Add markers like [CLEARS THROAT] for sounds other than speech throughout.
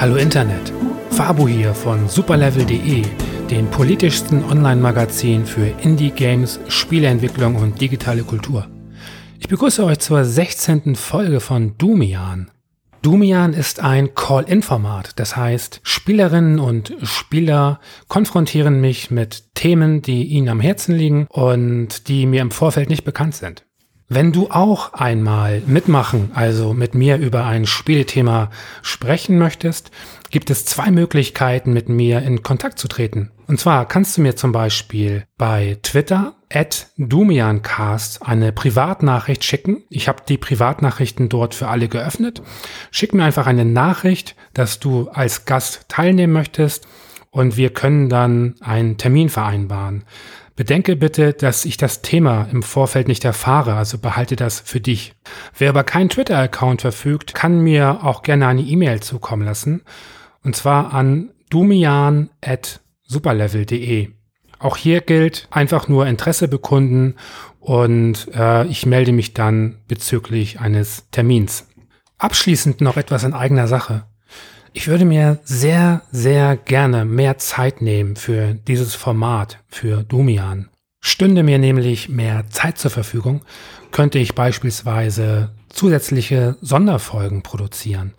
Hallo Internet, Fabu hier von superlevel.de, dem politischsten Online-Magazin für Indie-Games, Spieleentwicklung und digitale Kultur. Ich begrüße euch zur 16. Folge von Dumian. Dumian ist ein Call-In-Format, das heißt, Spielerinnen und Spieler konfrontieren mich mit Themen, die ihnen am Herzen liegen und die mir im Vorfeld nicht bekannt sind. Wenn du auch einmal mitmachen, also mit mir über ein Spielthema sprechen möchtest, gibt es zwei Möglichkeiten, mit mir in Kontakt zu treten. Und zwar kannst du mir zum Beispiel bei Twitter at Dumiancast eine Privatnachricht schicken. Ich habe die Privatnachrichten dort für alle geöffnet. Schick mir einfach eine Nachricht, dass du als Gast teilnehmen möchtest und wir können dann einen Termin vereinbaren. Bedenke bitte, dass ich das Thema im Vorfeld nicht erfahre, also behalte das für dich. Wer aber keinen Twitter-Account verfügt, kann mir auch gerne eine E-Mail zukommen lassen. Und zwar an dumian.superlevel.de. Auch hier gilt einfach nur Interesse bekunden und äh, ich melde mich dann bezüglich eines Termins. Abschließend noch etwas in eigener Sache. Ich würde mir sehr, sehr gerne mehr Zeit nehmen für dieses Format, für Dumian. Stünde mir nämlich mehr Zeit zur Verfügung, könnte ich beispielsweise zusätzliche Sonderfolgen produzieren.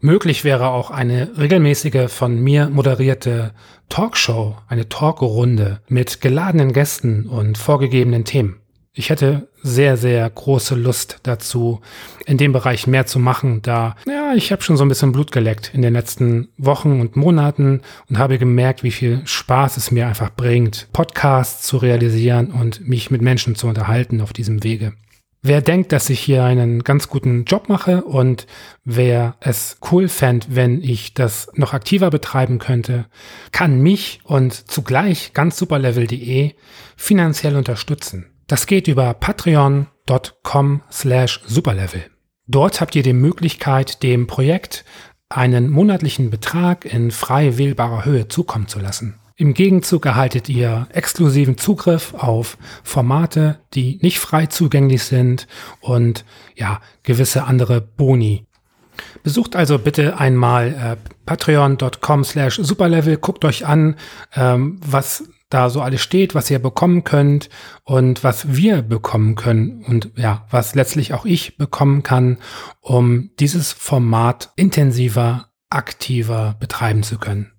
Möglich wäre auch eine regelmäßige von mir moderierte Talkshow, eine Talkrunde mit geladenen Gästen und vorgegebenen Themen ich hätte sehr, sehr große Lust dazu, in dem Bereich mehr zu machen, da, ja, ich habe schon so ein bisschen Blut geleckt in den letzten Wochen und Monaten und habe gemerkt, wie viel Spaß es mir einfach bringt, Podcasts zu realisieren und mich mit Menschen zu unterhalten auf diesem Wege. Wer denkt, dass ich hier einen ganz guten Job mache und wer es cool fände, wenn ich das noch aktiver betreiben könnte, kann mich und zugleich ganz superlevel.de finanziell unterstützen. Das geht über patreon.com slash superlevel. Dort habt ihr die Möglichkeit, dem Projekt einen monatlichen Betrag in frei wählbarer Höhe zukommen zu lassen. Im Gegenzug erhaltet ihr exklusiven Zugriff auf Formate, die nicht frei zugänglich sind und ja, gewisse andere Boni. Besucht also bitte einmal äh, patreon.com slash superlevel, guckt euch an, ähm, was da so alles steht, was ihr bekommen könnt und was wir bekommen können und ja, was letztlich auch ich bekommen kann, um dieses Format intensiver, aktiver betreiben zu können.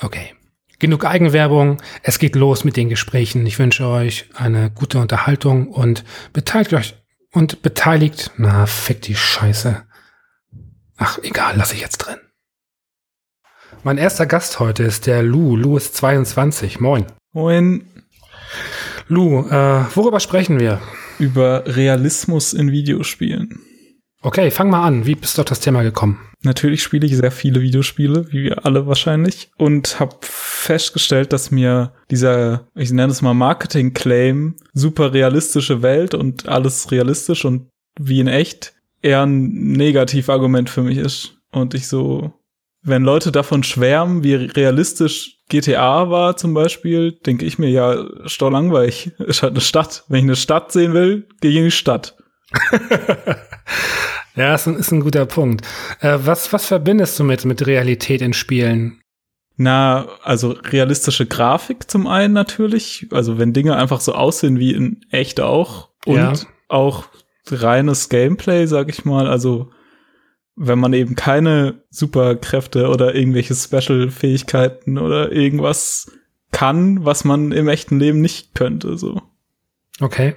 Okay. Genug Eigenwerbung. Es geht los mit den Gesprächen. Ich wünsche euch eine gute Unterhaltung und beteiligt euch und beteiligt, na, fick die Scheiße. Ach, egal, lasse ich jetzt drin. Mein erster Gast heute ist der Lou. Lou ist 22. Moin. Moin. Lou, äh, worüber sprechen wir? Über Realismus in Videospielen. Okay, fang mal an. Wie bist du auf das Thema gekommen? Natürlich spiele ich sehr viele Videospiele, wie wir alle wahrscheinlich, und habe festgestellt, dass mir dieser, ich nenne es mal Marketing-Claim, super realistische Welt und alles realistisch und wie in echt, eher ein Negativargument für mich ist. Und ich so, wenn Leute davon schwärmen, wie realistisch GTA war zum Beispiel, denke ich mir, ja, stau langweilig. [LAUGHS] Ist halt eine Stadt. Wenn ich eine Stadt sehen will, gehe ich in die Stadt. [LAUGHS] ja, ist ein, ist ein guter Punkt. Äh, was, was verbindest du mit, mit Realität in Spielen? Na, also realistische Grafik zum einen natürlich. Also wenn Dinge einfach so aussehen wie in echt auch. Und ja. auch reines Gameplay, sag ich mal. Also wenn man eben keine Superkräfte oder irgendwelche Special-Fähigkeiten oder irgendwas kann, was man im echten Leben nicht könnte, so. Okay.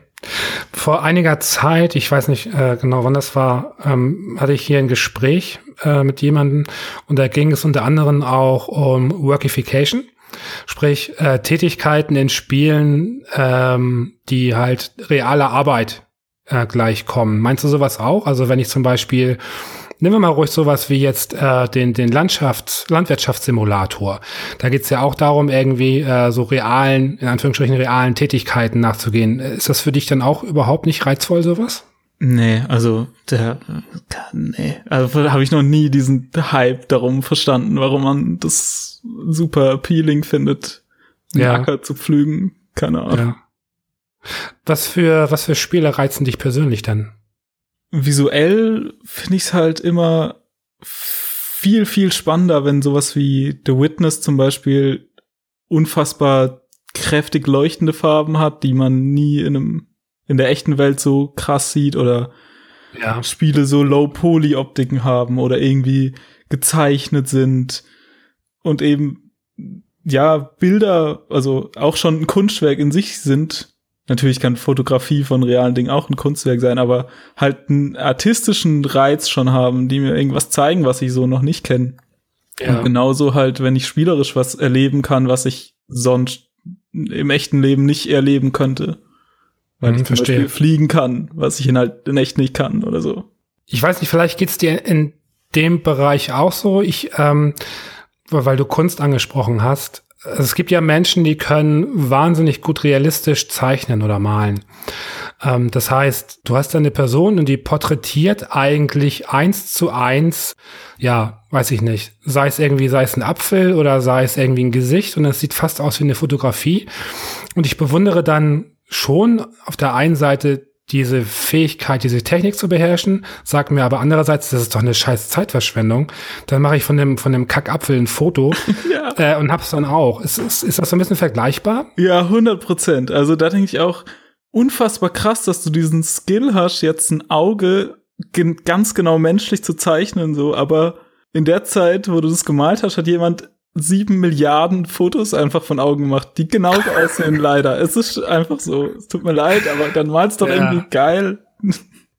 Vor einiger Zeit, ich weiß nicht äh, genau wann das war, ähm, hatte ich hier ein Gespräch äh, mit jemandem und da ging es unter anderem auch um Workification, sprich äh, Tätigkeiten in Spielen, ähm, die halt realer Arbeit äh, gleichkommen. Meinst du sowas auch? Also wenn ich zum Beispiel nehmen wir mal ruhig sowas wie jetzt äh, den, den Landschafts-, Landwirtschaftssimulator. Da geht's ja auch darum, irgendwie äh, so realen, in Anführungsstrichen realen Tätigkeiten nachzugehen. Ist das für dich dann auch überhaupt nicht reizvoll, sowas? Nee, also der nee, also habe ich noch nie diesen Hype darum verstanden, warum man das super appealing findet, den ja. Acker zu pflügen. Keine Ahnung. Ja. Was für was für Spiele reizen dich persönlich dann? Visuell finde ich es halt immer viel viel spannender, wenn sowas wie The Witness zum Beispiel unfassbar kräftig leuchtende Farben hat, die man nie in einem in der echten Welt so krass sieht oder ja. Spiele so Low-Poly-Optiken haben oder irgendwie gezeichnet sind und eben ja Bilder, also auch schon ein Kunstwerk in sich sind. Natürlich kann Fotografie von realen Dingen auch ein Kunstwerk sein, aber halt einen artistischen Reiz schon haben, die mir irgendwas zeigen, was ich so noch nicht kenne. Ja. Und genauso halt, wenn ich spielerisch was erleben kann, was ich sonst im echten Leben nicht erleben könnte. Weil hm, ich zum verstehe. Beispiel fliegen kann, was ich in halt in echt nicht kann oder so. Ich weiß nicht, vielleicht geht's dir in dem Bereich auch so. Ich, ähm, weil du Kunst angesprochen hast. Es gibt ja Menschen, die können wahnsinnig gut realistisch zeichnen oder malen. Ähm, das heißt, du hast eine Person und die porträtiert eigentlich eins zu eins, ja, weiß ich nicht, sei es irgendwie, sei es ein Apfel oder sei es irgendwie ein Gesicht und es sieht fast aus wie eine Fotografie. Und ich bewundere dann schon auf der einen Seite diese Fähigkeit, diese Technik zu beherrschen, sagt mir aber andererseits, das ist doch eine scheiß Zeitverschwendung. Dann mache ich von dem, von dem Kackapfel ein Foto [LAUGHS] ja. äh, und hab's dann auch. Ist, ist, ist das so ein bisschen vergleichbar? Ja, 100 Prozent. Also da denke ich auch, unfassbar krass, dass du diesen Skill hast, jetzt ein Auge ganz genau menschlich zu zeichnen, so, aber in der Zeit, wo du das gemalt hast, hat jemand sieben Milliarden Fotos einfach von Augen gemacht, die genauso aussehen, [LAUGHS] leider. Es ist einfach so. Es tut mir leid, aber dann malst doch ja. irgendwie geil.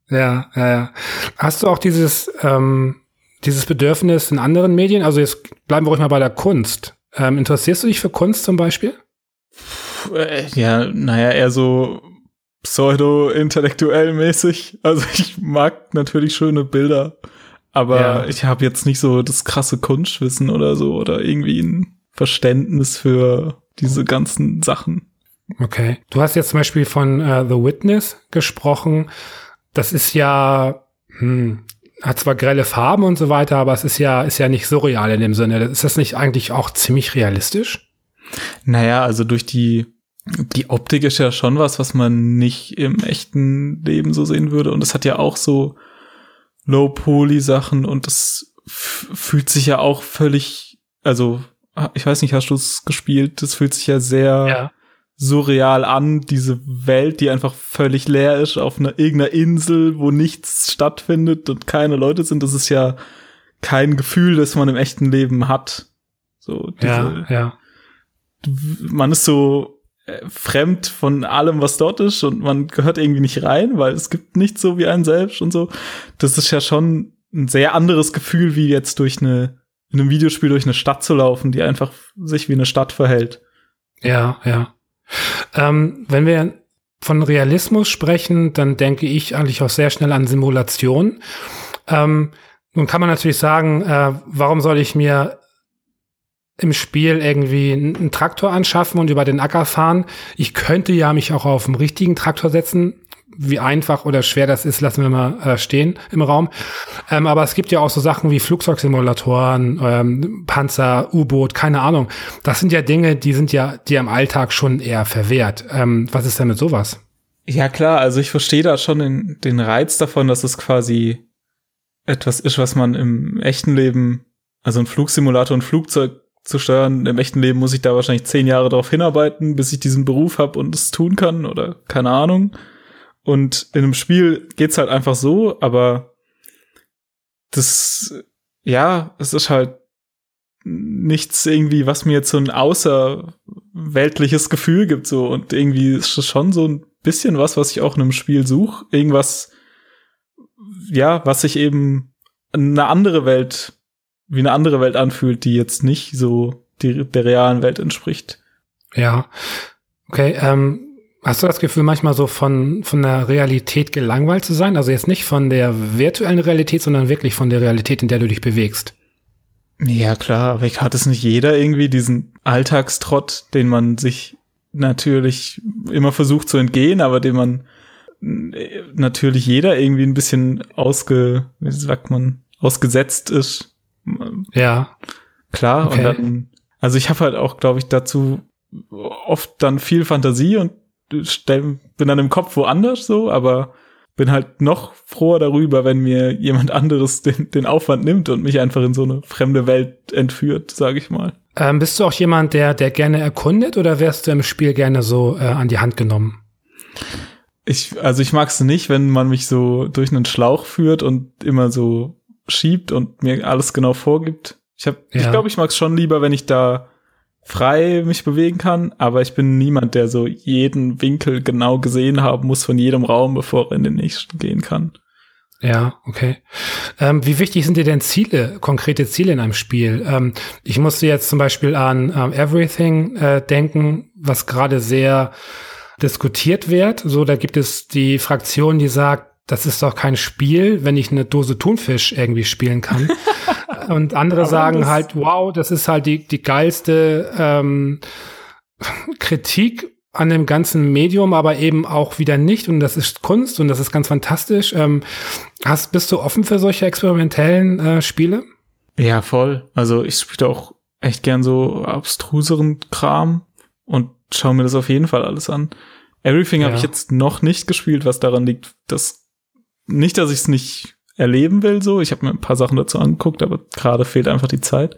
Ja, ja, ja. Hast du auch dieses, ähm, dieses Bedürfnis in anderen Medien? Also jetzt bleiben wir ruhig mal bei der Kunst. Ähm, interessierst du dich für Kunst zum Beispiel? Ja, naja, eher so pseudo-intellektuell mäßig. Also ich mag natürlich schöne Bilder. Aber ja. ich habe jetzt nicht so das krasse Kunstwissen oder so oder irgendwie ein Verständnis für diese ganzen Sachen. Okay. Du hast jetzt zum Beispiel von uh, The Witness gesprochen. Das ist ja, hm, hat zwar grelle Farben und so weiter, aber es ist ja, ist ja nicht so real in dem Sinne. Ist das nicht eigentlich auch ziemlich realistisch? Naja, also durch die, die Optik ist ja schon was, was man nicht im echten Leben so sehen würde. Und es hat ja auch so Low-Poly-Sachen und das fühlt sich ja auch völlig, also ich weiß nicht, hast du es gespielt? Das fühlt sich ja sehr ja. surreal an, diese Welt, die einfach völlig leer ist auf einer irgendeiner Insel, wo nichts stattfindet und keine Leute sind. Das ist ja kein Gefühl, das man im echten Leben hat. So, diese, ja, ja. Man ist so fremd von allem, was dort ist und man gehört irgendwie nicht rein, weil es gibt nichts so wie einen selbst und so. Das ist ja schon ein sehr anderes Gefühl, wie jetzt durch eine, in einem Videospiel durch eine Stadt zu laufen, die einfach sich wie eine Stadt verhält. Ja, ja. Ähm, wenn wir von Realismus sprechen, dann denke ich eigentlich auch sehr schnell an Simulation. Ähm, nun kann man natürlich sagen, äh, warum soll ich mir im Spiel irgendwie einen Traktor anschaffen und über den Acker fahren. Ich könnte ja mich auch auf einen richtigen Traktor setzen. Wie einfach oder schwer das ist, lassen wir mal äh, stehen im Raum. Ähm, aber es gibt ja auch so Sachen wie Flugzeugsimulatoren, ähm, Panzer, U-Boot, keine Ahnung. Das sind ja Dinge, die sind ja dir im Alltag schon eher verwehrt. Ähm, was ist denn mit sowas? Ja klar, also ich verstehe da schon den, den Reiz davon, dass es quasi etwas ist, was man im echten Leben, also ein Flugsimulator, ein Flugzeug zu steuern. Im echten Leben muss ich da wahrscheinlich zehn Jahre darauf hinarbeiten, bis ich diesen Beruf habe und es tun kann oder keine Ahnung. Und in einem Spiel geht's halt einfach so, aber das, ja, es ist halt nichts irgendwie, was mir jetzt so ein außerweltliches Gefühl gibt, so. Und irgendwie ist es schon so ein bisschen was, was ich auch in einem Spiel suche. Irgendwas, ja, was sich eben eine andere Welt wie eine andere Welt anfühlt, die jetzt nicht so die, der realen Welt entspricht. Ja. Okay, ähm, Hast du das Gefühl, manchmal so von, von der Realität gelangweilt zu sein? Also jetzt nicht von der virtuellen Realität, sondern wirklich von der Realität, in der du dich bewegst. Ja, klar, aber hat es nicht jeder irgendwie diesen Alltagstrott, den man sich natürlich immer versucht zu entgehen, aber den man äh, natürlich jeder irgendwie ein bisschen ausge, wie sagt man, ausgesetzt ist. Ja. Klar, okay. und dann, also ich habe halt auch, glaube ich, dazu oft dann viel Fantasie und stell, bin dann im Kopf woanders so, aber bin halt noch froher darüber, wenn mir jemand anderes den, den Aufwand nimmt und mich einfach in so eine fremde Welt entführt, sage ich mal. Ähm, bist du auch jemand, der, der gerne erkundet oder wärst du im Spiel gerne so äh, an die Hand genommen? Ich, also ich mag es nicht, wenn man mich so durch einen Schlauch führt und immer so schiebt und mir alles genau vorgibt. Ich habe, ja. ich glaube, ich mag es schon lieber, wenn ich da frei mich bewegen kann, aber ich bin niemand, der so jeden Winkel genau gesehen haben muss von jedem Raum, bevor er in den nächsten gehen kann. Ja, okay. Ähm, wie wichtig sind dir denn Ziele, konkrete Ziele in einem Spiel? Ähm, ich musste jetzt zum Beispiel an ähm, Everything äh, denken, was gerade sehr diskutiert wird. So, da gibt es die Fraktion, die sagt, das ist doch kein Spiel, wenn ich eine Dose Thunfisch irgendwie spielen kann. [LAUGHS] Und andere sagen halt, wow, das ist halt die, die geilste ähm, Kritik an dem ganzen Medium, aber eben auch wieder nicht. Und das ist Kunst und das ist ganz fantastisch. Ähm, hast, bist du offen für solche experimentellen äh, Spiele? Ja, voll. Also ich spiele auch echt gern so abstruseren Kram und schaue mir das auf jeden Fall alles an. Everything ja. habe ich jetzt noch nicht gespielt, was daran liegt, dass nicht, dass ich es nicht erleben will, so. Ich habe mir ein paar Sachen dazu angeguckt, aber gerade fehlt einfach die Zeit.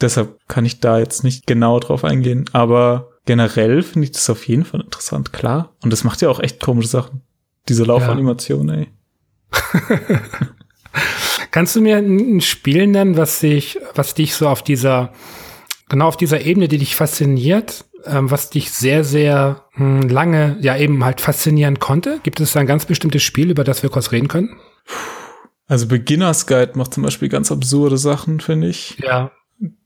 Deshalb kann ich da jetzt nicht genau drauf eingehen. Aber generell finde ich das auf jeden Fall interessant, klar. Und das macht ja auch echt komische Sachen. Diese Laufanimation, ja. ey. [LAUGHS] Kannst du mir ein Spiel nennen, was dich, was dich so auf dieser, genau auf dieser Ebene, die dich fasziniert, ähm, was dich sehr, sehr mh, hm, lange ja eben halt faszinieren konnte? Gibt es ein ganz bestimmtes Spiel, über das wir kurz reden können? Also Beginners Guide macht zum Beispiel ganz absurde Sachen, finde ich. Ja.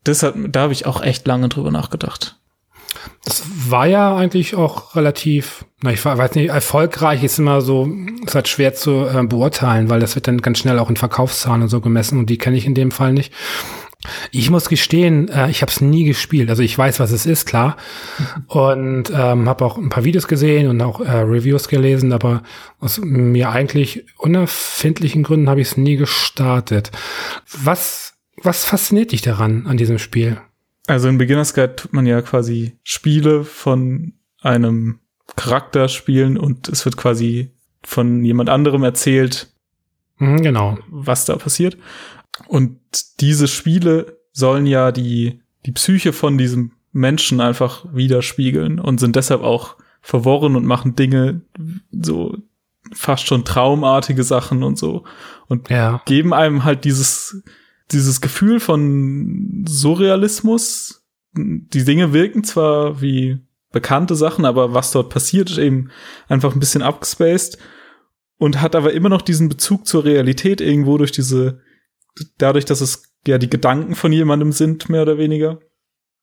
Deshalb, da habe ich auch echt lange drüber nachgedacht. Das war ja eigentlich auch relativ, na, ich weiß nicht, erfolgreich ist immer so, ist halt schwer zu äh, beurteilen, weil das wird dann ganz schnell auch in Verkaufszahlen und so gemessen und die kenne ich in dem Fall nicht. Ich muss gestehen, äh, ich habe es nie gespielt. Also ich weiß, was es ist, klar. Und ähm, habe auch ein paar Videos gesehen und auch äh, Reviews gelesen, aber aus mir eigentlich unerfindlichen Gründen habe ich es nie gestartet. Was, was fasziniert dich daran, an diesem Spiel? Also in Beginner's Guide tut man ja quasi Spiele von einem Charakter spielen und es wird quasi von jemand anderem erzählt, mhm, genau. was da passiert. Und diese Spiele sollen ja die, die Psyche von diesem Menschen einfach widerspiegeln und sind deshalb auch verworren und machen Dinge so fast schon traumartige Sachen und so und ja. geben einem halt dieses dieses Gefühl von Surrealismus. Die Dinge wirken zwar wie bekannte Sachen, aber was dort passiert, ist eben einfach ein bisschen abgespaced und hat aber immer noch diesen Bezug zur Realität irgendwo durch diese dadurch, dass es ja die Gedanken von jemandem sind, mehr oder weniger.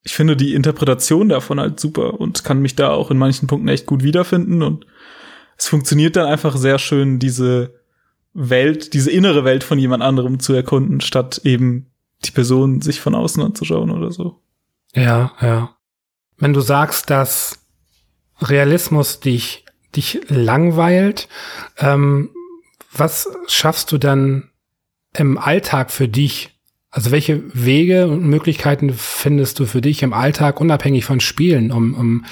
Ich finde die Interpretation davon halt super und kann mich da auch in manchen Punkten echt gut wiederfinden und es funktioniert dann einfach sehr schön, diese Welt, diese innere Welt von jemand anderem zu erkunden, statt eben die Person sich von außen anzuschauen oder so. Ja, ja. Wenn du sagst, dass Realismus dich, dich langweilt, ähm, was schaffst du dann im Alltag für dich? Also welche Wege und Möglichkeiten findest du für dich im Alltag unabhängig von Spielen, um, um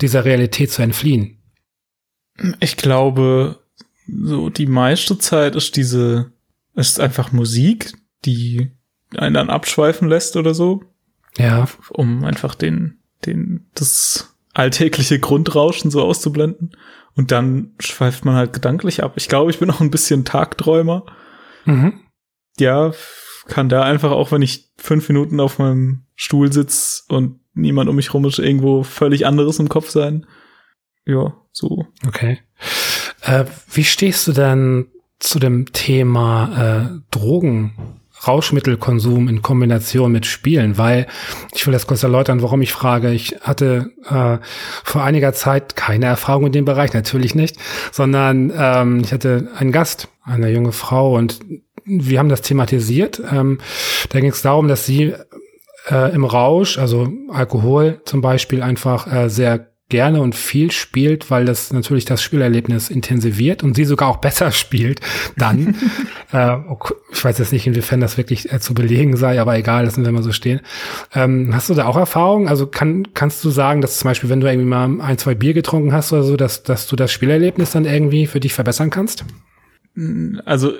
dieser Realität zu entfliehen? Ich glaube, so die meiste Zeit ist diese, ist einfach Musik, die einen dann abschweifen lässt oder so. Ja. Um einfach den, den, das alltägliche Grundrauschen so auszublenden. Und dann schweift man halt gedanklich ab. Ich glaube, ich bin auch ein bisschen Tagträumer. Mhm ja, kann da einfach auch, wenn ich fünf Minuten auf meinem Stuhl sitz und niemand um mich rum ist, irgendwo völlig anderes im Kopf sein. Ja, so. Okay. Äh, wie stehst du denn zu dem Thema äh, Drogen Rauschmittelkonsum in Kombination mit Spielen, weil ich will das kurz erläutern, warum ich frage. Ich hatte äh, vor einiger Zeit keine Erfahrung in dem Bereich, natürlich nicht, sondern ähm, ich hatte einen Gast, eine junge Frau und wir haben das thematisiert. Ähm, da ging es darum, dass sie äh, im Rausch, also Alkohol zum Beispiel, einfach äh, sehr gerne und viel spielt, weil das natürlich das Spielerlebnis intensiviert und sie sogar auch [LAUGHS] besser spielt dann. [LAUGHS] äh, ich weiß jetzt nicht, inwiefern das wirklich äh, zu belegen sei, aber egal, lassen wir mal so stehen. Ähm, hast du da auch Erfahrung? Also kann, kannst du sagen, dass zum Beispiel, wenn du irgendwie mal ein, zwei Bier getrunken hast oder so, dass, dass du das Spielerlebnis dann irgendwie für dich verbessern kannst? Also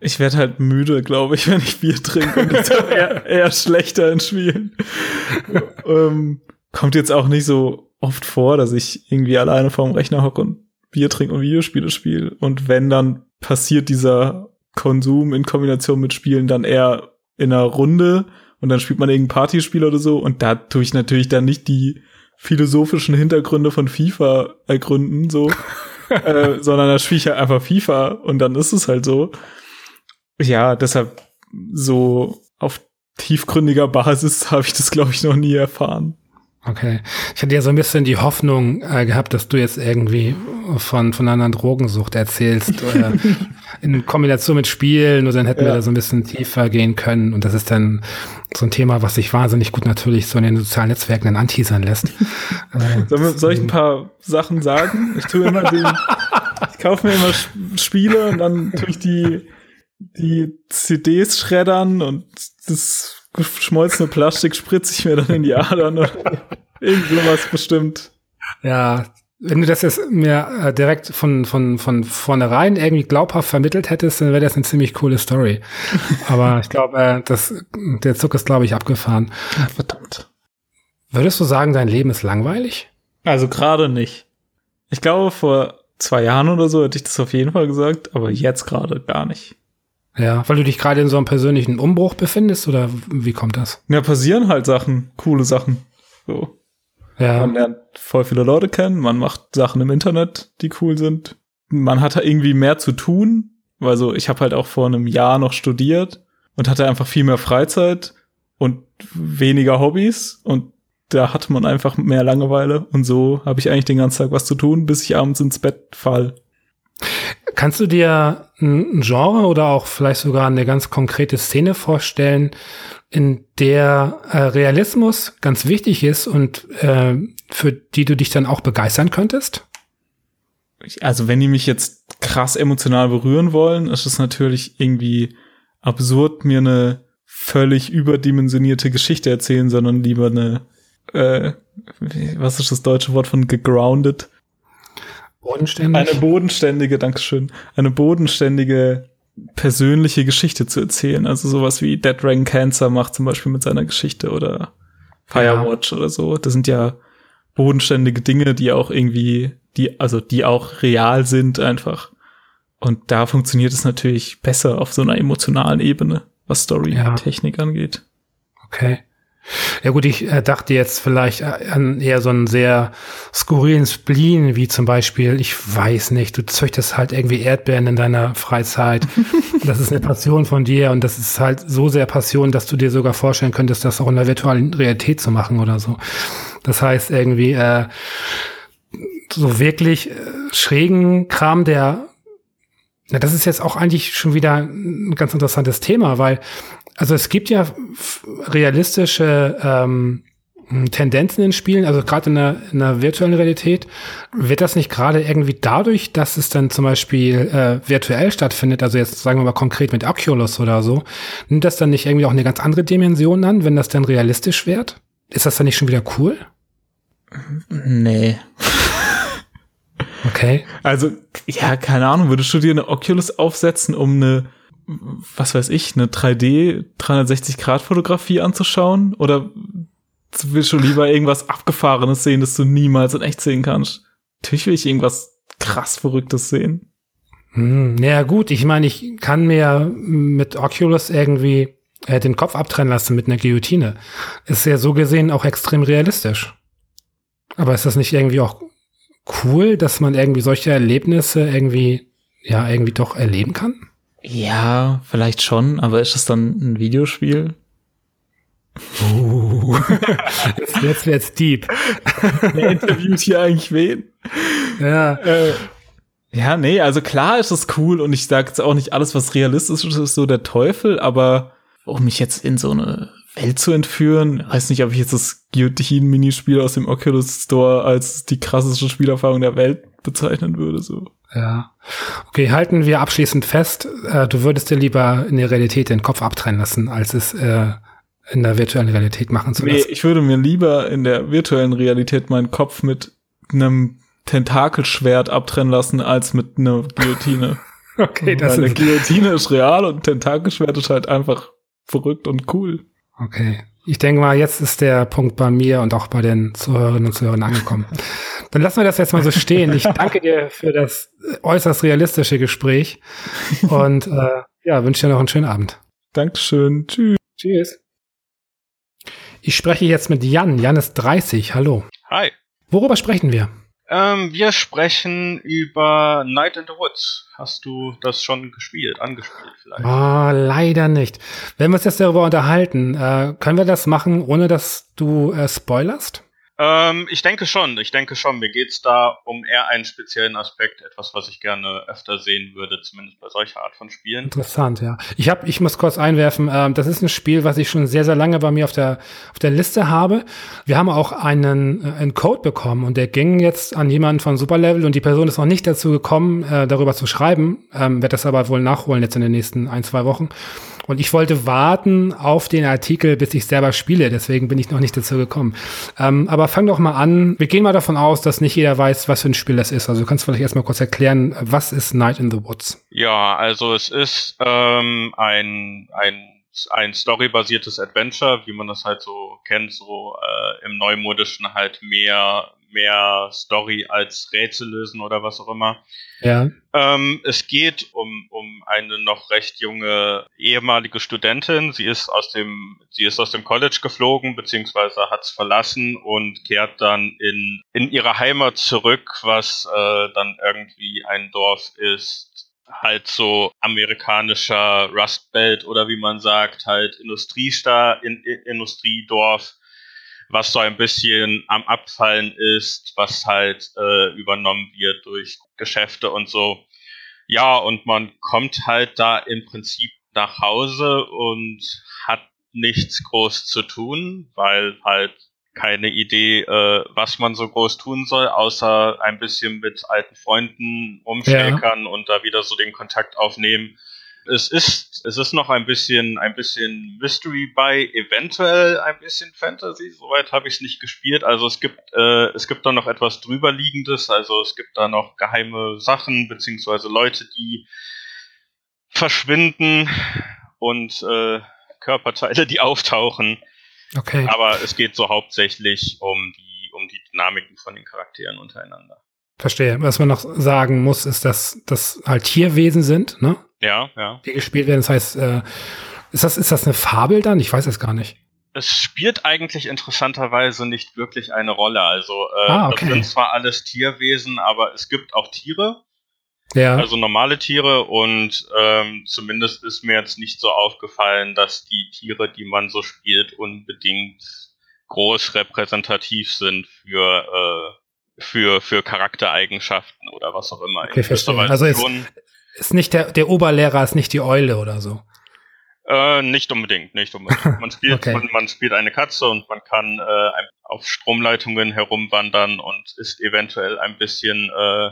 ich werde halt müde, glaube ich, [LAUGHS] wenn ich Bier trinke und ich eher, [LAUGHS] eher schlechter in Spielen. ähm, kommt jetzt auch nicht so oft vor, dass ich irgendwie alleine vorm Rechner hocke und Bier trinke und Videospiele spiele. Und wenn, dann passiert dieser Konsum in Kombination mit Spielen dann eher in einer Runde und dann spielt man irgendein Partyspiel oder so. Und da tue ich natürlich dann nicht die philosophischen Hintergründe von FIFA ergründen, so, [LAUGHS] äh, sondern da spiele ich halt einfach FIFA und dann ist es halt so. Ja, deshalb so auf tiefgründiger Basis [LAUGHS] habe ich das, glaube ich, noch nie erfahren. Okay. Ich hatte ja so ein bisschen die Hoffnung äh, gehabt, dass du jetzt irgendwie von, von einer Drogensucht erzählst, oder [LAUGHS] in Kombination mit Spielen, und dann hätten ja. wir da so ein bisschen tiefer gehen können. Und das ist dann so ein Thema, was sich wahnsinnig gut natürlich so in den sozialen Netzwerken dann anteasern lässt. [LAUGHS] äh, soll ich ein paar Sachen sagen? Ich tue immer den, ich kaufe mir immer Spiele und dann tue ich die, die CDs schreddern und das geschmolzene Plastik spritze ich mir dann in die Adern oder [LAUGHS] irgend sowas bestimmt. Ja, wenn du das jetzt mir äh, direkt von, von, von vornherein irgendwie glaubhaft vermittelt hättest, dann wäre das eine ziemlich coole Story. [LAUGHS] Aber ich glaube, äh, das, der Zug ist, glaube ich, abgefahren. Verdammt. Würdest du sagen, dein Leben ist langweilig? Also gerade nicht. Ich glaube, vor zwei Jahren oder so hätte ich das auf jeden Fall gesagt, aber jetzt gerade gar nicht. Ja, weil du dich gerade in so einem persönlichen Umbruch befindest oder wie kommt das? Ja, passieren halt Sachen, coole Sachen. So. Ja. Man lernt voll viele Leute kennen, man macht Sachen im Internet, die cool sind. Man hat irgendwie mehr zu tun, weil so, ich habe halt auch vor einem Jahr noch studiert und hatte einfach viel mehr Freizeit und weniger Hobbys und da hatte man einfach mehr Langeweile und so habe ich eigentlich den ganzen Tag was zu tun, bis ich abends ins Bett fall. Kannst du dir ein Genre oder auch vielleicht sogar eine ganz konkrete Szene vorstellen, in der äh, Realismus ganz wichtig ist und äh, für die du dich dann auch begeistern könntest? Also wenn die mich jetzt krass emotional berühren wollen, ist es natürlich irgendwie absurd, mir eine völlig überdimensionierte Geschichte erzählen, sondern lieber eine, äh, was ist das deutsche Wort von gegrounded? Bodenständig? Eine bodenständige, Dankeschön, eine bodenständige persönliche Geschichte zu erzählen. Also sowas wie Dead Dragon Cancer macht zum Beispiel mit seiner Geschichte oder Firewatch ja. oder so. Das sind ja bodenständige Dinge, die auch irgendwie, die, also die auch real sind einfach. Und da funktioniert es natürlich besser auf so einer emotionalen Ebene, was Story-Technik ja. angeht. Okay. Ja gut, ich äh, dachte jetzt vielleicht äh, an eher so einen sehr skurrilen Spleen, wie zum Beispiel, ich weiß nicht, du züchtest halt irgendwie Erdbeeren in deiner Freizeit. [LAUGHS] das ist eine Passion von dir und das ist halt so sehr Passion, dass du dir sogar vorstellen könntest, das auch in der virtuellen Realität zu machen oder so. Das heißt irgendwie äh, so wirklich äh, schrägen Kram, der ja, das ist jetzt auch eigentlich schon wieder ein ganz interessantes Thema, weil also es gibt ja realistische ähm, Tendenzen in Spielen, also gerade in der, in der virtuellen Realität, wird das nicht gerade irgendwie dadurch, dass es dann zum Beispiel äh, virtuell stattfindet, also jetzt sagen wir mal konkret mit Oculus oder so, nimmt das dann nicht irgendwie auch eine ganz andere Dimension an, wenn das dann realistisch wird? Ist das dann nicht schon wieder cool? Nee. okay. Also, ja, keine Ahnung, würdest du dir eine Oculus aufsetzen, um eine was weiß ich, eine 3D 360-Grad-Fotografie anzuschauen? Oder willst du lieber irgendwas Abgefahrenes sehen, das du niemals in echt sehen kannst? Natürlich will ich irgendwas krass Verrücktes sehen. Hm, ja gut, ich meine, ich kann mir mit Oculus irgendwie äh, den Kopf abtrennen lassen mit einer Guillotine. Ist ja so gesehen auch extrem realistisch. Aber ist das nicht irgendwie auch cool, dass man irgendwie solche Erlebnisse irgendwie, ja, irgendwie doch erleben kann? Ja, vielleicht schon, aber ist es dann ein Videospiel? Uh, jetzt, [LAUGHS] jetzt wird's deep. Wer interviewt hier eigentlich wen? Ja. Äh, ja, nee, also klar ist es cool und ich sage jetzt auch nicht alles, was realistisch ist, ist so der Teufel, aber um mich jetzt in so eine Welt zu entführen, weiß nicht, ob ich jetzt das Guillotine-Minispiel aus dem Oculus Store als die krasseste Spielerfahrung der Welt bezeichnen würde, so. Ja. Okay, halten wir abschließend fest, äh, du würdest dir lieber in der Realität den Kopf abtrennen lassen, als es äh, in der virtuellen Realität machen zu lassen. Nee, ich würde mir lieber in der virtuellen Realität meinen Kopf mit einem Tentakelschwert abtrennen lassen als mit einer Guillotine. [LAUGHS] okay, das Weil ist. Eine Guillotine ist real und ein Tentakelschwert ist halt einfach verrückt und cool. Okay. Ich denke mal, jetzt ist der Punkt bei mir und auch bei den Zuhörerinnen und Zuhörern angekommen. [LAUGHS] Dann lassen wir das jetzt mal so stehen. Ich [LAUGHS] danke dir für das äußerst realistische Gespräch und äh, ja, wünsche dir noch einen schönen Abend. Dankeschön. Tschüss. Tschüss. Ich spreche jetzt mit Jan. Jan ist 30. Hallo. Hi. Worüber sprechen wir? Ähm, wir sprechen über Night in the Woods. Hast du das schon gespielt, angespielt vielleicht? Oh, leider nicht. Wenn wir uns jetzt darüber unterhalten, äh, können wir das machen, ohne dass du äh, spoilerst? Ähm, ich denke schon, ich denke schon. Mir geht's da um eher einen speziellen Aspekt, etwas, was ich gerne öfter sehen würde, zumindest bei solcher Art von Spielen. Interessant, ja. Ich hab, ich muss kurz einwerfen, ähm, das ist ein Spiel, was ich schon sehr, sehr lange bei mir auf der, auf der Liste habe. Wir haben auch einen, äh, einen Code bekommen und der ging jetzt an jemanden von Superlevel und die Person ist noch nicht dazu gekommen, äh, darüber zu schreiben, ähm, wird das aber wohl nachholen jetzt in den nächsten ein, zwei Wochen. Und ich wollte warten auf den Artikel, bis ich selber spiele. Deswegen bin ich noch nicht dazu gekommen. Ähm, aber fang doch mal an. Wir gehen mal davon aus, dass nicht jeder weiß, was für ein Spiel das ist. Also du kannst vielleicht erstmal kurz erklären, was ist Night in the Woods? Ja, also es ist ähm, ein, ein ein storybasiertes Adventure, wie man das halt so kennt, so äh, im Neumodischen halt mehr mehr Story als Rätsel lösen oder was auch immer. Ja. Ähm, es geht um, um eine noch recht junge ehemalige Studentin. Sie ist aus dem, sie ist aus dem College geflogen, beziehungsweise hat es verlassen und kehrt dann in, in ihre Heimat zurück, was äh, dann irgendwie ein Dorf ist, halt so amerikanischer Rust Belt oder wie man sagt, halt Industriestar, in, in, Industriedorf was so ein bisschen am Abfallen ist, was halt äh, übernommen wird durch Geschäfte und so. Ja, und man kommt halt da im Prinzip nach Hause und hat nichts groß zu tun, weil halt keine Idee, äh, was man so groß tun soll, außer ein bisschen mit alten Freunden umschäkern ja. und da wieder so den Kontakt aufnehmen es ist, es ist noch ein bisschen, ein bisschen Mystery bei, eventuell ein bisschen Fantasy. Soweit habe ich es nicht gespielt. Also es gibt, äh, es gibt da noch etwas drüberliegendes. Also es gibt da noch geheime Sachen beziehungsweise Leute, die verschwinden und äh, Körperteile, die auftauchen. Okay. Aber es geht so hauptsächlich um die, um die Dynamiken von den Charakteren untereinander. Verstehe. Was man noch sagen muss, ist, dass das halt Tierwesen sind, ne? Ja, ja. Die gespielt werden. Das heißt, äh, ist das, ist das eine Fabel dann? Ich weiß es gar nicht. Es spielt eigentlich interessanterweise nicht wirklich eine Rolle. Also äh, ah, okay. das sind zwar alles Tierwesen, aber es gibt auch Tiere. Ja. Also normale Tiere und ähm, zumindest ist mir jetzt nicht so aufgefallen, dass die Tiere, die man so spielt, unbedingt groß repräsentativ sind für äh, für, für Charaktereigenschaften oder was auch immer. Okay, verstehe. Also ist, ist nicht der, der Oberlehrer ist nicht die Eule oder so. Äh, nicht unbedingt, nicht unbedingt. [LAUGHS] Man spielt, okay. man, man, spielt eine Katze und man kann äh, auf Stromleitungen herumwandern und ist eventuell ein bisschen, äh,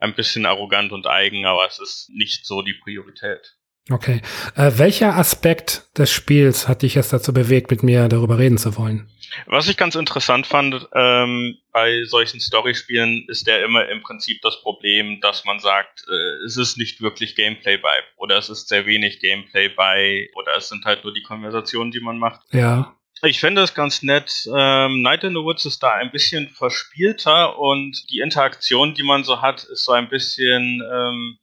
ein bisschen arrogant und eigen, aber es ist nicht so die Priorität. Okay. Äh, welcher Aspekt des Spiels hat dich jetzt dazu bewegt, mit mir darüber reden zu wollen? Was ich ganz interessant fand ähm, bei solchen Storyspielen, ist ja immer im Prinzip das Problem, dass man sagt, äh, es ist nicht wirklich Gameplay bei oder es ist sehr wenig Gameplay bei oder es sind halt nur die Konversationen, die man macht. Ja. Ich finde es ganz nett. Ähm, Night in the Woods ist da ein bisschen verspielter und die Interaktion, die man so hat, ist so ein bisschen ähm,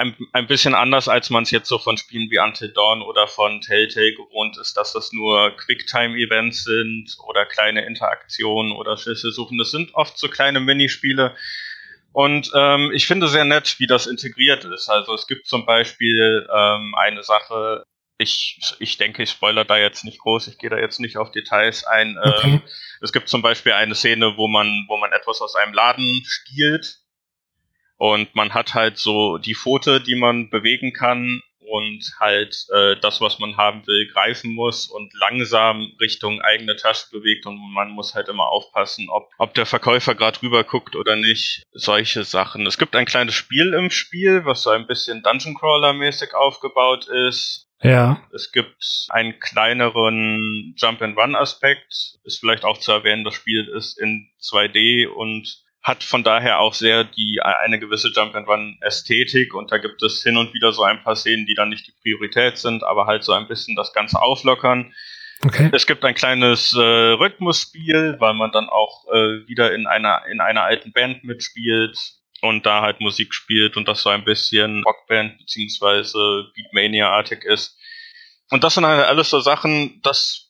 ein, ein bisschen anders, als man es jetzt so von Spielen wie Until Dawn oder von Telltale gewohnt ist, dass das nur Quicktime-Events sind oder kleine Interaktionen oder Schlüssel suchen. Das sind oft so kleine Minispiele, Und ähm, ich finde sehr nett, wie das integriert ist. Also es gibt zum Beispiel ähm, eine Sache, ich, ich denke, ich spoiler da jetzt nicht groß, ich gehe da jetzt nicht auf Details ein. Okay. Ähm, es gibt zum Beispiel eine Szene, wo man, wo man etwas aus einem Laden stiehlt und man hat halt so die Pfote, die man bewegen kann und halt äh, das, was man haben will, greifen muss und langsam Richtung eigene Tasche bewegt und man muss halt immer aufpassen, ob, ob der Verkäufer gerade rüber guckt oder nicht. Solche Sachen. Es gibt ein kleines Spiel im Spiel, was so ein bisschen Dungeon Crawler mäßig aufgebaut ist. Ja. Es gibt einen kleineren Jump-and-Run-Aspekt. Ist vielleicht auch zu erwähnen, das Spiel ist in 2D und hat von daher auch sehr die eine gewisse Jump and Run Ästhetik und da gibt es hin und wieder so ein paar Szenen, die dann nicht die Priorität sind, aber halt so ein bisschen das Ganze auflockern. Okay. Es gibt ein kleines äh, Rhythmusspiel, weil man dann auch äh, wieder in einer in einer alten Band mitspielt und da halt Musik spielt und das so ein bisschen Rockband beziehungsweise Beatmania-artig ist. Und das sind halt alles so Sachen, das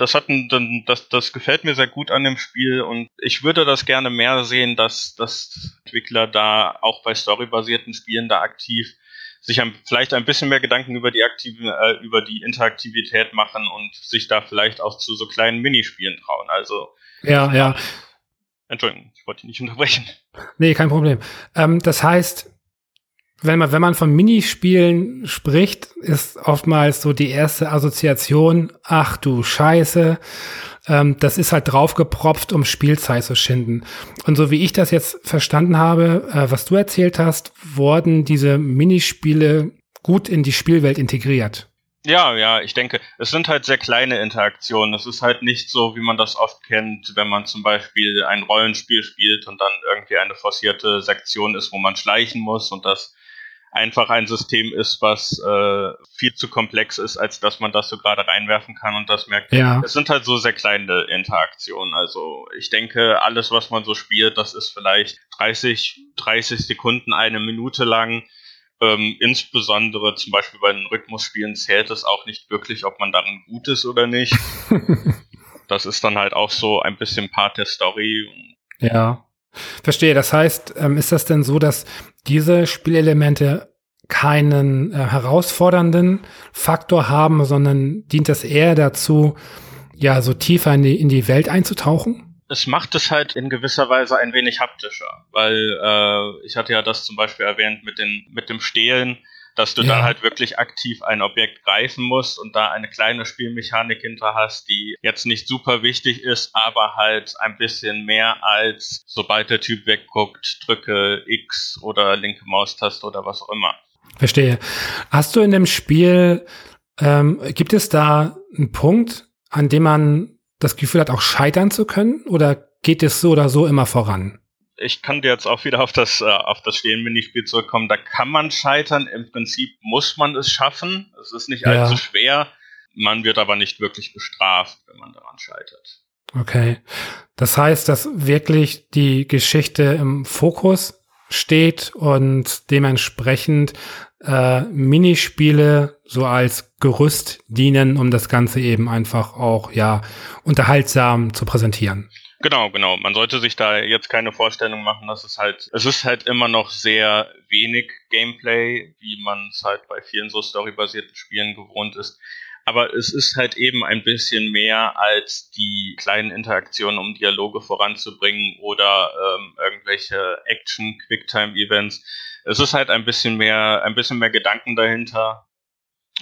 das hat ein, das, das gefällt mir sehr gut an dem Spiel und ich würde das gerne mehr sehen, dass, dass Entwickler da auch bei storybasierten Spielen da aktiv sich ein, vielleicht ein bisschen mehr Gedanken über die aktive, äh, über die Interaktivität machen und sich da vielleicht auch zu so kleinen Minispielen trauen. Also ja, ja. Entschuldigung, ich wollte dich nicht unterbrechen. Nee, kein Problem. Ähm, das heißt, wenn man, wenn man von Minispielen spricht, ist oftmals so die erste Assoziation, ach du Scheiße, ähm, das ist halt draufgepropft, um Spielzeit zu schinden. Und so wie ich das jetzt verstanden habe, äh, was du erzählt hast, wurden diese Minispiele gut in die Spielwelt integriert. Ja, ja, ich denke, es sind halt sehr kleine Interaktionen. Es ist halt nicht so, wie man das oft kennt, wenn man zum Beispiel ein Rollenspiel spielt und dann irgendwie eine forcierte Sektion ist, wo man schleichen muss und das einfach ein System ist, was äh, viel zu komplex ist, als dass man das so gerade reinwerfen kann und das merkt. Ja. Es sind halt so sehr kleine Interaktionen. Also ich denke, alles, was man so spielt, das ist vielleicht 30, 30 Sekunden, eine Minute lang. Ähm, insbesondere zum Beispiel bei den Rhythmusspielen zählt es auch nicht wirklich, ob man darin gut ist oder nicht. [LAUGHS] das ist dann halt auch so ein bisschen Part der Story. Ja. Verstehe. Das heißt, ähm, ist das denn so, dass diese Spielelemente keinen äh, herausfordernden Faktor haben, sondern dient das eher dazu, ja, so tiefer in die, in die Welt einzutauchen? Es macht es halt in gewisser Weise ein wenig haptischer, weil äh, ich hatte ja das zum Beispiel erwähnt mit, den, mit dem Stehlen dass du ja. dann halt wirklich aktiv ein Objekt greifen musst und da eine kleine Spielmechanik hinter hast, die jetzt nicht super wichtig ist, aber halt ein bisschen mehr als sobald der Typ wegguckt, drücke X oder linke Maustaste oder was auch immer. Verstehe. Hast du in dem Spiel, ähm, gibt es da einen Punkt, an dem man das Gefühl hat, auch scheitern zu können? Oder geht es so oder so immer voran? Ich kann jetzt auch wieder auf das, äh, auf das Stehen-Minispiel zurückkommen. Da kann man scheitern. Im Prinzip muss man es schaffen. Es ist nicht ja. allzu schwer. Man wird aber nicht wirklich bestraft, wenn man daran scheitert. Okay. Das heißt, dass wirklich die Geschichte im Fokus steht und dementsprechend äh, Minispiele so als Gerüst dienen, um das Ganze eben einfach auch ja unterhaltsam zu präsentieren. Genau, genau. Man sollte sich da jetzt keine Vorstellung machen, dass es halt, es ist halt immer noch sehr wenig Gameplay, wie man es halt bei vielen so storybasierten Spielen gewohnt ist. Aber es ist halt eben ein bisschen mehr als die kleinen Interaktionen, um Dialoge voranzubringen oder ähm, irgendwelche Action-Quicktime-Events. Es ist halt ein bisschen mehr, ein bisschen mehr Gedanken dahinter.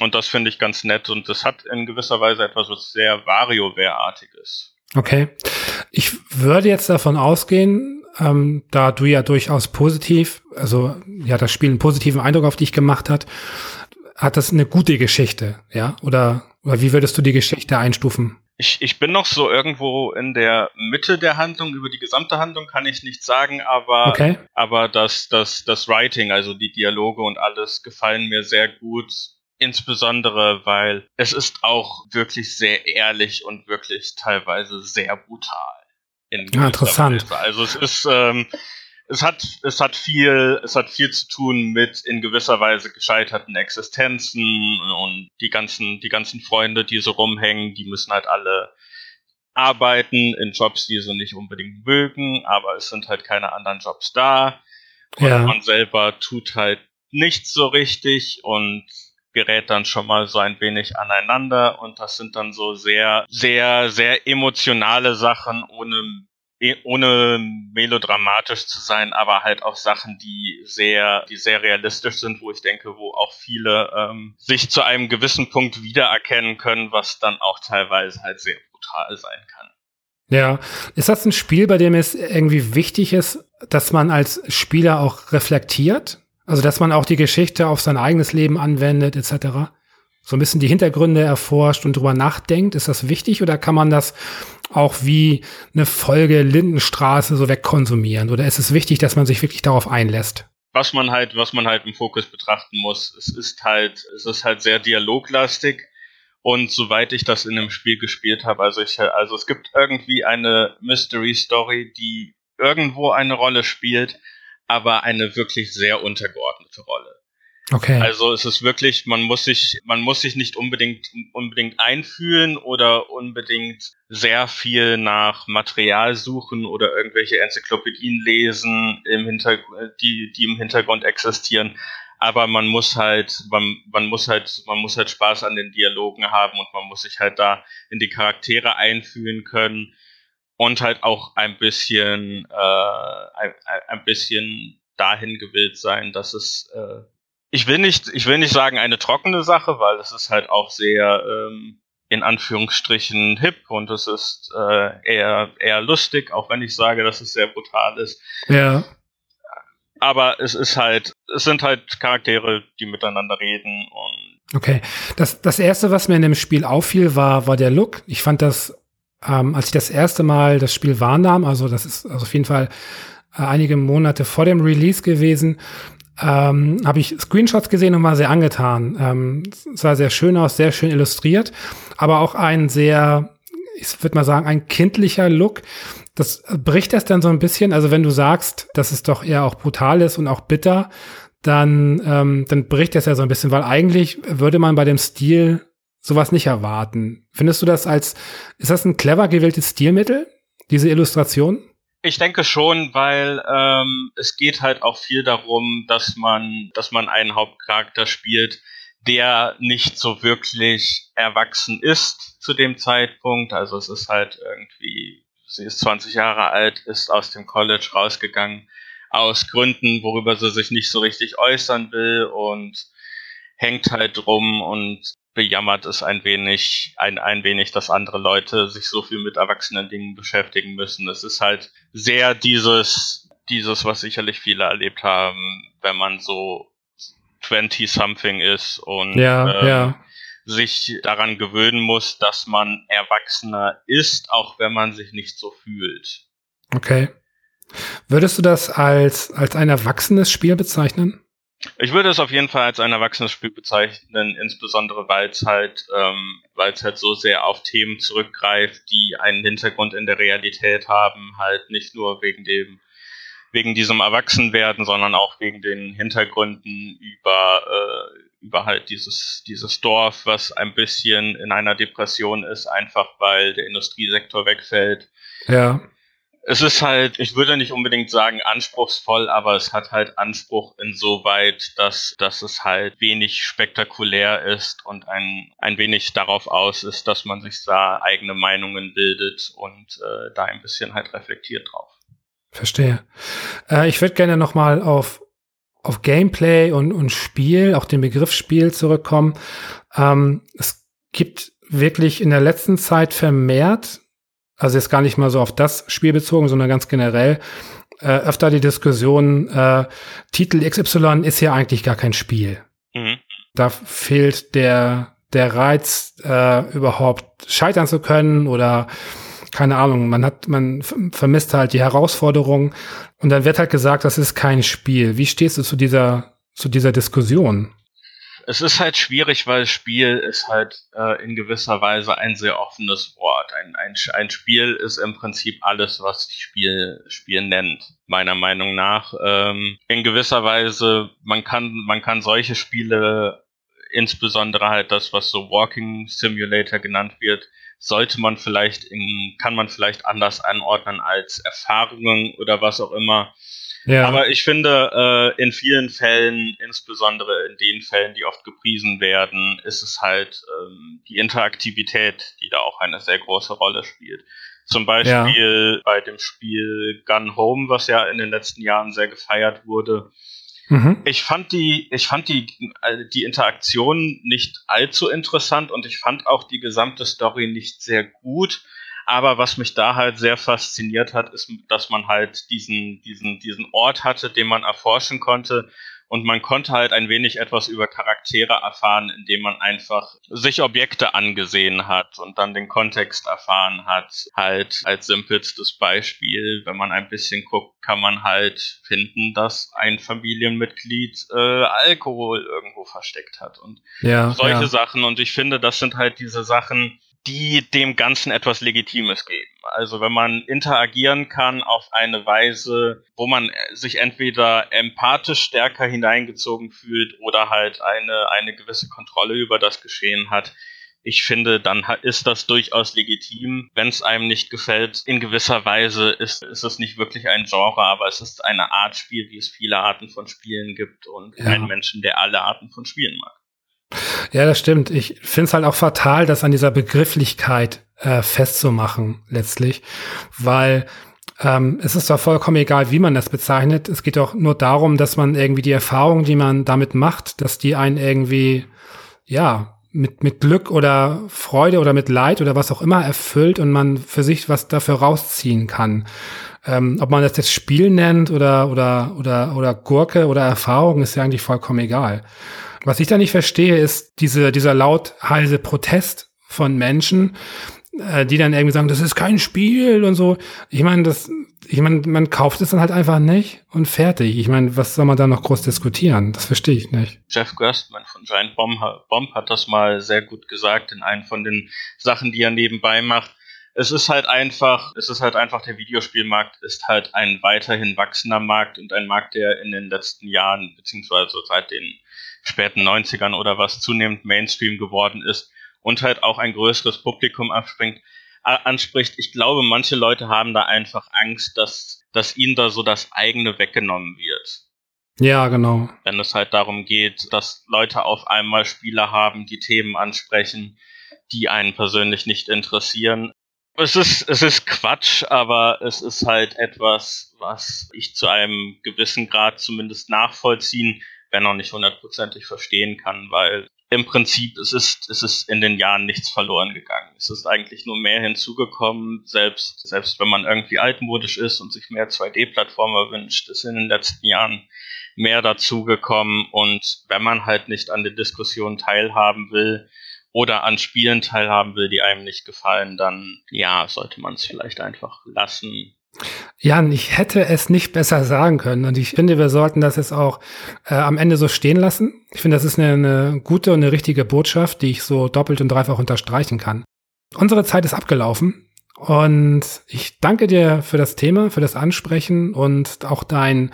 Und das finde ich ganz nett. Und es hat in gewisser Weise etwas, was sehr WarioWare-artiges. Okay. Ich würde jetzt davon ausgehen, ähm, da du ja durchaus positiv, also ja, das Spiel einen positiven Eindruck auf dich gemacht hat, hat das eine gute Geschichte, ja? Oder, oder wie würdest du die Geschichte einstufen? Ich, ich bin noch so irgendwo in der Mitte der Handlung. Über die gesamte Handlung kann ich nichts sagen, aber, okay. aber das, das, das Writing, also die Dialoge und alles gefallen mir sehr gut. Insbesondere, weil es ist auch wirklich sehr ehrlich und wirklich teilweise sehr brutal. In ja, interessant. Weise. Also es ist, ähm, es hat, es hat viel, es hat viel zu tun mit in gewisser Weise gescheiterten Existenzen und die ganzen, die ganzen Freunde, die so rumhängen, die müssen halt alle arbeiten in Jobs, die sie nicht unbedingt mögen, aber es sind halt keine anderen Jobs da Und ja. man selber tut halt nichts so richtig und gerät dann schon mal so ein wenig aneinander und das sind dann so sehr, sehr, sehr emotionale Sachen, ohne, ohne melodramatisch zu sein, aber halt auch Sachen, die sehr, die sehr realistisch sind, wo ich denke, wo auch viele ähm, sich zu einem gewissen Punkt wiedererkennen können, was dann auch teilweise halt sehr brutal sein kann. Ja, ist das ein Spiel, bei dem es irgendwie wichtig ist, dass man als Spieler auch reflektiert? Also, dass man auch die Geschichte auf sein eigenes Leben anwendet, etc. So ein bisschen die Hintergründe erforscht und drüber nachdenkt. Ist das wichtig oder kann man das auch wie eine Folge Lindenstraße so wegkonsumieren? Oder ist es wichtig, dass man sich wirklich darauf einlässt? Was man halt, was man halt im Fokus betrachten muss, es ist halt, es ist halt sehr dialoglastig und soweit ich das in dem Spiel gespielt habe, also ich, also es gibt irgendwie eine Mystery Story, die irgendwo eine Rolle spielt, aber eine wirklich sehr untergeordnete Rolle. Okay. Also es ist wirklich, man muss sich, man muss sich nicht unbedingt, unbedingt einfühlen oder unbedingt sehr viel nach Material suchen oder irgendwelche Enzyklopädien lesen, im Hintergrund, die, die im Hintergrund existieren aber man muss halt, man, man muss halt, man muss halt Spaß an den Dialogen haben und man muss sich halt da in die Charaktere einfühlen können und halt auch ein bisschen, äh, ein, ein bisschen dahin gewillt sein, dass es, äh, ich will nicht, ich will nicht sagen eine trockene Sache, weil es ist halt auch sehr ähm, in Anführungsstrichen hip und es ist äh, eher eher lustig, auch wenn ich sage, dass es sehr brutal ist. Ja aber es ist halt, es sind halt Charaktere, die miteinander reden und. Okay. Das, das erste, was mir in dem Spiel auffiel, war, war der Look. Ich fand das, ähm, als ich das erste Mal das Spiel wahrnahm, also das ist also auf jeden Fall äh, einige Monate vor dem Release gewesen, ähm, habe ich Screenshots gesehen und war sehr angetan. Ähm, sah sehr schön aus, sehr schön illustriert, aber auch ein sehr, ich würde mal sagen, ein kindlicher Look, das bricht das dann so ein bisschen. Also wenn du sagst, dass es doch eher auch brutal ist und auch bitter, dann, ähm, dann bricht das ja so ein bisschen, weil eigentlich würde man bei dem Stil sowas nicht erwarten. Findest du das als, ist das ein clever gewähltes Stilmittel, diese Illustration? Ich denke schon, weil ähm, es geht halt auch viel darum, dass man, dass man einen Hauptcharakter spielt, der nicht so wirklich erwachsen ist zu dem Zeitpunkt. Also es ist halt irgendwie Sie ist 20 Jahre alt, ist aus dem College rausgegangen, aus Gründen, worüber sie sich nicht so richtig äußern will und hängt halt rum und bejammert es ein wenig, ein, ein wenig, dass andere Leute sich so viel mit erwachsenen Dingen beschäftigen müssen. Es ist halt sehr dieses, dieses, was sicherlich viele erlebt haben, wenn man so 20 something ist und ja, ähm, ja sich daran gewöhnen muss, dass man erwachsener ist, auch wenn man sich nicht so fühlt. Okay. Würdest du das als, als ein erwachsenes Spiel bezeichnen? Ich würde es auf jeden Fall als ein erwachsenes Spiel bezeichnen, insbesondere weil es halt, ähm, weil es halt so sehr auf Themen zurückgreift, die einen Hintergrund in der Realität haben, halt nicht nur wegen dem wegen diesem Erwachsenwerden, sondern auch wegen den Hintergründen über, äh, über halt dieses, dieses Dorf, was ein bisschen in einer Depression ist, einfach weil der Industriesektor wegfällt. Ja. Es ist halt, ich würde nicht unbedingt sagen anspruchsvoll, aber es hat halt Anspruch insoweit, dass, dass es halt wenig spektakulär ist und ein, ein wenig darauf aus ist, dass man sich da eigene Meinungen bildet und äh, da ein bisschen halt reflektiert drauf. Verstehe. Äh, ich würde gerne noch mal auf auf Gameplay und, und Spiel, auch den Begriff Spiel zurückkommen. Ähm, es gibt wirklich in der letzten Zeit vermehrt, also jetzt gar nicht mal so auf das Spiel bezogen, sondern ganz generell, äh, öfter die Diskussion, äh, Titel XY ist ja eigentlich gar kein Spiel. Mhm. Da fehlt der, der Reiz, äh, überhaupt scheitern zu können oder keine Ahnung, man hat, man vermisst halt die Herausforderung und dann wird halt gesagt, das ist kein Spiel. Wie stehst du zu dieser, zu dieser Diskussion? Es ist halt schwierig, weil Spiel ist halt äh, in gewisser Weise ein sehr offenes Wort. Ein, ein, ein Spiel ist im Prinzip alles, was sich Spiel, Spiel nennt, meiner Meinung nach. Ähm, in gewisser Weise, man kann, man kann solche Spiele, insbesondere halt das, was so Walking Simulator genannt wird, sollte man vielleicht in, kann man vielleicht anders anordnen als Erfahrungen oder was auch immer. Ja. Aber ich finde, äh, in vielen Fällen, insbesondere in den Fällen, die oft gepriesen werden, ist es halt ähm, die Interaktivität, die da auch eine sehr große Rolle spielt. Zum Beispiel ja. bei dem Spiel Gun Home, was ja in den letzten Jahren sehr gefeiert wurde. Mhm. Ich fand die, ich fand die, äh, die Interaktion nicht allzu interessant und ich fand auch die gesamte Story nicht sehr gut. Aber was mich da halt sehr fasziniert hat, ist, dass man halt diesen, diesen, diesen Ort hatte, den man erforschen konnte. Und man konnte halt ein wenig etwas über Charaktere erfahren, indem man einfach sich Objekte angesehen hat und dann den Kontext erfahren hat. Halt als simpelstes Beispiel, wenn man ein bisschen guckt, kann man halt finden, dass ein Familienmitglied äh, Alkohol irgendwo versteckt hat und ja, solche ja. Sachen. Und ich finde, das sind halt diese Sachen, die dem Ganzen etwas Legitimes geben. Also wenn man interagieren kann auf eine Weise, wo man sich entweder empathisch stärker hineingezogen fühlt oder halt eine, eine gewisse Kontrolle über das Geschehen hat, ich finde, dann ist das durchaus legitim. Wenn es einem nicht gefällt, in gewisser Weise ist, ist es nicht wirklich ein Genre, aber es ist eine Art Spiel, wie es viele Arten von Spielen gibt und ja. ein Menschen, der alle Arten von Spielen mag. Ja, das stimmt. Ich finde es halt auch fatal, das an dieser Begrifflichkeit äh, festzumachen, letztlich, weil ähm, es ist zwar vollkommen egal, wie man das bezeichnet. Es geht auch nur darum, dass man irgendwie die Erfahrung, die man damit macht, dass die einen irgendwie, ja, mit, mit Glück oder Freude oder mit Leid oder was auch immer erfüllt und man für sich was dafür rausziehen kann. Ähm, ob man das jetzt Spiel nennt oder, oder, oder, oder Gurke oder Erfahrung, ist ja eigentlich vollkommen egal. Was ich da nicht verstehe, ist diese, dieser lautheise Protest von Menschen, äh, die dann irgendwie sagen, das ist kein Spiel und so. Ich meine, das, ich meine, man kauft es dann halt einfach nicht und fertig. Ich meine, was soll man da noch groß diskutieren? Das verstehe ich nicht. Jeff Gerstmann von Giant Bomb, Bomb hat das mal sehr gut gesagt in einem von den Sachen, die er nebenbei macht. Es ist halt einfach, es ist halt einfach, der Videospielmarkt ist halt ein weiterhin wachsender Markt und ein Markt, der in den letzten Jahren, beziehungsweise seit den späten 90ern oder was zunehmend Mainstream geworden ist und halt auch ein größeres Publikum abspringt, anspricht. Ich glaube, manche Leute haben da einfach Angst, dass, dass ihnen da so das eigene weggenommen wird. Ja, genau. Wenn es halt darum geht, dass Leute auf einmal Spiele haben, die Themen ansprechen, die einen persönlich nicht interessieren. Es ist, es ist Quatsch, aber es ist halt etwas, was ich zu einem gewissen Grad zumindest nachvollziehen wenn auch nicht hundertprozentig verstehen kann, weil im Prinzip es ist, es ist in den Jahren nichts verloren gegangen. Es ist eigentlich nur mehr hinzugekommen, selbst, selbst wenn man irgendwie altmodisch ist und sich mehr 2D-Plattformer wünscht, ist in den letzten Jahren mehr dazugekommen und wenn man halt nicht an der Diskussion teilhaben will, oder an Spielen teilhaben will, die einem nicht gefallen, dann ja, sollte man es vielleicht einfach lassen Jan, ich hätte es nicht besser sagen können und ich finde, wir sollten das jetzt auch äh, am Ende so stehen lassen. Ich finde, das ist eine, eine gute und eine richtige Botschaft, die ich so doppelt und dreifach unterstreichen kann. Unsere Zeit ist abgelaufen und ich danke dir für das Thema, für das Ansprechen und auch dein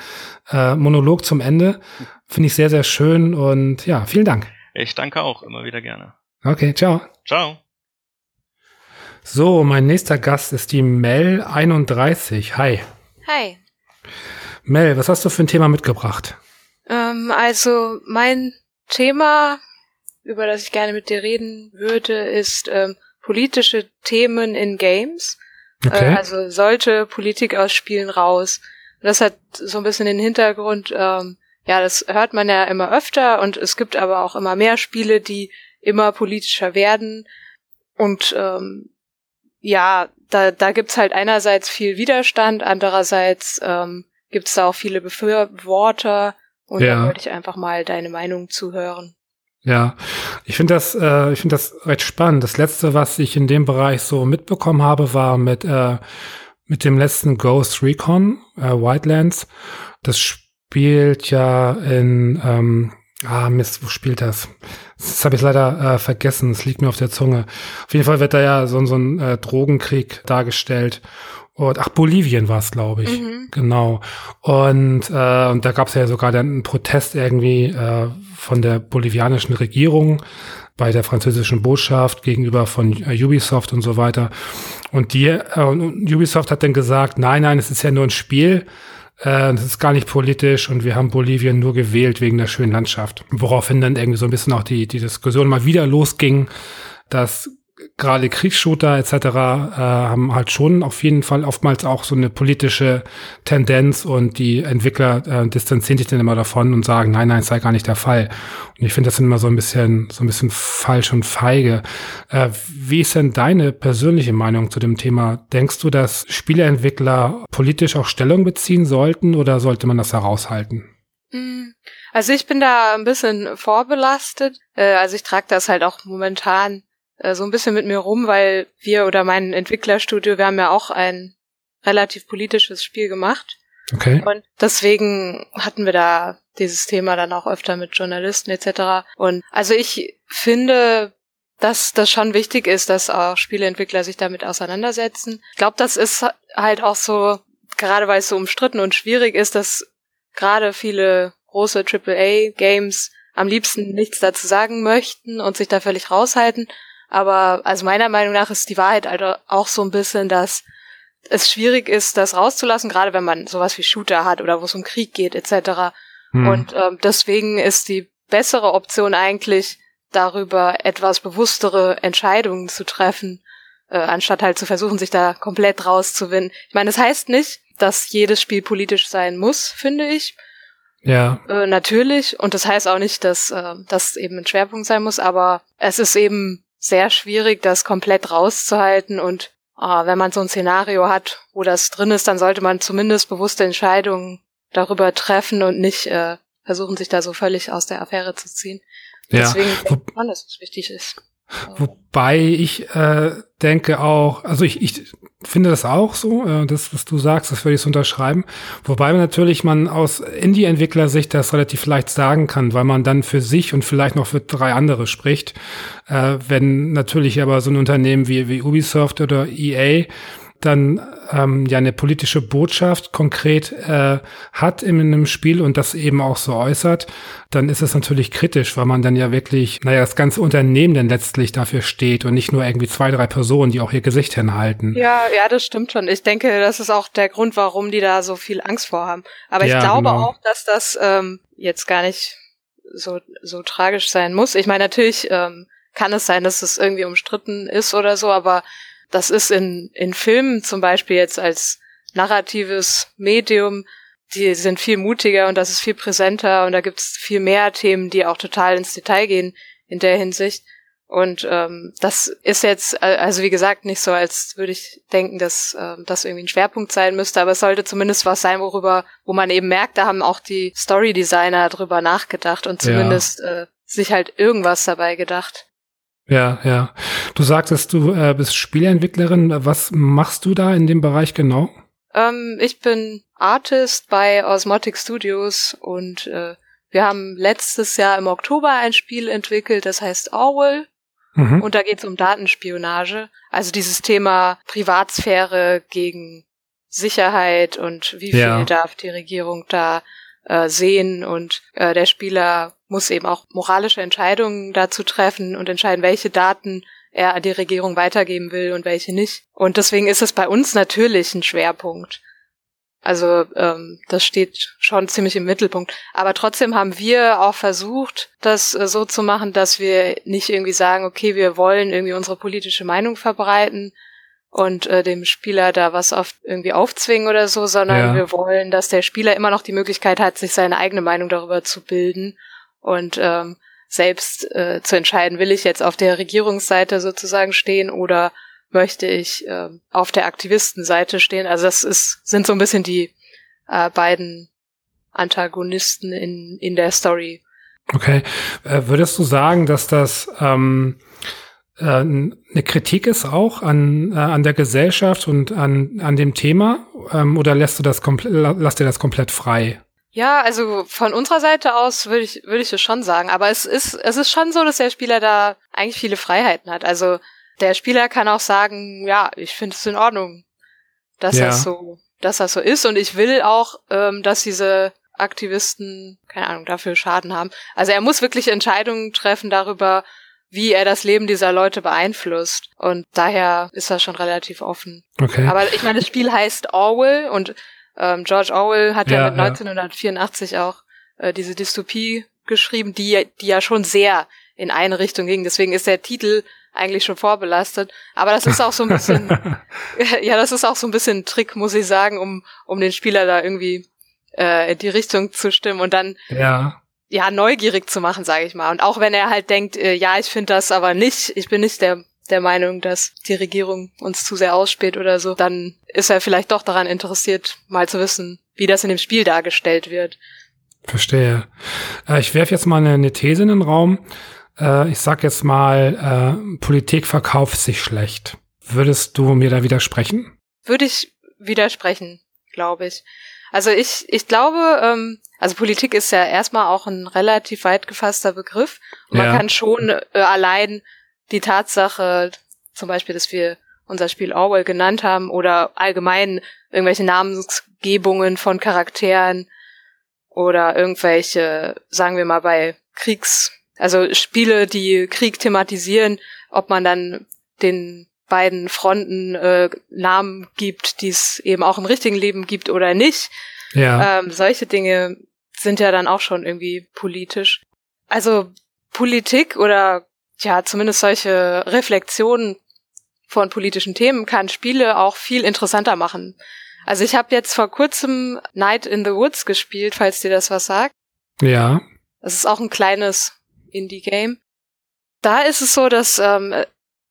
äh, Monolog zum Ende. Finde ich sehr, sehr schön und ja, vielen Dank. Ich danke auch immer wieder gerne. Okay, ciao. Ciao. So, mein nächster Gast ist die Mel31. Hi. Hi. Mel, was hast du für ein Thema mitgebracht? Ähm, also, mein Thema, über das ich gerne mit dir reden würde, ist ähm, politische Themen in Games. Okay. Äh, also sollte Politik aus Spielen raus. das hat so ein bisschen den Hintergrund, ähm, ja, das hört man ja immer öfter und es gibt aber auch immer mehr Spiele, die immer politischer werden. Und ähm, ja, da, da gibt's halt einerseits viel Widerstand, andererseits ähm, gibt's da auch viele Befürworter und ja. da würde ich einfach mal deine Meinung zuhören. Ja, ich finde das, äh, ich finde das recht spannend. Das letzte, was ich in dem Bereich so mitbekommen habe, war mit äh, mit dem letzten Ghost Recon äh, Wildlands. Das spielt ja in ähm, Ah, Mist, wo spielt das? Das habe ich leider äh, vergessen, es liegt mir auf der Zunge. Auf jeden Fall wird da ja so, so ein äh, Drogenkrieg dargestellt. Und, ach, Bolivien war es, glaube ich. Mhm. Genau. Und, äh, und da gab es ja sogar dann einen Protest irgendwie äh, von der bolivianischen Regierung bei der französischen Botschaft gegenüber von äh, Ubisoft und so weiter. Und die äh, Ubisoft hat dann gesagt, nein, nein, es ist ja nur ein Spiel. Äh, das ist gar nicht politisch und wir haben Bolivien nur gewählt wegen der schönen Landschaft. Woraufhin dann irgendwie so ein bisschen auch die, die Diskussion mal wieder losging, dass gerade Kriegsshooter etc. Äh, haben halt schon auf jeden Fall oftmals auch so eine politische Tendenz und die Entwickler äh, distanzieren sich dann immer davon und sagen, nein, nein, sei gar nicht der Fall. Und ich finde das immer so ein bisschen so ein bisschen falsch und feige. Äh, wie ist denn deine persönliche Meinung zu dem Thema? Denkst du, dass Spieleentwickler politisch auch Stellung beziehen sollten oder sollte man das heraushalten? Hm. Also ich bin da ein bisschen vorbelastet. Äh, also ich trage das halt auch momentan äh, so ein bisschen mit mir rum, weil wir oder mein Entwicklerstudio, wir haben ja auch ein relativ politisches Spiel gemacht. Okay. Und deswegen hatten wir da dieses Thema dann auch öfter mit Journalisten etc. Und also ich finde, dass das schon wichtig ist, dass auch Spieleentwickler sich damit auseinandersetzen. Ich glaube, das ist halt auch so, gerade weil es so umstritten und schwierig ist, dass gerade viele große AAA-Games am liebsten nichts dazu sagen möchten und sich da völlig raushalten. Aber also meiner Meinung nach ist die Wahrheit also auch so ein bisschen, dass es schwierig ist, das rauszulassen, gerade wenn man sowas wie Shooter hat oder wo es um Krieg geht etc. Hm. Und ähm, deswegen ist die bessere Option eigentlich darüber etwas bewusstere Entscheidungen zu treffen, äh, anstatt halt zu versuchen, sich da komplett rauszuwinden. Ich meine, das heißt nicht, dass jedes Spiel politisch sein muss, finde ich. Ja. Äh, natürlich. Und das heißt auch nicht, dass äh, das eben ein Schwerpunkt sein muss, aber es ist eben sehr schwierig, das komplett rauszuhalten und äh, wenn man so ein Szenario hat, wo das drin ist, dann sollte man zumindest bewusste Entscheidungen darüber treffen und nicht äh, versuchen, sich da so völlig aus der Affäre zu ziehen. Ja. Deswegen denke ich dass es wichtig ist. Wobei ich äh, denke auch, also ich, ich finde das auch so, äh, das, was du sagst, das würde ich so unterschreiben. Wobei natürlich man aus Indie-Entwickler-Sicht das relativ leicht sagen kann, weil man dann für sich und vielleicht noch für drei andere spricht. Äh, wenn natürlich aber so ein Unternehmen wie, wie Ubisoft oder EA dann ähm, ja eine politische Botschaft konkret äh, hat in einem Spiel und das eben auch so äußert, dann ist es natürlich kritisch, weil man dann ja wirklich, naja, das ganze Unternehmen dann letztlich dafür steht und nicht nur irgendwie zwei, drei Personen, die auch ihr Gesicht hinhalten. Ja, ja, das stimmt schon. Ich denke, das ist auch der Grund, warum die da so viel Angst vor haben. Aber ja, ich glaube genau. auch, dass das ähm, jetzt gar nicht so, so tragisch sein muss. Ich meine, natürlich ähm, kann es sein, dass es irgendwie umstritten ist oder so, aber das ist in, in Filmen zum Beispiel jetzt als narratives Medium, die sind viel mutiger und das ist viel präsenter und da gibt's viel mehr Themen, die auch total ins Detail gehen in der Hinsicht. Und ähm, das ist jetzt, also wie gesagt, nicht so, als würde ich denken, dass ähm, das irgendwie ein Schwerpunkt sein müsste, aber es sollte zumindest was sein, worüber, wo man eben merkt, da haben auch die Story-Designer drüber nachgedacht und zumindest ja. äh, sich halt irgendwas dabei gedacht. Ja, ja. Du sagtest, du äh, bist Spieleentwicklerin. Was machst du da in dem Bereich genau? Ähm, ich bin Artist bei Osmotic Studios und äh, wir haben letztes Jahr im Oktober ein Spiel entwickelt, das heißt Orwell. Mhm. Und da geht es um Datenspionage. Also dieses Thema Privatsphäre gegen Sicherheit und wie viel ja. darf die Regierung da äh, sehen und äh, der Spieler muss eben auch moralische Entscheidungen dazu treffen und entscheiden, welche Daten er an die Regierung weitergeben will und welche nicht. Und deswegen ist es bei uns natürlich ein Schwerpunkt. Also ähm, das steht schon ziemlich im Mittelpunkt. Aber trotzdem haben wir auch versucht, das äh, so zu machen, dass wir nicht irgendwie sagen, okay, wir wollen irgendwie unsere politische Meinung verbreiten und äh, dem Spieler da was auf, irgendwie aufzwingen oder so, sondern ja. wir wollen, dass der Spieler immer noch die Möglichkeit hat, sich seine eigene Meinung darüber zu bilden und ähm, selbst äh, zu entscheiden, will ich jetzt auf der Regierungsseite sozusagen stehen oder möchte ich äh, auf der Aktivistenseite stehen. Also das ist, sind so ein bisschen die äh, beiden Antagonisten in, in der Story. Okay. Äh, würdest du sagen, dass das ähm, äh, eine Kritik ist auch an, äh, an der Gesellschaft und an, an dem Thema? Ähm, oder lässt du das komplett, lass dir das komplett frei? Ja, also von unserer Seite aus würde ich, würde ich es schon sagen. Aber es ist, es ist schon so, dass der Spieler da eigentlich viele Freiheiten hat. Also der Spieler kann auch sagen, ja, ich finde es in Ordnung, dass ja. das so, dass das so ist. Und ich will auch, ähm, dass diese Aktivisten, keine Ahnung, dafür Schaden haben. Also er muss wirklich Entscheidungen treffen darüber, wie er das Leben dieser Leute beeinflusst. Und daher ist er schon relativ offen. Okay. Aber ich meine, das Spiel heißt Orwell und ähm, George Orwell hat ja, ja mit 1984 ja. auch äh, diese Dystopie geschrieben, die, die ja schon sehr in eine Richtung ging. Deswegen ist der Titel eigentlich schon vorbelastet. Aber das ist auch so ein bisschen, [LAUGHS] [LAUGHS] ja, das ist auch so ein bisschen Trick, muss ich sagen, um, um den Spieler da irgendwie äh, in die Richtung zu stimmen und dann ja, ja neugierig zu machen, sage ich mal. Und auch wenn er halt denkt, äh, ja, ich finde das aber nicht, ich bin nicht der der Meinung, dass die Regierung uns zu sehr ausspäht oder so, dann ist er vielleicht doch daran interessiert, mal zu wissen, wie das in dem Spiel dargestellt wird. Verstehe. Äh, ich werfe jetzt mal eine, eine, These in den Raum. Äh, ich sag jetzt mal, äh, Politik verkauft sich schlecht. Würdest du mir da widersprechen? Würde ich widersprechen, glaube ich. Also ich, ich glaube, ähm, also Politik ist ja erstmal auch ein relativ weit gefasster Begriff. Und man ja. kann schon allein die Tatsache, zum Beispiel, dass wir unser Spiel Orwell genannt haben oder allgemein irgendwelche Namensgebungen von Charakteren oder irgendwelche, sagen wir mal, bei Kriegs, also Spiele, die Krieg thematisieren, ob man dann den beiden Fronten äh, Namen gibt, die es eben auch im richtigen Leben gibt oder nicht. Ja. Ähm, solche Dinge sind ja dann auch schon irgendwie politisch. Also Politik oder ja, zumindest solche Reflexionen von politischen Themen kann Spiele auch viel interessanter machen. Also ich habe jetzt vor kurzem Night in the Woods gespielt, falls dir das was sagt. Ja. Das ist auch ein kleines Indie-Game. Da ist es so, dass ähm,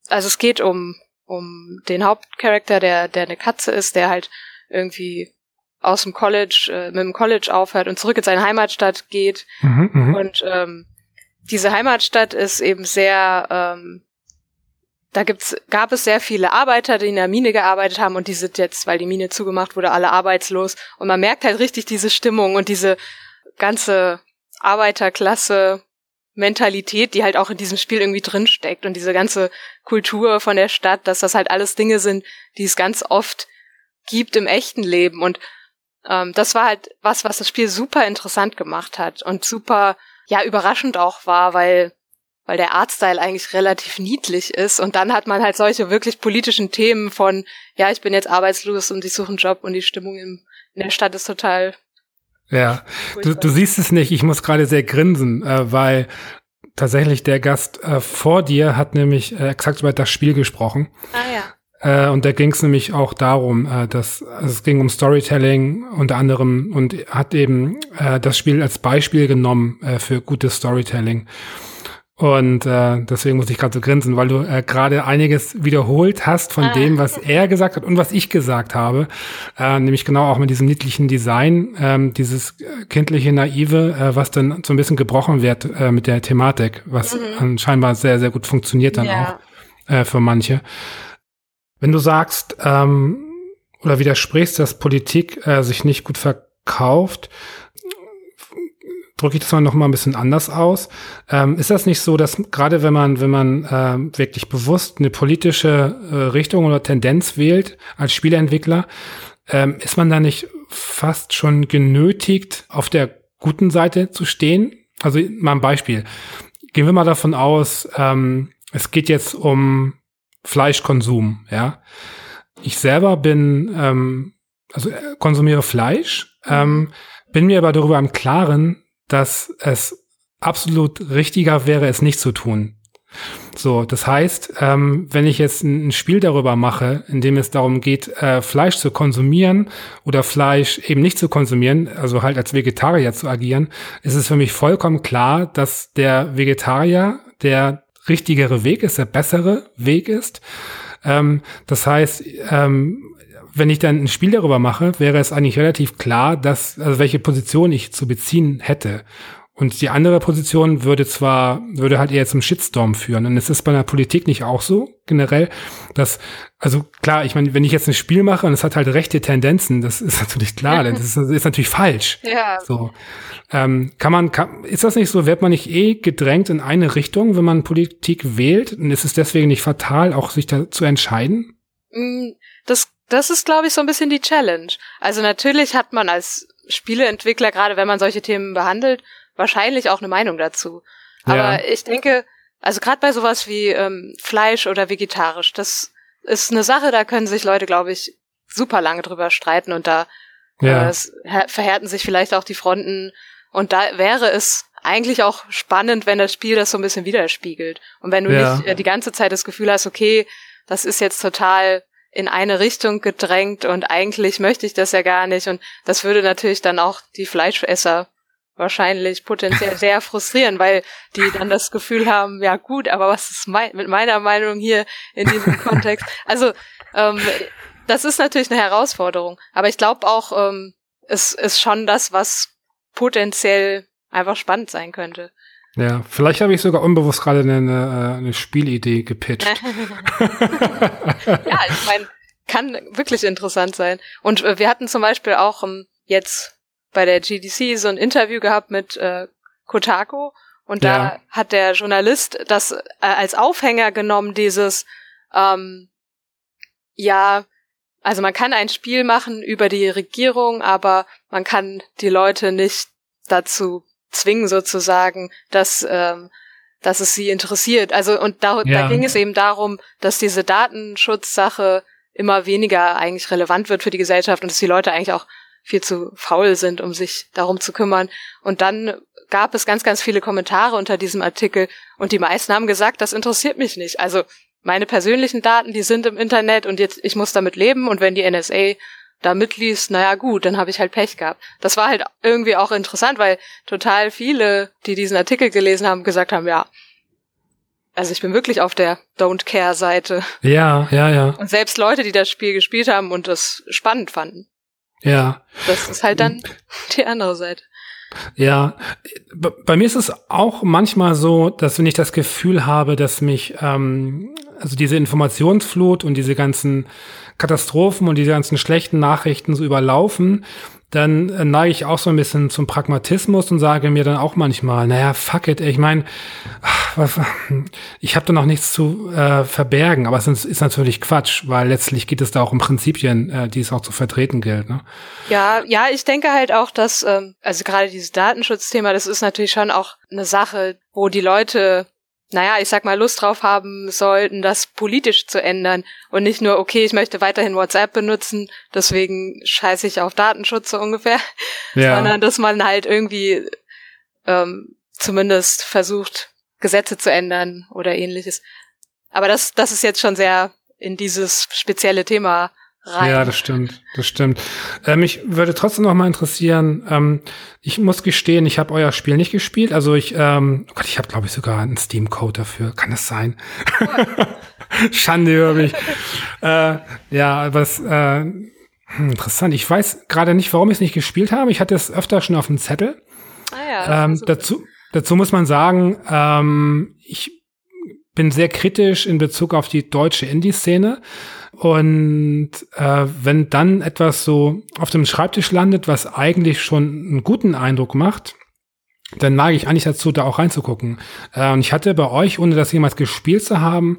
also es geht um um den Hauptcharakter, der, der eine Katze ist, der halt irgendwie aus dem College, äh, mit dem College aufhört und zurück in seine Heimatstadt geht. Mhm, mhm, und ähm, diese Heimatstadt ist eben sehr, ähm, da gibt's, gab es sehr viele Arbeiter, die in der Mine gearbeitet haben und die sind jetzt, weil die Mine zugemacht wurde, alle arbeitslos. Und man merkt halt richtig diese Stimmung und diese ganze Arbeiterklasse Mentalität, die halt auch in diesem Spiel irgendwie drinsteckt und diese ganze Kultur von der Stadt, dass das halt alles Dinge sind, die es ganz oft gibt im echten Leben und ähm, das war halt was, was das Spiel super interessant gemacht hat und super, ja, überraschend auch war, weil weil der Artstyle eigentlich relativ niedlich ist und dann hat man halt solche wirklich politischen Themen von, ja, ich bin jetzt arbeitslos und ich suche einen Job und die Stimmung in, in der Stadt ist total ja, du, du siehst es nicht. Ich muss gerade sehr grinsen, äh, weil tatsächlich der Gast äh, vor dir hat nämlich äh, exakt über das Spiel gesprochen. Ah ja. Äh, und da ging es nämlich auch darum, äh, dass also es ging um Storytelling unter anderem und hat eben äh, das Spiel als Beispiel genommen äh, für gutes Storytelling. Und äh, deswegen muss ich gerade so grinsen, weil du äh, gerade einiges wiederholt hast von ah. dem, was er gesagt hat und was ich gesagt habe. Äh, nämlich genau auch mit diesem niedlichen Design, ähm, dieses kindliche Naive, äh, was dann so ein bisschen gebrochen wird äh, mit der Thematik, was mhm. scheinbar sehr, sehr gut funktioniert dann ja. auch äh, für manche. Wenn du sagst ähm, oder widersprichst, dass Politik äh, sich nicht gut verkauft, drücke ich das mal noch mal ein bisschen anders aus. Ähm, ist das nicht so, dass gerade wenn man, wenn man äh, wirklich bewusst eine politische äh, Richtung oder Tendenz wählt als Spieleentwickler, ähm, ist man da nicht fast schon genötigt, auf der guten Seite zu stehen? Also mal ein Beispiel. Gehen wir mal davon aus, ähm, es geht jetzt um Fleischkonsum, ja. Ich selber bin, ähm, also äh, konsumiere Fleisch, ähm, bin mir aber darüber im Klaren, dass es absolut richtiger wäre, es nicht zu tun. So, das heißt, ähm, wenn ich jetzt ein, Spiel darüber mache, in dem es darum geht, äh, Fleisch zu konsumieren oder Fleisch eben nicht zu konsumieren, also halt als Vegetarier zu agieren, ist es für mich vollkommen klar, dass der Vegetarier der richtigere Weg ist, der bessere Weg ist. Ähm, das heißt, ähm, wenn ich dann ein Spiel darüber mache, wäre es eigentlich relativ klar, dass, also welche Position ich zu beziehen hätte. Und die andere Position würde zwar, würde halt eher zum Shitstorm führen. Und es ist bei der Politik nicht auch so, generell, dass, also klar, ich meine, wenn ich jetzt ein Spiel mache und es hat halt rechte Tendenzen, das ist [LAUGHS] natürlich klar, [LAUGHS] das ist, ist natürlich falsch. Ja. So. Ähm, kann man, kann, ist das nicht so, wird man nicht eh gedrängt in eine Richtung, wenn man Politik wählt? Und ist es deswegen nicht fatal, auch sich da zu entscheiden? Mm, das das ist, glaube ich, so ein bisschen die Challenge. Also natürlich hat man als Spieleentwickler, gerade wenn man solche Themen behandelt, wahrscheinlich auch eine Meinung dazu. Aber ja. ich denke, also gerade bei sowas wie ähm, Fleisch oder vegetarisch, das ist eine Sache, da können sich Leute, glaube ich, super lange drüber streiten und da ja. äh, verhärten sich vielleicht auch die Fronten. Und da wäre es eigentlich auch spannend, wenn das Spiel das so ein bisschen widerspiegelt. Und wenn du ja. nicht äh, die ganze Zeit das Gefühl hast, okay, das ist jetzt total in eine Richtung gedrängt und eigentlich möchte ich das ja gar nicht. Und das würde natürlich dann auch die Fleischesser wahrscheinlich potenziell sehr frustrieren, weil die dann das Gefühl haben, ja gut, aber was ist mein, mit meiner Meinung hier in diesem Kontext? Also ähm, das ist natürlich eine Herausforderung, aber ich glaube auch, ähm, es ist schon das, was potenziell einfach spannend sein könnte. Ja, vielleicht habe ich sogar unbewusst gerade eine, eine, Spielidee gepitcht. [LAUGHS] [LAUGHS] ja, ich meine, kann wirklich interessant sein. Und äh, wir hatten zum Beispiel auch ähm, jetzt bei der GDC so ein Interview gehabt mit äh, Kotaku und da ja. hat der Journalist das äh, als Aufhänger genommen, dieses ähm, ja, also man kann ein Spiel machen über die Regierung, aber man kann die Leute nicht dazu zwingen sozusagen, dass ähm, dass es sie interessiert. Also und da, ja. da ging es eben darum, dass diese Datenschutzsache immer weniger eigentlich relevant wird für die Gesellschaft und dass die Leute eigentlich auch viel zu faul sind, um sich darum zu kümmern. Und dann gab es ganz, ganz viele Kommentare unter diesem Artikel und die meisten haben gesagt, das interessiert mich nicht. Also meine persönlichen Daten, die sind im Internet und jetzt, ich muss damit leben und wenn die NSA da mitliest, naja gut, dann habe ich halt Pech gehabt. Das war halt irgendwie auch interessant, weil total viele, die diesen Artikel gelesen haben, gesagt haben, ja, also ich bin wirklich auf der Don't Care Seite. Ja, ja, ja. Und selbst Leute, die das Spiel gespielt haben und das spannend fanden. Ja. Das ist halt dann die andere Seite. Ja, bei mir ist es auch manchmal so, dass wenn ich das Gefühl habe, dass mich ähm, also diese Informationsflut und diese ganzen Katastrophen und diese ganzen schlechten Nachrichten so überlaufen, dann neige ich auch so ein bisschen zum Pragmatismus und sage mir dann auch manchmal, naja, fuck it, ich meine, ich habe da noch nichts zu äh, verbergen, aber es ist natürlich Quatsch, weil letztlich geht es da auch um Prinzipien, äh, die es auch zu vertreten gilt. Ne? Ja, ja, ich denke halt auch, dass, ähm, also gerade dieses Datenschutzthema, das ist natürlich schon auch eine Sache, wo die Leute naja, ich sag mal, Lust drauf haben sollten, das politisch zu ändern und nicht nur, okay, ich möchte weiterhin WhatsApp benutzen, deswegen scheiße ich auf Datenschutz so ungefähr, [LAUGHS] ja. sondern dass man halt irgendwie ähm, zumindest versucht, Gesetze zu ändern oder ähnliches. Aber das, das ist jetzt schon sehr in dieses spezielle Thema rein. Ja, das stimmt, das stimmt. Äh, mich würde trotzdem noch mal interessieren, ähm, ich muss gestehen, ich habe euer Spiel nicht gespielt. Also ich, ähm, oh Gott, ich habe glaube ich sogar einen Steam-Code dafür. Kann das sein? [LAUGHS] Schande über mich. äh, ja, es, äh, hm, interessant. Ich weiß gerade nicht, warum ich es nicht gespielt habe. Ich hatte es öfter schon auf dem Zettel. Ah ja, ähm, dazu, dazu muss man sagen, ähm, ich bin sehr kritisch in Bezug auf die deutsche Indie-Szene. Und äh, wenn dann etwas so auf dem Schreibtisch landet, was eigentlich schon einen guten Eindruck macht, dann neige ich eigentlich dazu, da auch reinzugucken. Äh, und ich hatte bei euch, ohne das jemals gespielt zu haben,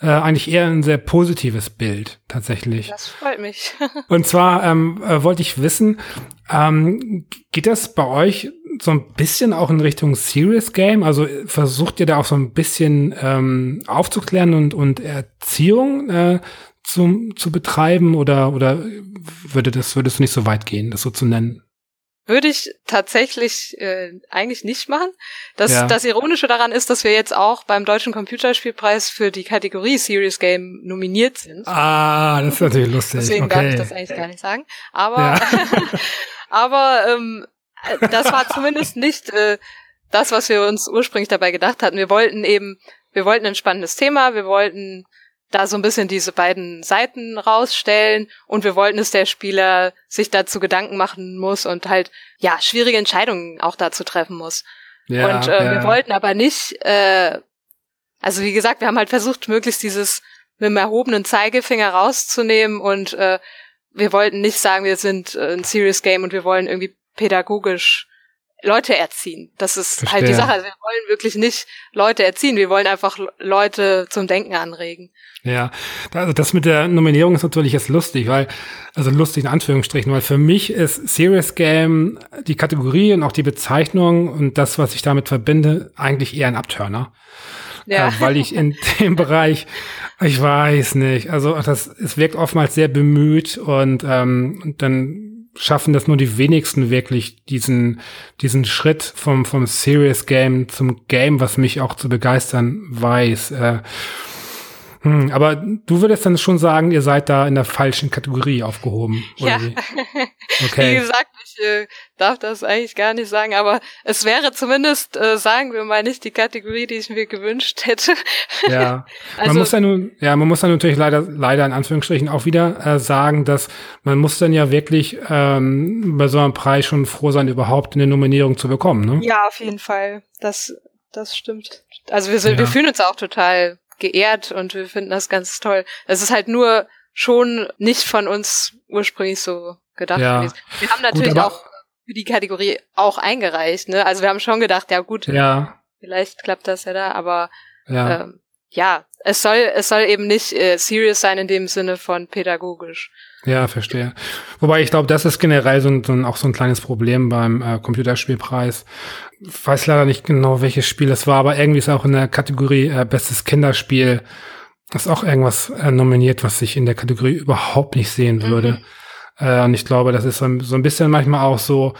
äh, eigentlich eher ein sehr positives Bild tatsächlich. Das freut mich. [LAUGHS] und zwar ähm, äh, wollte ich wissen, ähm, geht das bei euch so ein bisschen auch in Richtung Serious Game? Also versucht ihr da auch so ein bisschen ähm, aufzuklären und, und Erziehung äh, zu, zu betreiben oder, oder würde das, würdest du nicht so weit gehen, das so zu nennen? Würde ich tatsächlich äh, eigentlich nicht machen. Das, ja. das Ironische daran ist, dass wir jetzt auch beim Deutschen Computerspielpreis für die Kategorie Serious Game nominiert sind. Ah, das ist natürlich lustig. Deswegen okay. darf ich das eigentlich gar nicht sagen. Aber, ja. [LAUGHS] aber ähm, das war zumindest nicht äh, das, was wir uns ursprünglich dabei gedacht hatten. Wir wollten eben, wir wollten ein spannendes Thema, wir wollten da so ein bisschen diese beiden Seiten rausstellen und wir wollten, dass der Spieler sich dazu Gedanken machen muss und halt ja schwierige Entscheidungen auch dazu treffen muss. Ja, und äh, ja. wir wollten aber nicht, äh, also wie gesagt, wir haben halt versucht, möglichst dieses mit dem erhobenen Zeigefinger rauszunehmen und äh, wir wollten nicht sagen, wir sind äh, ein Serious Game und wir wollen irgendwie pädagogisch Leute erziehen. Das ist Verstehe. halt die Sache. Also wir wollen wirklich nicht Leute erziehen. Wir wollen einfach Leute zum Denken anregen. Ja, also das mit der Nominierung ist natürlich jetzt lustig, weil, also lustig in Anführungsstrichen, weil für mich ist Serious Game die Kategorie und auch die Bezeichnung und das, was ich damit verbinde, eigentlich eher ein Abturner. Ja. Äh, weil ich in [LAUGHS] dem Bereich, ich weiß nicht, also das, es wirkt oftmals sehr bemüht und, ähm, und dann schaffen das nur die wenigsten wirklich, diesen, diesen Schritt vom, vom Serious Game zum Game, was mich auch zu begeistern weiß. Äh, hm, aber du würdest dann schon sagen, ihr seid da in der falschen Kategorie aufgehoben. ja. Wie? [LAUGHS] Okay. wie gesagt, ich äh, darf das eigentlich gar nicht sagen, aber es wäre zumindest, äh, sagen wir mal, nicht die Kategorie, die ich mir gewünscht hätte. Ja. [LAUGHS] also, man muss ja nun, ja, man muss dann natürlich leider, leider in Anführungsstrichen auch wieder äh, sagen, dass man muss dann ja wirklich ähm, bei so einem Preis schon froh sein, überhaupt eine Nominierung zu bekommen, ne? Ja, auf jeden Fall. Das, das stimmt. Also wir sind, ja. wir fühlen uns auch total geehrt und wir finden das ganz toll. Es ist halt nur schon nicht von uns ursprünglich so gedacht ja. gewesen. Wir haben natürlich gut, auch für die Kategorie auch eingereicht, ne? Also wir haben schon gedacht, ja gut, ja. vielleicht klappt das ja da, aber ja, ähm, ja es soll es soll eben nicht äh, serious sein in dem Sinne von pädagogisch. Ja, verstehe. Wobei ich glaube, das ist generell so ein, so ein, auch so ein kleines Problem beim äh, Computerspielpreis. Ich weiß leider nicht genau, welches Spiel es war, aber irgendwie ist auch in der Kategorie äh, Bestes Kinderspiel ist auch irgendwas äh, nominiert, was ich in der Kategorie überhaupt nicht sehen würde. Mhm. Äh, und ich glaube, das ist so ein, so ein bisschen manchmal auch so,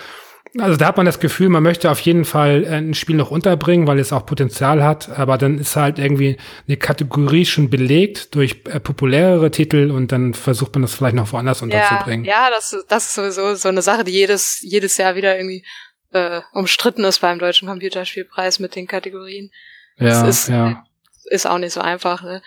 also da hat man das Gefühl, man möchte auf jeden Fall äh, ein Spiel noch unterbringen, weil es auch Potenzial hat, aber dann ist halt irgendwie eine Kategorie schon belegt durch äh, populärere Titel und dann versucht man das vielleicht noch woanders unterzubringen. Ja, ja das, das ist sowieso so eine Sache, die jedes, jedes Jahr wieder irgendwie äh, umstritten ist beim Deutschen Computerspielpreis mit den Kategorien. Ja, das ist, ja. ist auch nicht so einfach. Ne?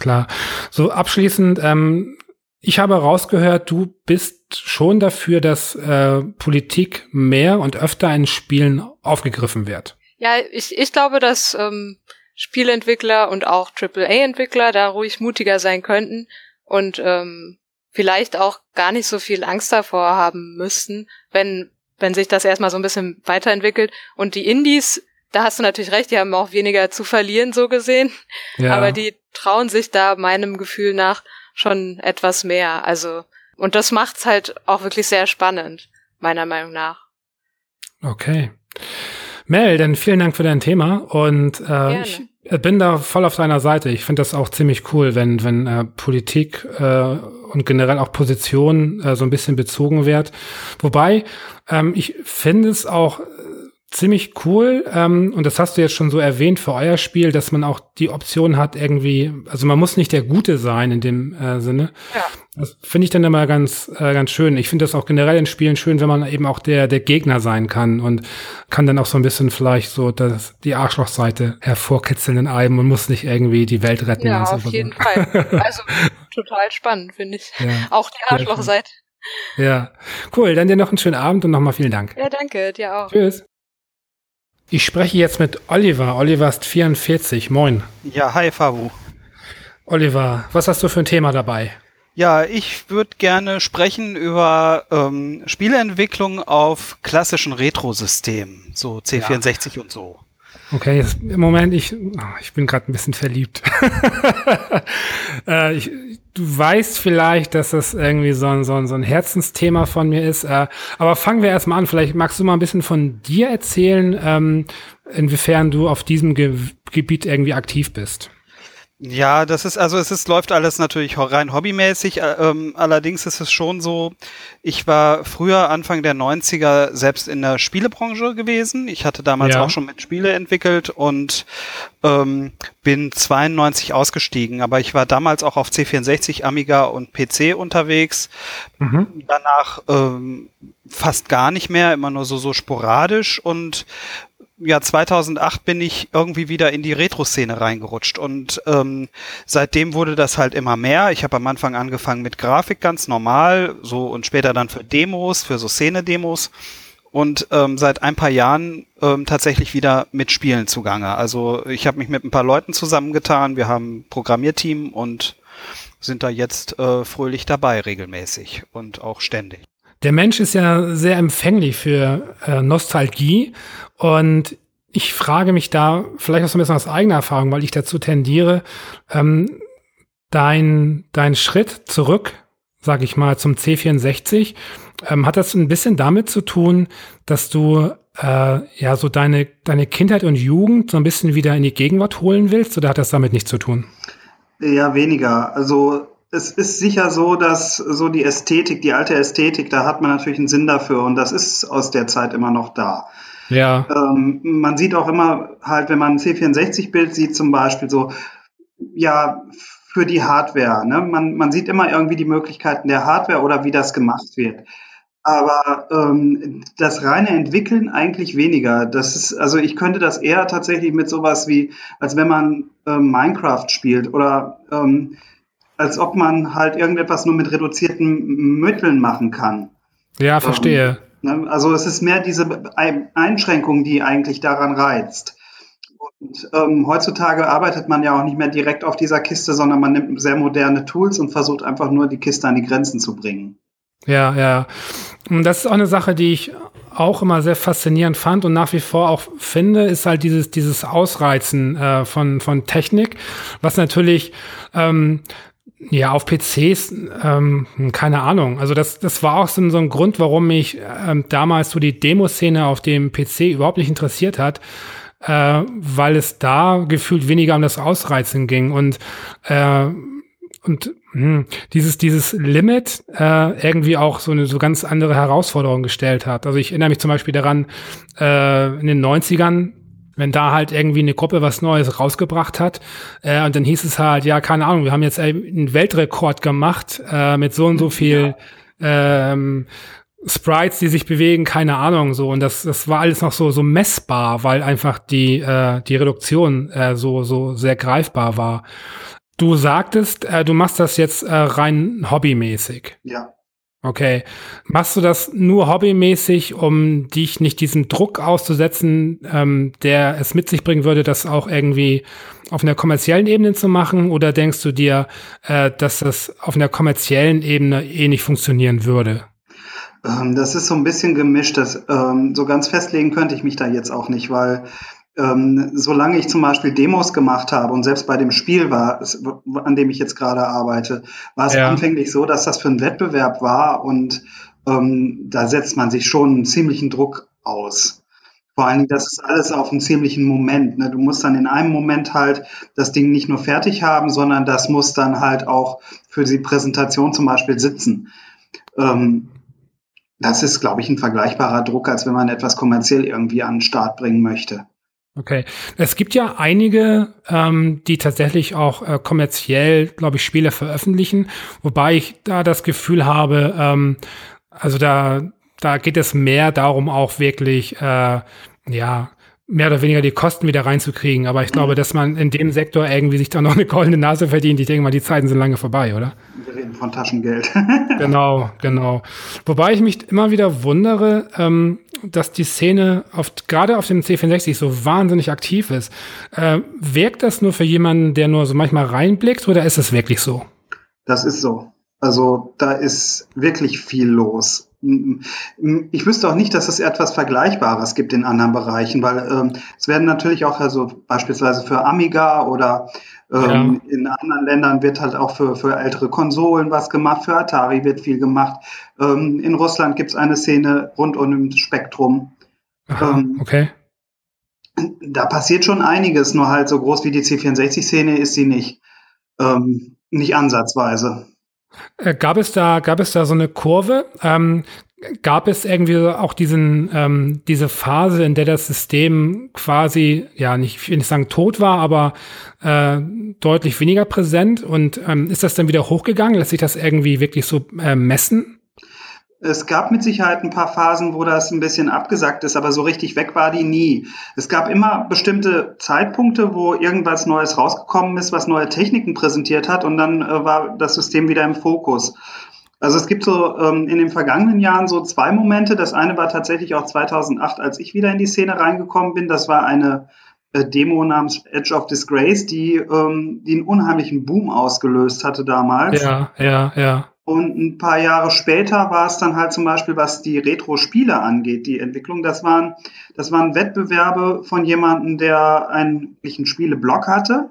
Klar. So abschließend, ähm, ich habe rausgehört, du bist schon dafür, dass äh, Politik mehr und öfter in Spielen aufgegriffen wird. Ja, ich, ich glaube, dass ähm, Spielentwickler und auch AAA-Entwickler da ruhig mutiger sein könnten und ähm, vielleicht auch gar nicht so viel Angst davor haben müssten, wenn, wenn sich das erstmal so ein bisschen weiterentwickelt. Und die Indies, da hast du natürlich recht, die haben auch weniger zu verlieren, so gesehen. Ja. Aber die trauen sich da meinem Gefühl nach schon etwas mehr. Also, und das macht's halt auch wirklich sehr spannend, meiner Meinung nach. Okay. Mel, dann vielen Dank für dein Thema und äh, ich bin da voll auf deiner Seite. Ich finde das auch ziemlich cool, wenn wenn äh, Politik äh, und generell auch Position äh, so ein bisschen bezogen wird. Wobei ähm, ich finde es auch ziemlich cool. Ähm, und das hast du jetzt schon so erwähnt für euer Spiel, dass man auch die Option hat, irgendwie, also man muss nicht der Gute sein in dem äh, Sinne. Ja. Das finde ich dann immer ganz, äh, ganz schön. Ich finde das auch generell in Spielen schön, wenn man eben auch der, der Gegner sein kann und kann dann auch so ein bisschen vielleicht so das, die Arschlochseite hervorkitzeln in einem und muss nicht irgendwie die Welt retten. Ja, auf jeden so. Fall. Also [LAUGHS] total spannend, finde ich. Ja, auch die Arschlochseite. Ja, cool. Dann dir noch einen schönen Abend und nochmal vielen Dank. Ja, danke, dir auch. Tschüss. Ich spreche jetzt mit Oliver. Oliver ist 44. Moin. Ja, hi Fabu. Oliver, was hast du für ein Thema dabei? Ja, ich würde gerne sprechen über ähm, Spieleentwicklung auf klassischen Retro-Systemen, so C64 ja. und so. Okay, jetzt, im Moment, ich, oh, ich bin gerade ein bisschen verliebt. [LAUGHS] äh, ich, du weißt vielleicht, dass das irgendwie so ein, so ein, so ein Herzensthema von mir ist. Äh, aber fangen wir erstmal an. Vielleicht magst du mal ein bisschen von dir erzählen, ähm, inwiefern du auf diesem Ge Gebiet irgendwie aktiv bist. Ja, das ist, also es ist, läuft alles natürlich rein hobbymäßig. Äh, ähm, allerdings ist es schon so, ich war früher Anfang der 90er selbst in der Spielebranche gewesen. Ich hatte damals ja. auch schon mit Spiele entwickelt und ähm, bin 92 ausgestiegen. Aber ich war damals auch auf C64, Amiga und PC unterwegs. Mhm. Danach ähm, fast gar nicht mehr, immer nur so, so sporadisch und ja, 2008 bin ich irgendwie wieder in die Retro-Szene reingerutscht und ähm, seitdem wurde das halt immer mehr. Ich habe am Anfang angefangen mit Grafik ganz normal, so und später dann für Demos, für so Szene-Demos und ähm, seit ein paar Jahren ähm, tatsächlich wieder mit Spielen zugange. Also ich habe mich mit ein paar Leuten zusammengetan, wir haben Programmierteam und sind da jetzt äh, fröhlich dabei regelmäßig und auch ständig. der Mensch ist ja sehr empfänglich für äh, Nostalgie und ich frage mich da vielleicht auch so ein bisschen aus eigener Erfahrung, weil ich dazu tendiere, ähm, dein, dein Schritt zurück, sage ich mal, zum C64, ähm, hat das ein bisschen damit zu tun, dass du äh, ja so deine, deine Kindheit und Jugend so ein bisschen wieder in die Gegenwart holen willst oder hat das damit nichts zu tun? Ja, weniger. Also es ist sicher so, dass so die Ästhetik, die alte Ästhetik, da hat man natürlich einen Sinn dafür und das ist aus der Zeit immer noch da. Ja. Ähm, man sieht auch immer halt, wenn man ein C64-Bild sieht zum Beispiel so, ja, für die Hardware. Ne? Man, man sieht immer irgendwie die Möglichkeiten der Hardware oder wie das gemacht wird. Aber ähm, das reine Entwickeln eigentlich weniger. Das ist, also ich könnte das eher tatsächlich mit sowas wie, als wenn man ähm, Minecraft spielt oder ähm, als ob man halt irgendetwas nur mit reduzierten Mitteln machen kann. Ja, verstehe. Ne? Also es ist mehr diese Einschränkung, die eigentlich daran reizt. Und ähm, heutzutage arbeitet man ja auch nicht mehr direkt auf dieser Kiste, sondern man nimmt sehr moderne Tools und versucht einfach nur die Kiste an die Grenzen zu bringen. Ja, ja. Und das ist auch eine Sache, die ich auch immer sehr faszinierend fand und nach wie vor auch finde, ist halt dieses, dieses Ausreizen äh, von, von Technik, was natürlich ähm, ja, auf PCs, ähm, keine Ahnung. Also das, das war auch so, so ein Grund, warum mich ähm, damals so die Demoszene auf dem PC überhaupt nicht interessiert hat, äh, weil es da gefühlt weniger um das Ausreizen ging und äh, und mh, hm, dieses dieses Limit äh, irgendwie auch so eine so ganz andere Herausforderung gestellt hat. Also ich erinnere mich zum Beispiel daran äh, in den 90ern wenn da halt irgendwie eine Gruppe was Neues rausgebracht hat äh, und dann hieß es halt, ja, keine Ahnung, wir haben jetzt einen Weltrekord gemacht äh, mit so und so viel ja. ähm, Sprites, die sich bewegen, keine Ahnung, so und das das war alles noch so so messbar, weil einfach die äh, die Reduktion äh, so so sehr greifbar war. Du sagtest, äh, du machst das jetzt äh, rein hobbymäßig. Ja. Okay. Machst du das nur hobbymäßig, um dich nicht diesem Druck auszusetzen, ähm, der es mit sich bringen würde, das auch irgendwie auf einer kommerziellen Ebene zu machen? Oder denkst du dir, äh, dass das auf einer kommerziellen Ebene eh nicht funktionieren würde? Ähm, das ist so ein bisschen gemischt. Das, ähm, so ganz festlegen könnte ich mich da jetzt auch nicht, weil ähm, solange ich zum Beispiel Demos gemacht habe und selbst bei dem Spiel war, an dem ich jetzt gerade arbeite, war es ja. anfänglich so, dass das für einen Wettbewerb war und ähm, da setzt man sich schon einen ziemlichen Druck aus. Vor allen Dingen, das ist alles auf einen ziemlichen Moment. Ne? Du musst dann in einem Moment halt das Ding nicht nur fertig haben, sondern das muss dann halt auch für die Präsentation zum Beispiel sitzen. Ähm, das ist, glaube ich, ein vergleichbarer Druck, als wenn man etwas kommerziell irgendwie an den Start bringen möchte. Okay. Es gibt ja einige, ähm, die tatsächlich auch äh, kommerziell, glaube ich, Spiele veröffentlichen, wobei ich da das Gefühl habe, ähm, also da, da geht es mehr darum, auch wirklich, äh, ja, mehr oder weniger die Kosten wieder reinzukriegen. Aber ich glaube, dass man in dem Sektor irgendwie sich da noch eine goldene Nase verdient. Ich denke mal, die Zeiten sind lange vorbei, oder? Wir reden von Taschengeld. [LAUGHS] genau, genau. Wobei ich mich immer wieder wundere, ähm, dass die Szene auf, gerade auf dem C64 so wahnsinnig aktiv ist. Äh, wirkt das nur für jemanden, der nur so manchmal reinblickt oder ist es wirklich so? Das ist so. Also da ist wirklich viel los. Ich wüsste auch nicht, dass es etwas Vergleichbares gibt in anderen Bereichen, weil ähm, es werden natürlich auch also beispielsweise für Amiga oder ähm, ja. in anderen Ländern wird halt auch für, für ältere Konsolen was gemacht, für Atari wird viel gemacht. Ähm, in Russland gibt es eine Szene rund um das Spektrum. Aha, ähm, okay. Da passiert schon einiges, nur halt so groß wie die C64-Szene ist sie nicht. Ähm, nicht ansatzweise. Äh, gab es da, gab es da so eine Kurve? Ähm, gab es irgendwie auch diesen, ähm, diese Phase, in der das System quasi, ja, nicht, ich will nicht sagen tot war, aber äh, deutlich weniger präsent? Und ähm, ist das dann wieder hochgegangen? Lässt sich das irgendwie wirklich so äh, messen? Es gab mit Sicherheit ein paar Phasen, wo das ein bisschen abgesackt ist, aber so richtig weg war die nie. Es gab immer bestimmte Zeitpunkte, wo irgendwas Neues rausgekommen ist, was neue Techniken präsentiert hat und dann äh, war das System wieder im Fokus. Also es gibt so ähm, in den vergangenen Jahren so zwei Momente. Das eine war tatsächlich auch 2008, als ich wieder in die Szene reingekommen bin. Das war eine äh, Demo namens Edge of Disgrace, die, ähm, die einen unheimlichen Boom ausgelöst hatte damals. Ja, ja, ja. Und ein paar Jahre später war es dann halt zum Beispiel, was die Retro-Spiele angeht, die Entwicklung. Das waren, das waren Wettbewerbe von jemandem, der einen, einen Spieleblog hatte.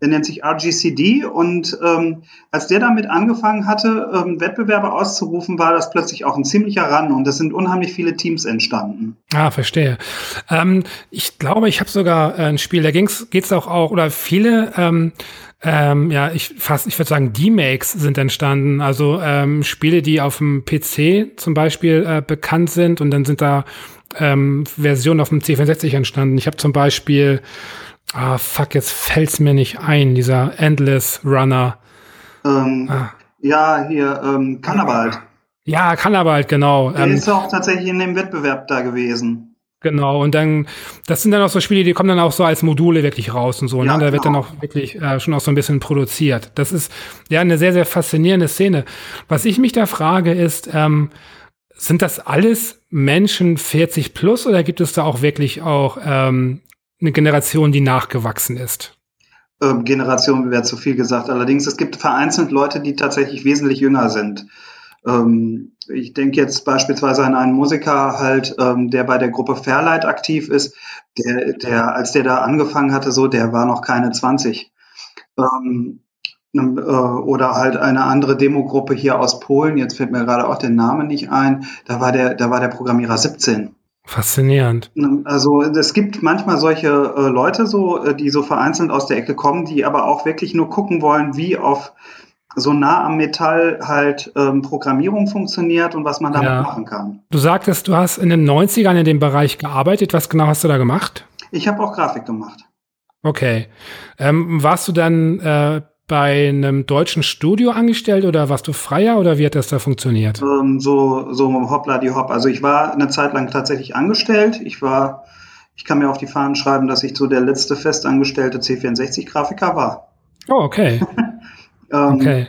Der nennt sich RGCD und ähm, als der damit angefangen hatte, ähm, Wettbewerbe auszurufen, war das plötzlich auch ein ziemlicher Run und es sind unheimlich viele Teams entstanden. Ah, verstehe. Ähm, ich glaube, ich habe sogar ein Spiel, da ging's, geht's auch auch oder viele ähm, ähm, ja, ich fast, ich würde sagen, D-Makes sind entstanden. Also ähm, Spiele, die auf dem PC zum Beispiel äh, bekannt sind und dann sind da ähm, Versionen auf dem C64 entstanden. Ich habe zum Beispiel, ah fuck, jetzt fällt's mir nicht ein, dieser Endless Runner. Ähm, ah. Ja, hier, ähm, Cannabalt. Ja, Cannabalt, genau. Der ähm, ist auch tatsächlich in dem Wettbewerb da gewesen. Genau, und dann, das sind dann auch so Spiele, die kommen dann auch so als Module wirklich raus und so, ne? ja, ne? Da wird dann genau. auch wirklich äh, schon auch so ein bisschen produziert. Das ist ja eine sehr, sehr faszinierende Szene. Was ich mich da frage, ist, ähm, sind das alles Menschen 40 plus oder gibt es da auch wirklich auch ähm, eine Generation, die nachgewachsen ist? Ähm, Generation wäre zu viel gesagt. Allerdings, es gibt vereinzelt Leute, die tatsächlich wesentlich jünger sind. Ähm, ich denke jetzt beispielsweise an einen Musiker halt, ähm, der bei der Gruppe Fairlight aktiv ist, der, der, als der da angefangen hatte, so, der war noch keine 20. Ähm, äh, oder halt eine andere Demogruppe hier aus Polen, jetzt fällt mir gerade auch der Name nicht ein, da war der, da war der Programmierer 17. Faszinierend. Also es gibt manchmal solche äh, Leute so, äh, die so vereinzelt aus der Ecke kommen, die aber auch wirklich nur gucken wollen, wie auf so nah am Metall halt ähm, Programmierung funktioniert und was man damit ja. machen kann. Du sagtest, du hast in den 90ern in dem Bereich gearbeitet. Was genau hast du da gemacht? Ich habe auch Grafik gemacht. Okay. Ähm, warst du dann äh, bei einem deutschen Studio angestellt oder warst du freier oder wie hat das da funktioniert? Ähm, so, so hoppla die hopp. Also ich war eine Zeit lang tatsächlich angestellt. Ich war, ich kann mir auf die Fahnen schreiben, dass ich so der letzte festangestellte C64-Grafiker war. Oh, okay. [LAUGHS] Ähm, okay.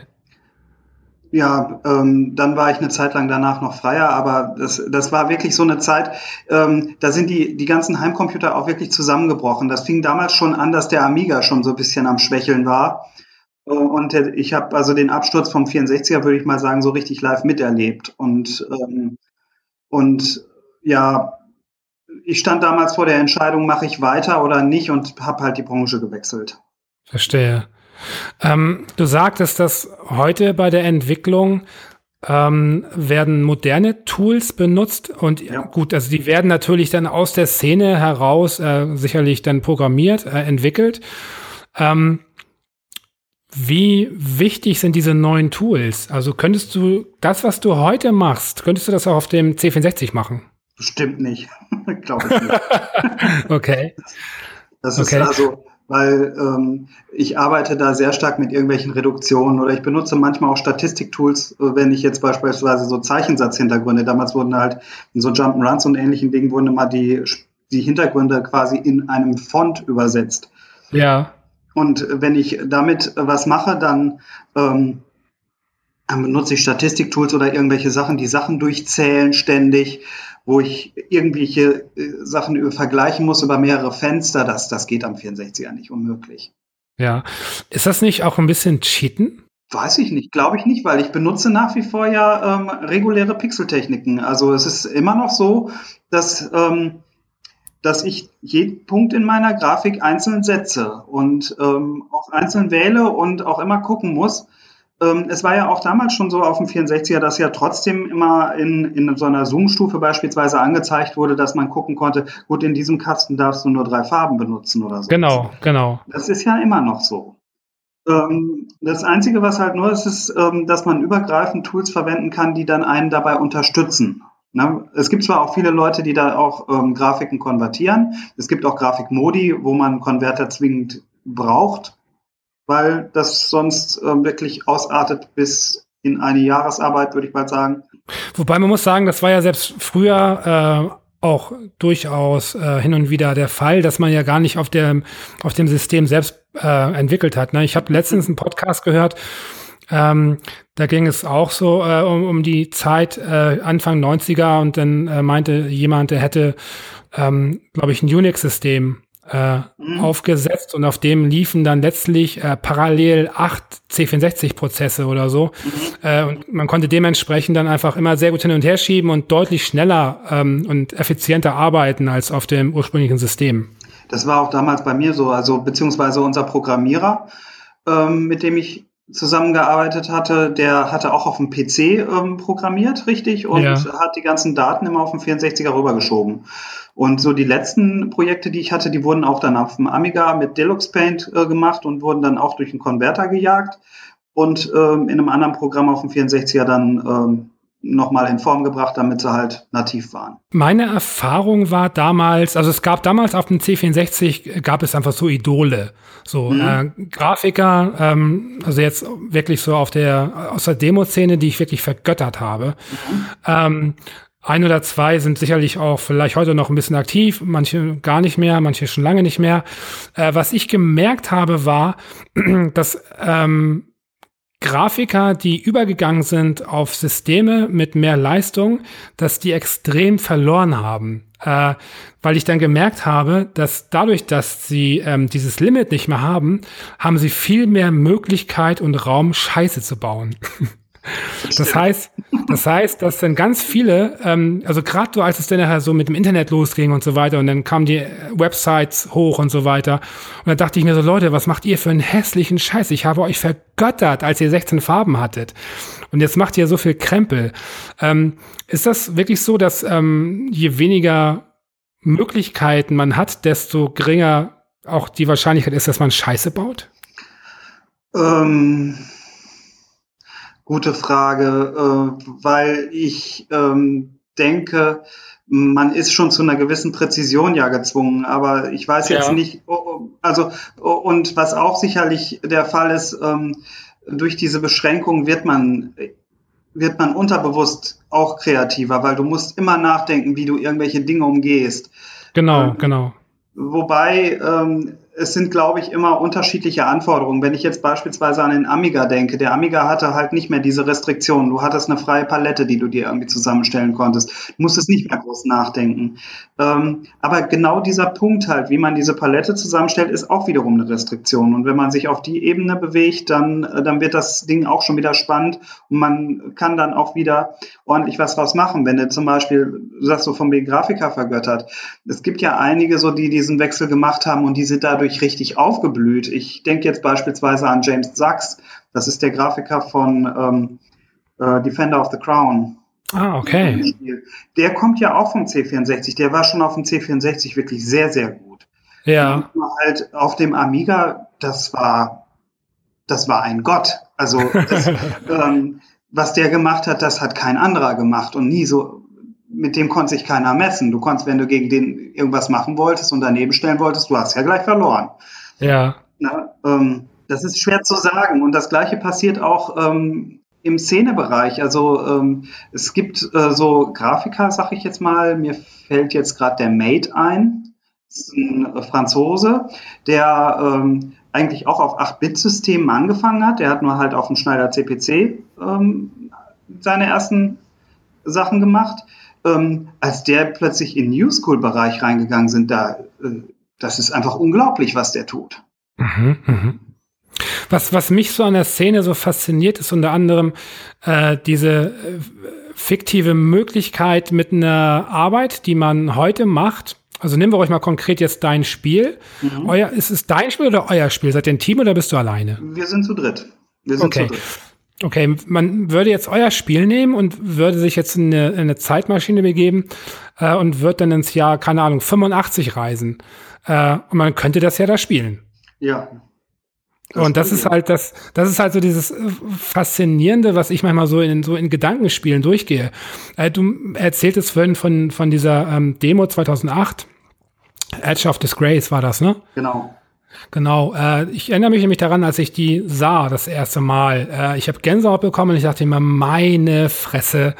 Ja, ähm, dann war ich eine Zeit lang danach noch freier, aber das, das war wirklich so eine Zeit, ähm, da sind die, die ganzen Heimcomputer auch wirklich zusammengebrochen. Das fing damals schon an, dass der Amiga schon so ein bisschen am Schwächeln war. Äh, und ich habe also den Absturz vom 64er, würde ich mal sagen, so richtig live miterlebt. Und, ähm, und ja, ich stand damals vor der Entscheidung, mache ich weiter oder nicht und habe halt die Branche gewechselt. Verstehe. Ähm, du sagtest, dass heute bei der Entwicklung ähm, werden moderne Tools benutzt und ja. gut, also die werden natürlich dann aus der Szene heraus äh, sicherlich dann programmiert, äh, entwickelt. Ähm, wie wichtig sind diese neuen Tools? Also könntest du das, was du heute machst, könntest du das auch auf dem C64 machen? Bestimmt nicht, [LAUGHS] glaube ich nicht. [LAUGHS] okay. Das ist okay. also, weil ähm, ich arbeite da sehr stark mit irgendwelchen Reduktionen oder ich benutze manchmal auch Statistiktools, äh, wenn ich jetzt beispielsweise so Zeichensatzhintergründe, damals wurden halt in so Jump'n'Runs und ähnlichen Dingen wurden immer die, die Hintergründe quasi in einem Font übersetzt. Ja. Und wenn ich damit was mache, dann ähm, dann benutze ich Statistiktools oder irgendwelche Sachen, die Sachen durchzählen ständig, wo ich irgendwelche äh, Sachen vergleichen muss über mehrere Fenster. Das, das geht am 64er nicht unmöglich. Ja. Ist das nicht auch ein bisschen Cheaten? Weiß ich nicht, glaube ich nicht, weil ich benutze nach wie vor ja ähm, reguläre Pixeltechniken. Also es ist immer noch so, dass, ähm, dass ich jeden Punkt in meiner Grafik einzeln setze und ähm, auch einzeln wähle und auch immer gucken muss, ähm, es war ja auch damals schon so auf dem 64er, dass ja trotzdem immer in, in so einer Zoom-Stufe beispielsweise angezeigt wurde, dass man gucken konnte, gut, in diesem Kasten darfst du nur drei Farben benutzen oder so. Genau, genau. Das ist ja immer noch so. Ähm, das Einzige, was halt nur ist, ist, ähm, dass man übergreifend Tools verwenden kann, die dann einen dabei unterstützen. Ne? Es gibt zwar auch viele Leute, die da auch Grafiken konvertieren. Es gibt auch Grafikmodi, wo man Konverter zwingend braucht weil das sonst äh, wirklich ausartet bis in eine Jahresarbeit, würde ich mal sagen. Wobei man muss sagen, das war ja selbst früher äh, auch durchaus äh, hin und wieder der Fall, dass man ja gar nicht auf dem, auf dem System selbst äh, entwickelt hat. Ne? Ich habe letztens einen Podcast gehört, ähm, da ging es auch so äh, um, um die Zeit äh, Anfang 90er und dann äh, meinte jemand, der hätte, ähm, glaube ich, ein Unix-System äh, mhm. aufgesetzt und auf dem liefen dann letztlich äh, parallel acht C64-Prozesse oder so. Mhm. Äh, und man konnte dementsprechend dann einfach immer sehr gut hin und her schieben und deutlich schneller ähm, und effizienter arbeiten als auf dem ursprünglichen System. Das war auch damals bei mir so, also beziehungsweise unser Programmierer, ähm, mit dem ich zusammengearbeitet hatte, der hatte auch auf dem PC ähm, programmiert, richtig, und ja. hat die ganzen Daten immer auf dem 64er rübergeschoben. Und so die letzten Projekte, die ich hatte, die wurden auch dann auf dem Amiga mit Deluxe Paint äh, gemacht und wurden dann auch durch einen Konverter gejagt und ähm, in einem anderen Programm auf dem 64er dann ähm, nochmal in Form gebracht, damit sie halt nativ waren. Meine Erfahrung war damals, also es gab damals auf dem C64 gab es einfach so Idole, so mhm. äh, Grafiker, ähm, also jetzt wirklich so auf der aus der Demo-Szene, die ich wirklich vergöttert habe. Mhm. Ähm, ein oder zwei sind sicherlich auch vielleicht heute noch ein bisschen aktiv, manche gar nicht mehr, manche schon lange nicht mehr. Äh, was ich gemerkt habe, war, [CLEARS THROAT] dass ähm, Grafiker, die übergegangen sind auf Systeme mit mehr Leistung, dass die extrem verloren haben. Äh, weil ich dann gemerkt habe, dass dadurch, dass sie ähm, dieses Limit nicht mehr haben, haben sie viel mehr Möglichkeit und Raum, Scheiße zu bauen. [LAUGHS] Das heißt, das heißt, dass dann ganz viele, ähm, also gerade so als es dann nachher so mit dem Internet losging und so weiter und dann kamen die Websites hoch und so weiter und dann dachte ich mir so, Leute, was macht ihr für einen hässlichen Scheiß? Ich habe euch vergöttert, als ihr 16 Farben hattet und jetzt macht ihr so viel Krempel. Ähm, ist das wirklich so, dass ähm, je weniger Möglichkeiten man hat, desto geringer auch die Wahrscheinlichkeit ist, dass man Scheiße baut? Ähm Gute Frage, äh, weil ich ähm, denke, man ist schon zu einer gewissen Präzision ja gezwungen, aber ich weiß jetzt ja. nicht, also und was auch sicherlich der Fall ist, ähm, durch diese Beschränkung wird man wird man unterbewusst auch kreativer, weil du musst immer nachdenken, wie du irgendwelche Dinge umgehst. Genau, ähm, genau. Wobei ähm, es sind, glaube ich, immer unterschiedliche Anforderungen. Wenn ich jetzt beispielsweise an den Amiga denke, der Amiga hatte halt nicht mehr diese Restriktionen. Du hattest eine freie Palette, die du dir irgendwie zusammenstellen konntest. Du musstest nicht mehr groß nachdenken. Ähm, aber genau dieser Punkt halt, wie man diese Palette zusammenstellt, ist auch wiederum eine Restriktion. Und wenn man sich auf die Ebene bewegt, dann, äh, dann wird das Ding auch schon wieder spannend und man kann dann auch wieder ordentlich was draus machen. Wenn du zum Beispiel, du sagst so vom Grafiker vergöttert. Es gibt ja einige so, die diesen Wechsel gemacht haben und die sind dadurch dadurch richtig aufgeblüht. Ich denke jetzt beispielsweise an James Sachs, das ist der Grafiker von ähm, äh, Defender of the Crown. Ah, okay. Der kommt ja auch vom C64. Der war schon auf dem C64 wirklich sehr, sehr gut. Ja. Halt auf dem Amiga, das war, das war ein Gott. Also, das, [LAUGHS] ähm, was der gemacht hat, das hat kein anderer gemacht und nie so mit dem konnte sich keiner messen. Du konntest, wenn du gegen den irgendwas machen wolltest und daneben stellen wolltest, du hast ja gleich verloren. Ja. Na, ähm, das ist schwer zu sagen. Und das Gleiche passiert auch ähm, im Szenebereich. Also ähm, es gibt äh, so Grafiker, sag ich jetzt mal. Mir fällt jetzt gerade der Mate ein. Das ist ein Franzose, der ähm, eigentlich auch auf 8-Bit-Systemen angefangen hat. Der hat nur halt auf dem Schneider CPC ähm, seine ersten Sachen gemacht ähm, als der plötzlich in New School-Bereich reingegangen sind, da, äh, das ist einfach unglaublich, was der tut. Mhm, mhm. Was, was mich so an der Szene so fasziniert, ist unter anderem äh, diese äh, fiktive Möglichkeit mit einer Arbeit, die man heute macht. Also nehmen wir euch mal konkret jetzt dein Spiel. Mhm. Euer, ist es dein Spiel oder euer Spiel? Seid ihr ein Team oder bist du alleine? Wir sind zu dritt. Wir sind okay. zu dritt. Okay, man würde jetzt euer Spiel nehmen und würde sich jetzt in eine, in eine Zeitmaschine begeben äh, und wird dann ins Jahr, keine Ahnung, 85 reisen. Äh, und man könnte das ja da spielen. Ja. Das und das ist halt das, das ist halt so dieses äh, Faszinierende, was ich manchmal so in so in Gedankenspielen durchgehe. Äh, du erzähltest vorhin von, von dieser ähm, Demo 2008. Edge of Disgrace war das, ne? Genau. Genau, äh, ich erinnere mich nämlich daran, als ich die sah das erste Mal. Äh, ich habe Gänsehaut bekommen und ich dachte immer, meine Fresse,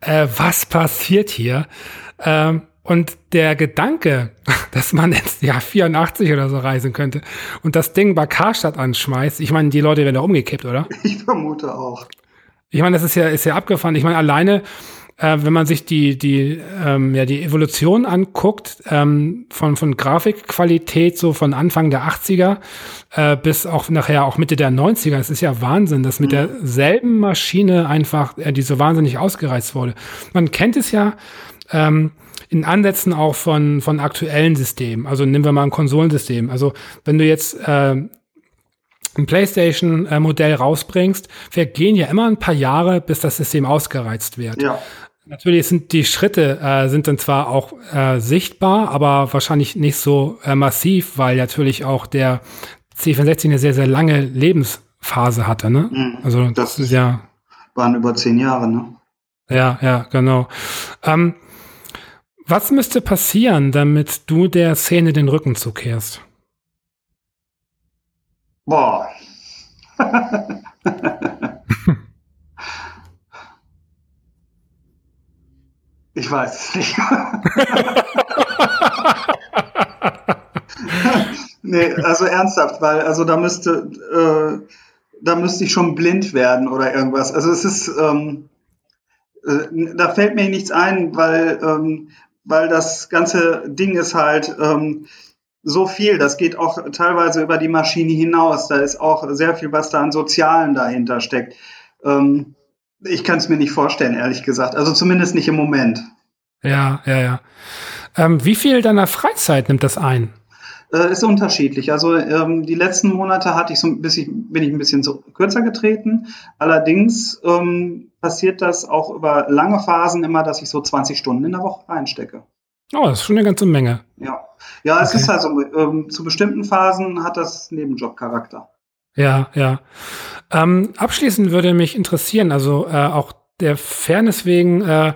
äh, was passiert hier? Äh, und der Gedanke, [LAUGHS] dass man ins Jahr 84 oder so reisen könnte und das Ding bei Karstadt anschmeißt, ich meine, die Leute werden da umgekippt, oder? Ich vermute auch. Ich meine, das ist ja, ist ja abgefahren. Ich meine, alleine äh, wenn man sich die, die, ähm, ja, die Evolution anguckt, ähm, von, von Grafikqualität so von Anfang der 80er äh, bis auch nachher auch Mitte der 90er, es ist ja Wahnsinn, dass mit mhm. derselben Maschine einfach äh, die so wahnsinnig ausgereizt wurde. Man kennt es ja, ähm, in Ansätzen auch von, von aktuellen Systemen. Also nehmen wir mal ein Konsolensystem. Also wenn du jetzt äh, ein PlayStation-Modell rausbringst, vergehen ja immer ein paar Jahre, bis das System ausgereizt wird. Ja. Natürlich sind die Schritte äh, sind dann zwar auch äh, sichtbar, aber wahrscheinlich nicht so äh, massiv, weil natürlich auch der C64 eine sehr, sehr lange Lebensphase hatte. Ne? Mhm. Also das, das ist ja waren über zehn Jahre, ne? Ja, ja, genau. Ähm, was müsste passieren, damit du der Szene den Rücken zukehrst? Boah. [LAUGHS] ich weiß es nicht. [LAUGHS] nee, also ernsthaft, weil also da müsste äh, da müsste ich schon blind werden oder irgendwas. Also es ist ähm, äh, da fällt mir nichts ein, weil ähm, weil das ganze Ding ist halt ähm, so viel. Das geht auch teilweise über die Maschine hinaus. Da ist auch sehr viel, was da an Sozialen dahinter steckt. Ähm, ich kann es mir nicht vorstellen, ehrlich gesagt. Also zumindest nicht im Moment. Ja, ja, ja. Ähm, wie viel deiner Freizeit nimmt das ein? Äh, ist unterschiedlich. Also ähm, die letzten Monate hatte ich so ein bisschen, bin ich ein bisschen so kürzer getreten. Allerdings ähm, passiert das auch über lange Phasen immer, dass ich so 20 Stunden in der Woche reinstecke. Oh, das ist schon eine ganze Menge. Ja, ja, es okay. ist also ähm, zu bestimmten Phasen hat das Nebenjobcharakter. Ja, ja. Ähm, abschließend würde mich interessieren, also äh, auch der Fairness wegen, äh,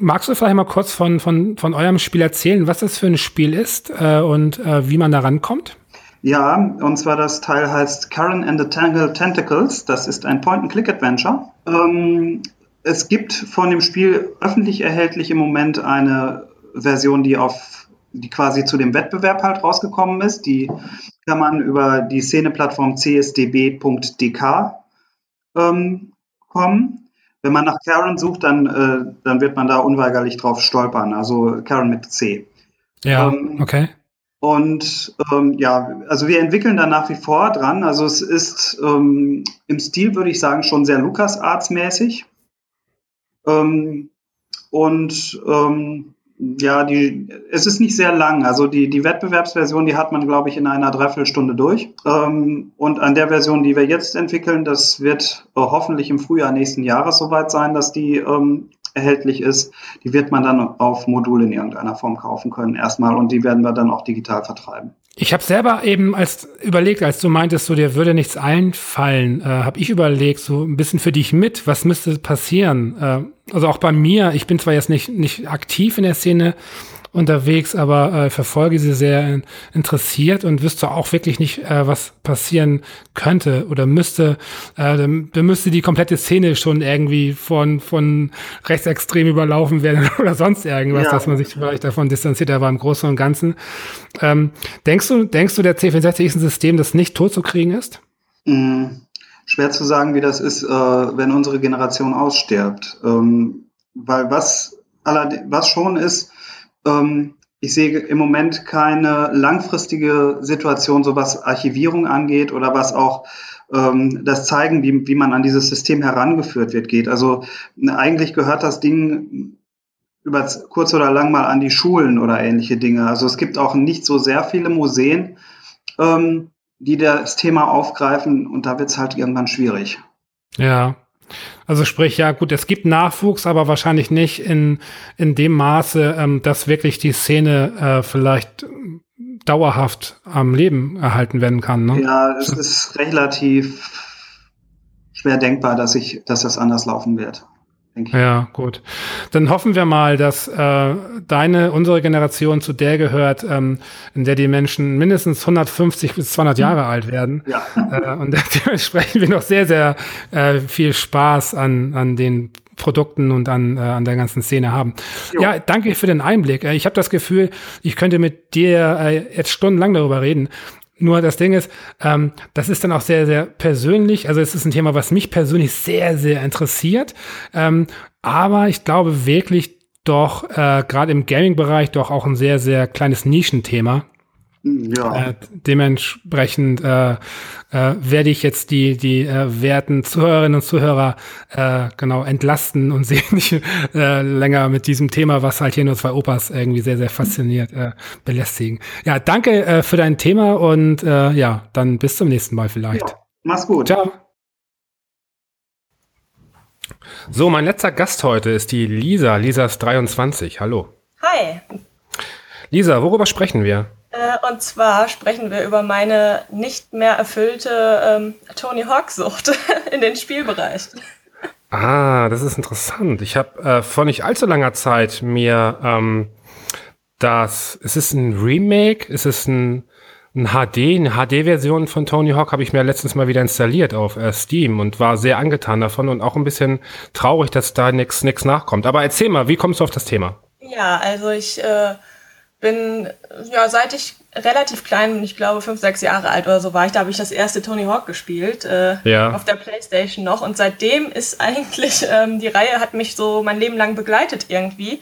magst du vielleicht mal kurz von, von, von eurem Spiel erzählen, was das für ein Spiel ist äh, und äh, wie man da rankommt? Ja, und zwar das Teil heißt Karen and the Tangled Tentacles. Das ist ein Point-and-Click-Adventure. Ähm, es gibt von dem Spiel öffentlich erhältlich im Moment eine Version, die auf die quasi zu dem Wettbewerb halt rausgekommen ist. Die kann man über die Szeneplattform csdb.dk ähm, kommen. Wenn man nach Karen sucht, dann, äh, dann wird man da unweigerlich drauf stolpern. Also Karen mit C. Ja, ähm, okay. Und ähm, ja, also wir entwickeln da nach wie vor dran. Also es ist ähm, im Stil, würde ich sagen, schon sehr LucasArts-mäßig. Ähm, und ähm, ja, die, es ist nicht sehr lang. Also die, die Wettbewerbsversion, die hat man, glaube ich, in einer Dreiviertelstunde durch. Ähm, und an der Version, die wir jetzt entwickeln, das wird äh, hoffentlich im Frühjahr nächsten Jahres soweit sein, dass die ähm, erhältlich ist. Die wird man dann auf Modul in irgendeiner Form kaufen können erstmal und die werden wir dann auch digital vertreiben. Ich habe selber eben als überlegt, als du meintest, so dir würde nichts einfallen, äh, habe ich überlegt, so ein bisschen für dich mit, was müsste passieren? Äh, also auch bei mir, ich bin zwar jetzt nicht, nicht aktiv in der Szene, unterwegs, aber äh, verfolge sie sehr interessiert und wüsste auch wirklich nicht, äh, was passieren könnte oder müsste. Äh, dann, dann müsste die komplette Szene schon irgendwie von, von rechtsextrem überlaufen werden [LAUGHS] oder sonst irgendwas, ja. dass man sich vielleicht davon distanziert, aber im Großen und Ganzen. Ähm, denkst du, denkst du, der C64 ist ein System, das nicht tot zu kriegen ist? Mhm. Schwer zu sagen, wie das ist, äh, wenn unsere Generation ausstirbt. Ähm, weil was, was schon ist, ich sehe im Moment keine langfristige Situation, so was Archivierung angeht oder was auch ähm, das Zeigen, wie, wie man an dieses System herangeführt wird, geht. Also eigentlich gehört das Ding über kurz oder lang mal an die Schulen oder ähnliche Dinge. Also es gibt auch nicht so sehr viele Museen, ähm, die das Thema aufgreifen und da wird es halt irgendwann schwierig. Ja, also sprich, ja gut, es gibt Nachwuchs, aber wahrscheinlich nicht in, in dem Maße, ähm, dass wirklich die Szene äh, vielleicht dauerhaft am Leben erhalten werden kann. Ne? Ja, es ist relativ schwer denkbar, dass ich, dass das anders laufen wird. Ja, gut. Dann hoffen wir mal, dass äh, deine, unsere Generation zu der gehört, ähm, in der die Menschen mindestens 150 bis 200 mhm. Jahre alt werden. Ja. Äh, und [LAUGHS] dementsprechend wir noch sehr, sehr äh, viel Spaß an, an den Produkten und an, äh, an der ganzen Szene haben. Jo. Ja, danke für den Einblick. Äh, ich habe das Gefühl, ich könnte mit dir äh, jetzt stundenlang darüber reden. Nur das Ding ist, ähm, das ist dann auch sehr, sehr persönlich. Also es ist ein Thema, was mich persönlich sehr, sehr interessiert. Ähm, aber ich glaube wirklich doch äh, gerade im Gaming-Bereich doch auch ein sehr, sehr kleines Nischenthema. Ja. Äh, dementsprechend äh, äh, werde ich jetzt die, die äh, werten Zuhörerinnen und Zuhörer äh, genau entlasten und [LAUGHS] sie nicht äh, länger mit diesem Thema, was halt hier nur zwei Opas irgendwie sehr, sehr fasziniert, äh, belästigen. Ja, danke äh, für dein Thema und äh, ja, dann bis zum nächsten Mal vielleicht. Ja, mach's gut. Ciao. So, mein letzter Gast heute ist die Lisa. Lisa ist 23. Hallo. Hi. Lisa, worüber sprechen wir? Äh, und zwar sprechen wir über meine nicht mehr erfüllte ähm, Tony Hawk-Sucht [LAUGHS] in den Spielbereich. Ah, das ist interessant. Ich habe äh, vor nicht allzu langer Zeit mir ähm, das, ist es ein Remake? Ist es ein, ein HD, eine HD-Version von Tony Hawk habe ich mir letztens mal wieder installiert auf äh, Steam und war sehr angetan davon und auch ein bisschen traurig, dass da nichts nachkommt. Aber erzähl mal, wie kommst du auf das Thema? Ja, also ich äh, bin, ja, seit ich relativ klein, ich glaube fünf, sechs Jahre alt oder so war ich, da habe ich das erste Tony Hawk gespielt, äh, ja. auf der Playstation noch. Und seitdem ist [LAUGHS] eigentlich, ähm, die Reihe hat mich so mein Leben lang begleitet irgendwie.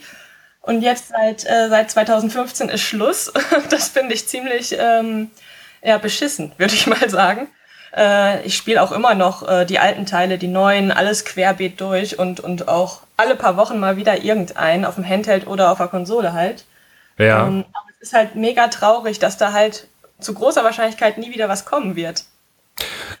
Und jetzt seit, äh, seit 2015 ist Schluss. [LAUGHS] das finde ich ziemlich ähm, ja, beschissen, würde ich [LAUGHS] mal sagen. Äh, ich spiele auch immer noch äh, die alten Teile, die neuen, alles querbeet durch und, und auch alle paar Wochen mal wieder irgendein, auf dem Handheld oder auf der Konsole halt. Ja. Ähm, aber es ist halt mega traurig, dass da halt zu großer Wahrscheinlichkeit nie wieder was kommen wird.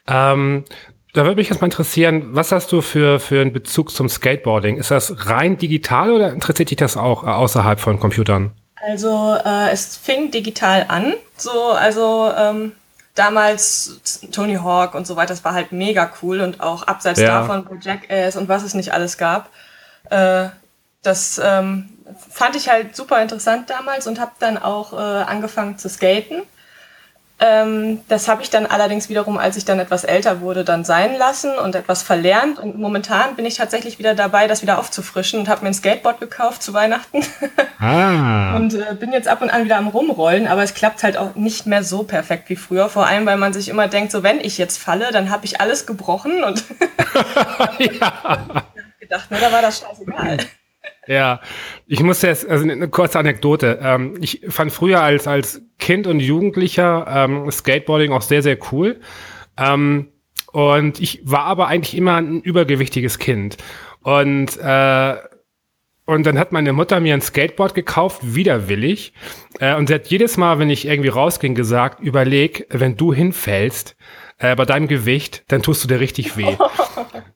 Ähm, da würde mich jetzt mal interessieren, was hast du für, für einen Bezug zum Skateboarding? Ist das rein digital oder interessiert dich das auch äh, außerhalb von Computern? Also äh, es fing digital an, so also ähm, damals Tony Hawk und so weiter, das war halt mega cool und auch abseits ja. davon Jackass und was es nicht alles gab. Äh, das ähm, fand ich halt super interessant damals und habe dann auch äh, angefangen zu skaten. Ähm, das habe ich dann allerdings wiederum, als ich dann etwas älter wurde, dann sein lassen und etwas verlernt. Und momentan bin ich tatsächlich wieder dabei, das wieder aufzufrischen und habe mir ein Skateboard gekauft zu Weihnachten. [LAUGHS] Ah. und äh, bin jetzt ab und an wieder am Rumrollen, aber es klappt halt auch nicht mehr so perfekt wie früher. Vor allem, weil man sich immer denkt, so wenn ich jetzt falle, dann habe ich alles gebrochen und [LAUGHS] [LAUGHS] ja. gedacht, ne, da war das scheißegal. Ja, ich muss jetzt, also eine kurze Anekdote. Ähm, ich fand früher als, als Kind und Jugendlicher ähm, Skateboarding auch sehr, sehr cool. Ähm, und ich war aber eigentlich immer ein übergewichtiges Kind. Und, äh, und dann hat meine Mutter mir ein Skateboard gekauft, widerwillig. Äh, und sie hat jedes Mal, wenn ich irgendwie rausging, gesagt, überleg, wenn du hinfällst, äh, bei deinem Gewicht, dann tust du dir richtig weh.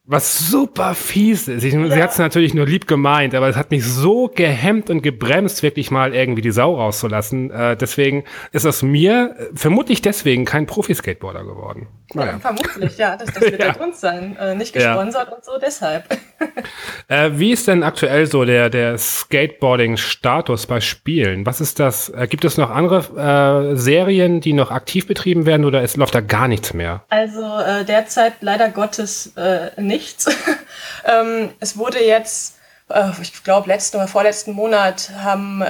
Was super fies ist. Ich, ja. Sie hat es natürlich nur lieb gemeint, aber es hat mich so gehemmt und gebremst, wirklich mal irgendwie die Sau rauszulassen. Äh, deswegen ist aus mir äh, vermutlich deswegen kein Profi-Skateboarder geworden. Naja. Ja, vermutlich, ja. Das, das [LAUGHS] wird ja. der Grund sein. Äh, nicht gesponsert ja. und so, deshalb. [LAUGHS] äh, wie ist denn aktuell so der, der Skateboarding-Status bei Spielen? Was ist das? Äh, gibt es noch andere äh, Serien, die noch aktiv betrieben werden oder es läuft da gar nichts mehr? Also äh, derzeit leider Gottes äh, nichts. [LAUGHS] ähm, es wurde jetzt, ich glaube, letzten oder vorletzten Monat haben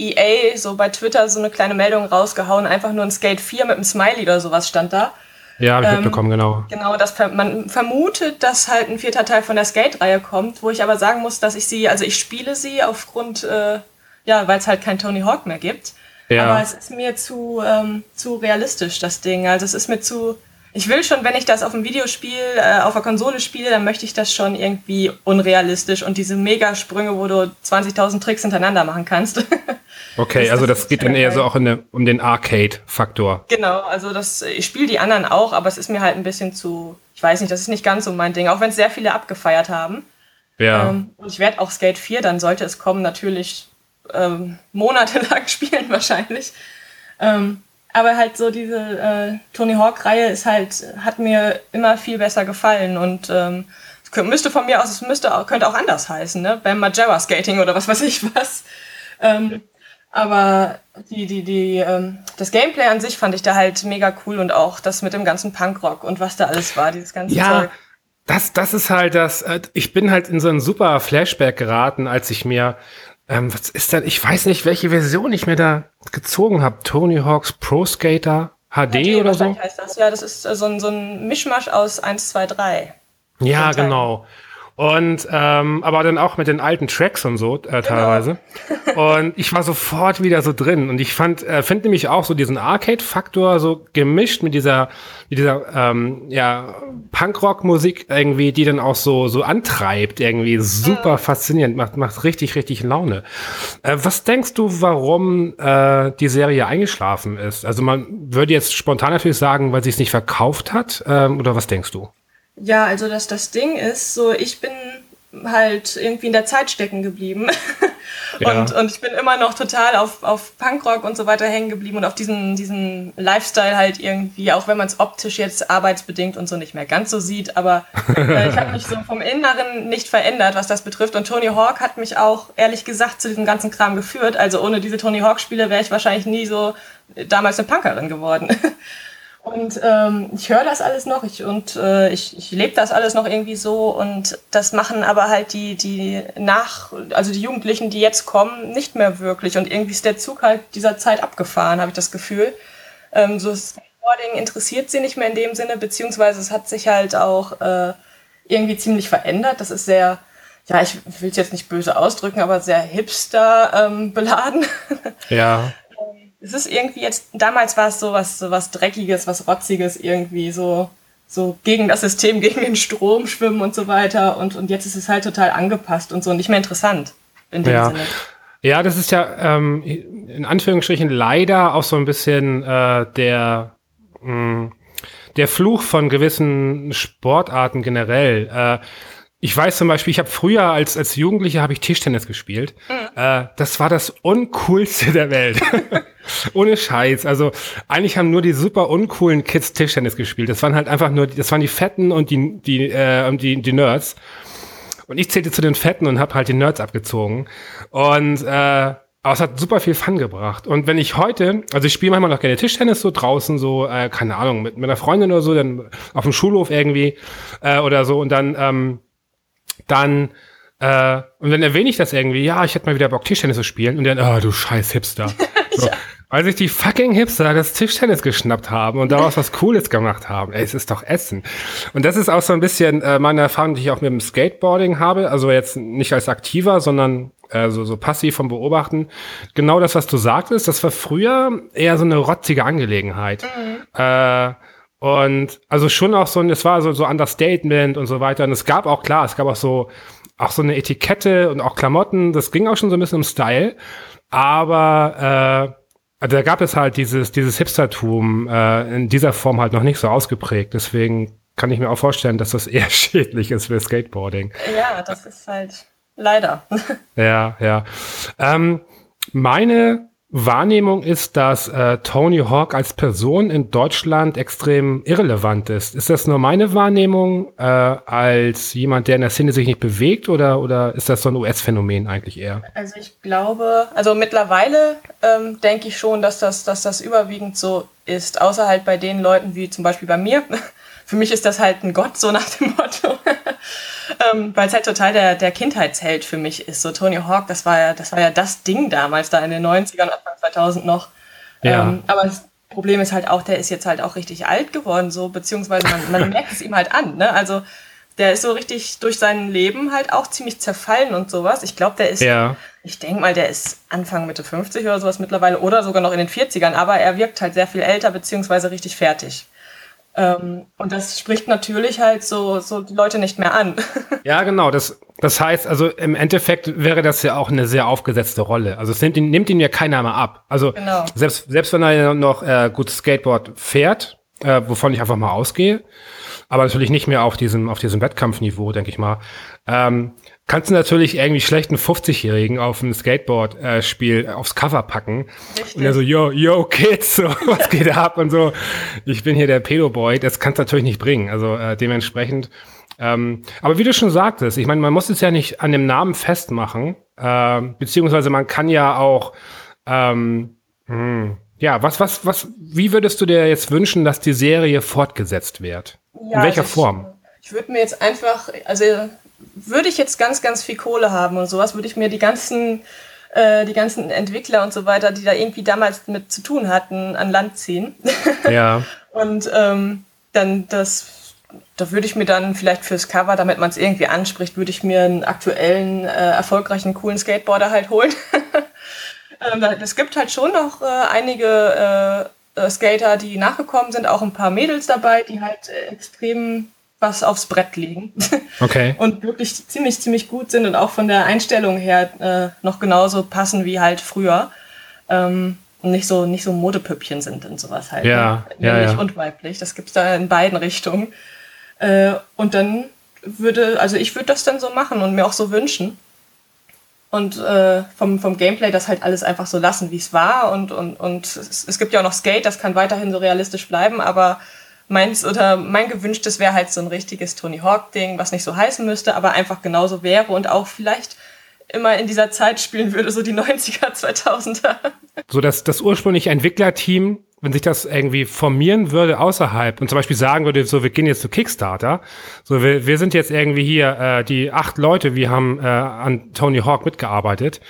EA so bei Twitter so eine kleine Meldung rausgehauen, einfach nur ein Skate 4 mit einem Smiley oder sowas stand da. Ja, habe ich ähm, mitbekommen, genau. Genau, das, man vermutet, dass halt ein vierter Teil von der Skate-Reihe kommt, wo ich aber sagen muss, dass ich sie, also ich spiele sie aufgrund, äh, ja, weil es halt kein Tony Hawk mehr gibt. Ja. Aber es ist mir zu, ähm, zu realistisch, das Ding. Also es ist mir zu, ich will schon, wenn ich das auf dem Videospiel, äh, auf der Konsole spiele, dann möchte ich das schon irgendwie unrealistisch und diese Megasprünge, wo du 20.000 Tricks hintereinander machen kannst. [LAUGHS] Okay, das, also das, geht dann eher so auch eine, um den Arcade-Faktor. Genau, also das, ich spiele die anderen auch, aber es ist mir halt ein bisschen zu, ich weiß nicht, das ist nicht ganz so mein Ding, auch wenn es sehr viele abgefeiert haben. Ja. Ähm, und ich werde auch Skate 4, dann sollte es kommen, natürlich ähm, monatelang [LAUGHS] spielen wahrscheinlich. Ähm, aber halt so diese äh, Tony Hawk-Reihe ist halt, hat mir immer viel besser gefallen und ähm, müsste von mir aus, es müsste auch, könnte auch anders heißen, ne? Beim Majora Skating oder was weiß ich was. Ähm, aber die, die, die, ähm, das Gameplay an sich fand ich da halt mega cool und auch das mit dem ganzen Punkrock und was da alles war, dieses ganze ja. Zeug. Das, das ist halt das, äh, ich bin halt in so ein super Flashback geraten, als ich mir ähm, was ist denn? Ich weiß nicht, welche Version ich mir da gezogen habe. Tony Hawks Pro Skater HD, HD oder so? Heißt das. Ja, das ist äh, so ein, so ein Mischmasch aus 1, 2, 3. Ja, genau. Und ähm, aber dann auch mit den alten Tracks und so äh, teilweise. Genau. Und ich war sofort wieder so drin. Und ich fand, äh, finde nämlich auch so diesen Arcade-Faktor so gemischt mit dieser, mit dieser ähm, ja, Punkrock-Musik irgendwie, die dann auch so so antreibt, irgendwie super faszinierend, macht macht richtig richtig Laune. Äh, was denkst du, warum äh, die Serie eingeschlafen ist? Also man würde jetzt spontan natürlich sagen, weil sie es nicht verkauft hat, ähm, oder was denkst du? Ja, also das, das Ding ist so, ich bin halt irgendwie in der Zeit stecken geblieben. [LAUGHS] Ja. Und, und ich bin immer noch total auf, auf Punkrock und so weiter hängen geblieben und auf diesen, diesen Lifestyle halt irgendwie, auch wenn man es optisch jetzt arbeitsbedingt und so nicht mehr ganz so sieht, aber äh, ich habe mich so vom Inneren nicht verändert, was das betrifft. Und Tony Hawk hat mich auch ehrlich gesagt zu diesem ganzen Kram geführt. Also ohne diese Tony Hawk-Spiele wäre ich wahrscheinlich nie so damals eine Punkerin geworden. [LAUGHS] Und ähm, ich höre das alles noch ich, und äh, ich, ich lebe das alles noch irgendwie so und das machen aber halt die, die nach, also die Jugendlichen, die jetzt kommen, nicht mehr wirklich. Und irgendwie ist der Zug halt dieser Zeit abgefahren, habe ich das Gefühl. Ähm, so Skateboarding interessiert sie nicht mehr in dem Sinne, beziehungsweise es hat sich halt auch äh, irgendwie ziemlich verändert. Das ist sehr, ja, ich will es jetzt nicht böse ausdrücken, aber sehr hipster ähm, beladen. Ja. [LAUGHS] es ist irgendwie jetzt, damals war es so was, so was Dreckiges, was Rotziges irgendwie, so, so gegen das System, [LAUGHS] gegen den Strom schwimmen und so weiter. Und, und jetzt ist es halt total angepasst und so nicht mehr interessant in dem ja. Sinne. Ja, das ist ja ähm, in Anführungsstrichen leider auch so ein bisschen äh, der, mh, mm, der Fluch von gewissen Sportarten generell. Äh, ich weiß zum Beispiel, ich habe früher als, als Jugendlicher habe ich Tischtennis gespielt. Mhm. Äh, das war das uncoolste der Welt. [LAUGHS] Ohne Scheiß. Also eigentlich haben nur die super uncoolen Kids Tischtennis gespielt. Das waren halt einfach nur, das waren die Fetten und die, die, äh, die, die Nerds. Und ich zählte zu den Fetten und habe halt die Nerds abgezogen. Und äh, aber es hat super viel Fun gebracht. Und wenn ich heute, also ich spiele manchmal noch gerne Tischtennis so draußen, so, äh, keine Ahnung, mit, mit einer Freundin oder so, dann auf dem Schulhof irgendwie äh, oder so. Und dann ähm, dann äh, und dann erwähne ich das irgendwie, ja, ich hätte mal wieder Bock, Tischtennis zu spielen. Und dann, ah, oh, du scheiß Hipster. [LAUGHS] So. ja. Weil sich die fucking Hipster das Tischtennis geschnappt haben und daraus was Cooles gemacht haben. Ey, es ist doch Essen. Und das ist auch so ein bisschen äh, meine Erfahrung, die ich auch mit dem Skateboarding habe. Also jetzt nicht als aktiver, sondern äh, so, so passiv vom Beobachten. Genau das, was du sagtest, das war früher eher so eine rotzige Angelegenheit. Mhm. Äh, und also schon auch so, es war so, so Understatement und so weiter. Und es gab auch, klar, es gab auch so, auch so eine Etikette und auch Klamotten. Das ging auch schon so ein bisschen im Style. Aber äh, also da gab es halt dieses, dieses Hipstertum äh, in dieser Form halt noch nicht so ausgeprägt. Deswegen kann ich mir auch vorstellen, dass das [LAUGHS] eher schädlich ist für Skateboarding. Ja, das ist halt leider. [LAUGHS] ja, ja. Ähm, meine Wahrnehmung ist, dass äh, Tony Hawk als Person in Deutschland extrem irrelevant ist. Ist das nur meine Wahrnehmung äh, als jemand, der in der Szene sich nicht bewegt oder, oder ist das so ein US-Phänomen eigentlich eher? Also ich glaube, also mittlerweile ähm, denke ich schon, dass das, dass das überwiegend so ist, außer halt bei den Leuten wie zum Beispiel bei mir. [LAUGHS] Für mich ist das halt ein Gott, so nach dem Motto [LAUGHS] ähm, weil es halt total der, der Kindheitsheld für mich ist. So Tony Hawk, das war ja, das war ja das Ding damals, da in den 90ern, Anfang 2000 noch. Ja. Ähm, aber das Problem ist halt auch, der ist jetzt halt auch richtig alt geworden, so, beziehungsweise man, man [LAUGHS] merkt es ihm halt an, ne? Also, der ist so richtig durch sein Leben halt auch ziemlich zerfallen und sowas. Ich glaube, der ist, ja. ich denke mal, der ist Anfang Mitte 50 oder sowas mittlerweile oder sogar noch in den 40ern, aber er wirkt halt sehr viel älter beziehungsweise richtig fertig. Ähm, und das spricht natürlich halt so, so die Leute nicht mehr an. [LAUGHS] Ja, genau. Das, das heißt, also im Endeffekt wäre das ja auch eine sehr aufgesetzte Rolle. Also es nimmt ihn, nimmt ihn ja keiner mehr ab. Also genau. selbst, selbst wenn er noch äh, gut Skateboard fährt, äh, wovon ich einfach mal ausgehe, aber natürlich nicht mehr auf diesem, auf diesem Wettkampfniveau, denke ich mal. Ähm, kannst du natürlich irgendwie schlechten 50-Jährigen auf ein Skateboard-Spiel äh, aufs Cover packen. Richtig. Und er so, yo, yo, Kids, [LAUGHS] so, was geht ab? Und so, ich bin hier der Pedo-Boy. Das kannst du natürlich nicht bringen. Also äh, dementsprechend. Ähm, aber wie du schon sagtest, ich meine, man muss es ja nicht an dem Namen festmachen. Äh, beziehungsweise man kann ja auch, ähm, hm, ja, was, was, was, wie würdest du dir jetzt wünschen, dass die Serie fortgesetzt wird? Ja, In welcher also Form? Ich würde mir jetzt einfach, also würde ich jetzt ganz, ganz viel Kohle haben und sowas, würde ich mir die ganzen, äh, die ganzen Entwickler und so weiter, die da irgendwie damals mit zu tun hatten, an Land ziehen. [LAUGHS] Ja. und ähm, dann das da würde ich mir dann vielleicht fürs Cover, damit man es irgendwie anspricht, würde ich mir einen aktuellen, äh, erfolgreichen, coolen Skateboarder halt holen. [LAUGHS] ähm, es gibt halt schon noch äh, einige äh, äh, Skater, die nachgekommen sind, auch ein paar Mädels dabei, die halt äh, extrem was aufs Brett legen. [LAUGHS] Okay. und wirklich ziemlich, ziemlich gut sind und auch von der Einstellung her äh, noch genauso passen wie halt früher. Ähm, und nicht so, nicht so Modepüppchen sind und sowas halt. Ja, ne? ja, Männlich ja. und weiblich. Das gibt's da in beiden Richtungen. Äh, und dann würde, also ich würde das dann so machen und mir auch so wünschen. Und äh, vom, vom Gameplay das halt alles einfach so lassen, wie es war. Und, und, und es, es gibt ja auch noch Skate, das kann weiterhin so realistisch bleiben, aber meins oder mein gewünschtes wäre halt so ein richtiges Tony Hawk-Ding, was nicht so heißen müsste, aber einfach genauso wäre und auch vielleicht immer in dieser Zeit spielen würde, so die [LAUGHS] 90er, 2000er. So dass das ursprüngliche Entwicklerteam, wenn sich das irgendwie formieren würde außerhalb und zum Beispiel sagen würde, so wir gehen jetzt zu Kickstarter, so wir, wir sind jetzt irgendwie hier äh, die acht Leute, wir haben äh, an Tony Hawk mitgearbeitet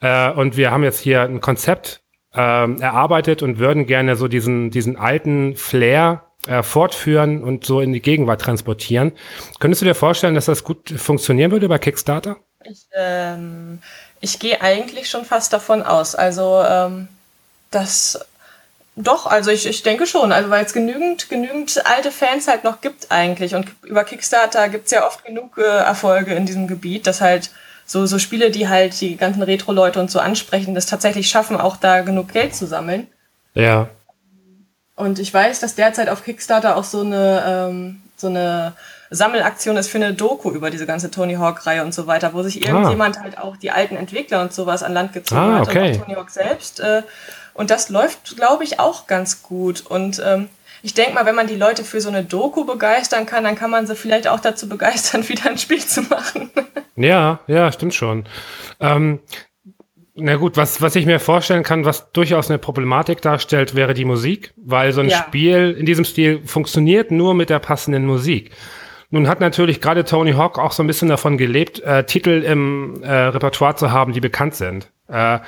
äh, und wir haben jetzt hier ein Konzept ähm, erarbeitet und würden gerne so diesen diesen alten Flair äh, fortführen und so in die Gegenwart transportieren. Könntest du dir vorstellen, dass das gut funktionieren würde bei Kickstarter? Ich, ähm, ich gehe eigentlich schon fast davon aus. Also ähm, das doch, also ich, ich denke schon, also weil es genügend, genügend alte Fans halt noch gibt eigentlich. Und über Kickstarter gibt's ja oft genug äh, Erfolge in diesem Gebiet, dass halt so, so Spiele, die halt die ganzen Retro-Leute und so ansprechen, das tatsächlich schaffen, auch da genug Geld zu sammeln. Ja. Und ich weiß, dass derzeit auf Kickstarter auch so eine, ähm, so eine Sammelaktion ist für eine Doku über diese ganze Tony Hawk-Reihe und so weiter, wo sich irgendjemand ah. halt auch die alten Entwickler und sowas an Land gezogen ah, hat okay. und auch Tony Hawk selbst. Äh, und das läuft, glaube ich, auch ganz gut. Und ähm, ich denke mal, wenn man die Leute für so eine Doku begeistern kann, dann kann man sie vielleicht auch dazu begeistern, [LAUGHS] wieder ein Spiel zu machen. ja, ja, stimmt schon. Ähm, na gut, was, was ich mir vorstellen kann, was durchaus eine Problematik darstellt, wäre die Musik, weil so ein Ja. Spiel in diesem Stil funktioniert nur mit der passenden Musik. Nun hat natürlich gerade Tony Hawk auch so ein bisschen davon gelebt, äh, Titel im äh, Repertoire zu haben, die bekannt sind. Äh,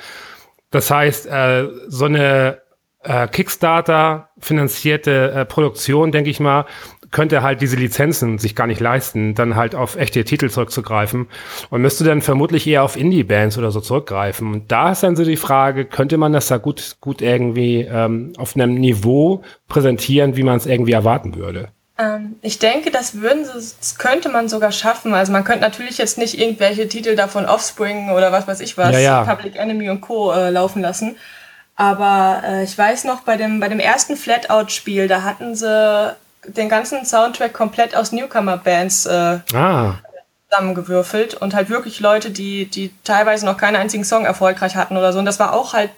das heißt, äh, so eine äh, Kickstarter finanzierte äh, Produktion, denke ich mal, könnte halt diese Lizenzen sich gar nicht leisten, dann halt auf echte Titel zurückzugreifen und müsste dann vermutlich eher auf Indie-Bands oder so zurückgreifen. Und da ist dann so die Frage, könnte man das da gut, gut irgendwie ähm, auf einem Niveau präsentieren, wie man es irgendwie erwarten würde? Ähm, ich denke, das würden sie, das könnte man sogar schaffen. Also man könnte natürlich jetzt nicht irgendwelche Titel davon Offspring oder was weiß ich was, Ja, ja. Public Enemy und Co. Äh, laufen lassen. Aber äh, ich weiß noch, bei dem, bei dem ersten Flatout-Spiel, da hatten sie den ganzen Soundtrack komplett aus Newcomer-Bands äh, Ah, zusammengewürfelt und halt wirklich Leute, die, die teilweise noch keinen einzigen Song erfolgreich hatten oder so. Und das war auch halt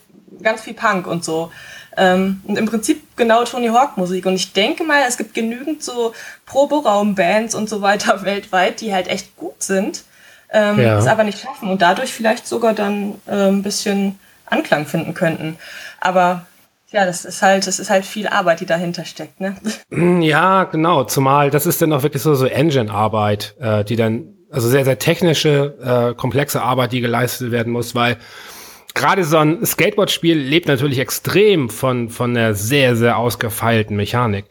ganz viel Punk und so. Ähm, und im Prinzip genau Tony Hawk Musik. Und ich denke mal, es gibt genügend so Proberaum-Bands und so weiter [LAUGHS] weltweit, die halt echt gut sind, ähm, Ja. es aber nicht schaffen und dadurch vielleicht sogar dann äh, ein bisschen Anklang finden könnten. Aber ja, das ist halt, das ist halt viel Arbeit, die dahinter steckt, ne? [CLEARS THROAT] Ja, genau. Zumal das ist dann auch wirklich so, so Engine-Arbeit, äh, die dann, also sehr, sehr technische, äh, komplexe Arbeit, die geleistet werden muss, weil gerade so ein Skateboard-Spiel lebt natürlich extrem von, von einer sehr, sehr ausgefeilten Mechanik.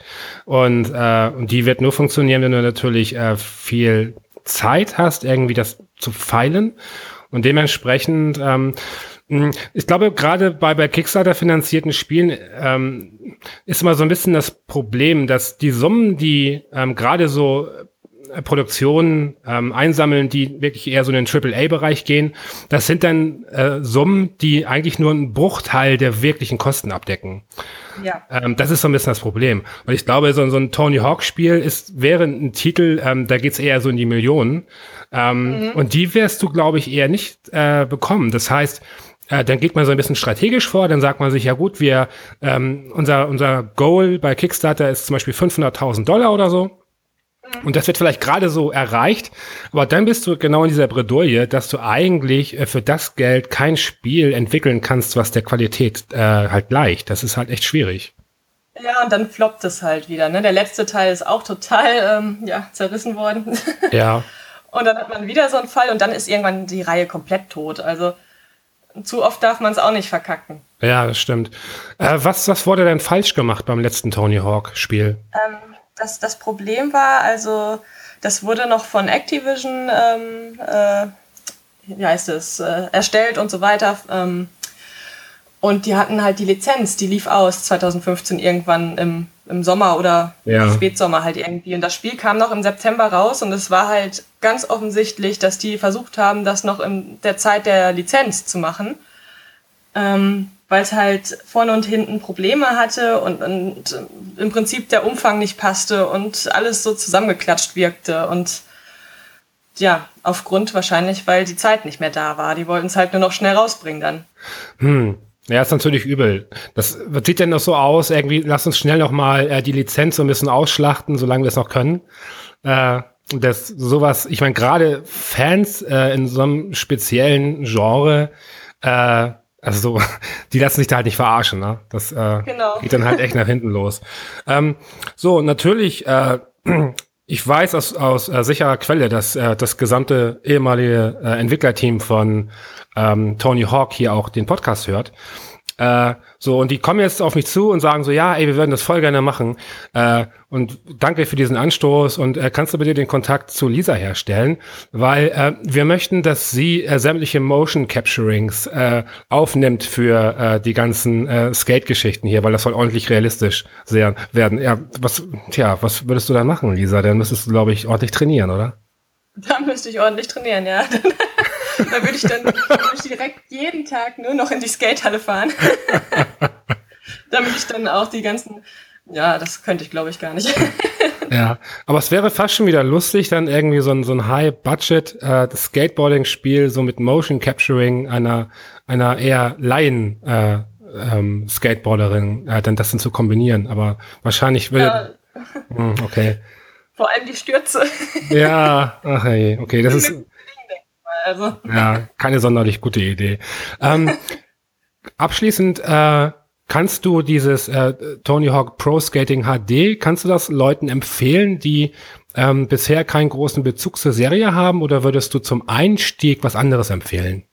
Und, äh, und die wird nur funktionieren, wenn du natürlich äh, viel Zeit hast, irgendwie das zu feilen. Und dementsprechend, ähm, ich glaube, gerade bei, bei Kickstarter finanzierten Spielen ähm, ist immer so ein bisschen das Problem, dass die Summen, die ähm, gerade so äh, Produktionen ähm, einsammeln, die wirklich eher so in den AAA-Bereich gehen, das sind dann äh, Summen, die eigentlich nur einen Bruchteil der wirklichen Kosten abdecken. Ja. Ähm, das ist so ein bisschen das Problem. Und ich glaube, so, so ein Tony Hawk-Spiel ist, wäre ein Titel, ähm, da geht's eher so in die Millionen. Ähm, Und die wirst du, glaube ich, eher nicht äh, bekommen. Das heißt, äh, dann geht man so ein bisschen strategisch vor, dann sagt man sich, ja gut, wir, ähm, unser, unser Goal bei Kickstarter ist zum Beispiel 500.000 Dollar oder so. Und das wird vielleicht gerade so erreicht, aber dann bist du genau in dieser Bredouille, dass du eigentlich äh, für das Geld kein Spiel entwickeln kannst, was der Qualität äh, halt gleicht. Das ist halt echt schwierig. Ja, und dann floppt es halt wieder. Ne? Der letzte Teil ist auch total ähm, ja, zerrissen worden. Ja. [LAUGHS] und dann hat man wieder so einen Fall und dann ist irgendwann die Reihe komplett tot. Also zu oft darf man es auch nicht verkacken. Ja, das stimmt. Äh, was, was wurde denn falsch gemacht beim letzten Tony Hawk-Spiel? Ähm, das, das Problem war, also das wurde noch von Activision, ähm, äh, wie heißt es, äh, erstellt und so weiter. Ähm, und die hatten halt die Lizenz, die lief aus 2015 irgendwann im, im Sommer oder ja. Spätsommer halt irgendwie. Und das Spiel kam noch im September raus und es war halt ganz offensichtlich, dass die versucht haben, das noch in der Zeit der Lizenz zu machen. Ähm, weil es halt vorne und hinten Probleme hatte und, und im Prinzip der Umfang nicht passte und alles so zusammengeklatscht wirkte. Und ja, aufgrund wahrscheinlich, weil die Zeit nicht mehr da war. Die wollten es halt nur noch schnell rausbringen dann. Hm. Ja, ist natürlich übel. Das sieht denn noch so aus, irgendwie, lass uns schnell noch mal äh, die Lizenz so ein bisschen ausschlachten, solange wir es noch können. Äh, das sowas, ich meine, gerade Fans äh, in so einem speziellen Genre, äh, also so, [LAUGHS] die lassen sich da halt nicht verarschen, ne? Das äh, genau. geht dann halt echt nach hinten los. Ähm, so, natürlich, äh, ich weiß aus, aus äh, sicherer Quelle, dass äh, das gesamte ehemalige äh, Entwicklerteam von ähm, Tony Hawk hier auch den Podcast hört. Äh, so, und die kommen jetzt auf mich zu und sagen so, ja, ey, wir würden das voll gerne machen. Äh, und danke für diesen Anstoß und äh, kannst du bitte den Kontakt zu Lisa herstellen? Weil äh, wir möchten, dass sie äh, sämtliche Motion Capturings äh, aufnimmt für äh, die ganzen äh, Skate-Geschichten hier, weil das soll ordentlich realistisch sehr werden. Ja, was, tja, was würdest du da machen, Lisa? Dann müsstest du, glaube ich, ordentlich trainieren, oder? Da müsste ich ordentlich trainieren, ja. [LAUGHS] da würde ich dann würd ich direkt jeden Tag nur noch in die Skatehalle fahren. [LAUGHS] Damit ich dann auch die ganzen. Ja, das könnte ich, glaube ich, gar nicht. ja, aber es wäre fast schon wieder lustig, dann irgendwie so ein, so ein High-Budget äh, Skateboarding-Spiel so mit Motion Capturing einer, einer eher Laien äh, ähm, Skateboarderin, äh, dann das dann zu kombinieren. Aber wahrscheinlich würde. Ja. Mh, hm, okay. Vor allem die Stürze. Ja, ach hey, okay, das ist. Also. Ja, keine sonderlich gute Idee. Ähm, abschließend, äh, kannst du dieses äh, Tony Hawk Pro Skating HD, kannst du das Leuten empfehlen, die ähm, bisher keinen großen Bezug zur Serie haben oder würdest du zum Einstieg was anderes empfehlen?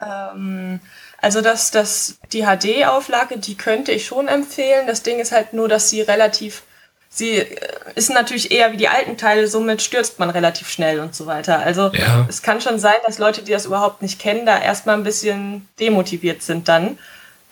Ähm, also das, das, die HD-Auflage, die könnte ich schon empfehlen. Das Ding ist halt nur, dass sie relativ sie äh, ist natürlich eher wie die alten Teile, somit stürzt man relativ schnell und so weiter. Also ja. es kann schon sein, dass Leute, die das überhaupt nicht kennen, da erstmal ein bisschen demotiviert sind dann.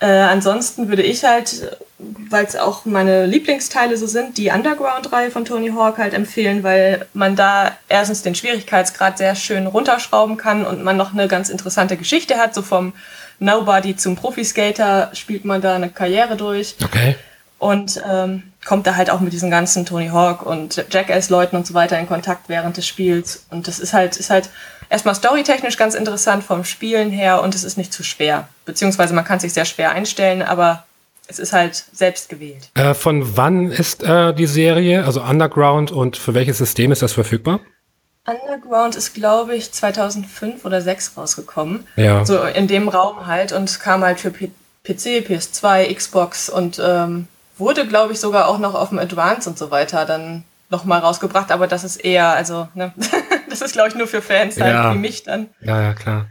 Äh, ansonsten würde ich halt, weil es auch meine Lieblingsteile so sind, die Underground-Reihe von Tony Hawk halt empfehlen, weil man da erstens den Schwierigkeitsgrad sehr schön runterschrauben kann und man noch eine ganz interessante Geschichte hat. So vom Nobody zum Profiskater spielt man da eine Karriere durch. Okay. Und ähm, kommt da halt auch mit diesen ganzen Tony Hawk und Jackass-Leuten und so weiter in Kontakt während des Spiels. Und das ist halt, ist halt erstmal storytechnisch ganz interessant vom Spielen her und es ist nicht zu schwer. Beziehungsweise man kann sich sehr schwer einstellen, aber es ist halt selbst gewählt. Äh, von wann ist äh, die Serie, also Underground und für welches System ist das verfügbar? Underground ist, glaube ich, 2005 oder 2006 rausgekommen. Ja. So in dem Raum halt und kam halt für P PC, PS2, Xbox und ähm, wurde, glaube ich, sogar auch noch auf dem Advance und so weiter dann nochmal rausgebracht, aber das ist eher, also, ne, [LAUGHS] das ist, glaube ich, nur für Fans halt ja. wie mich dann. Ja, ja, klar.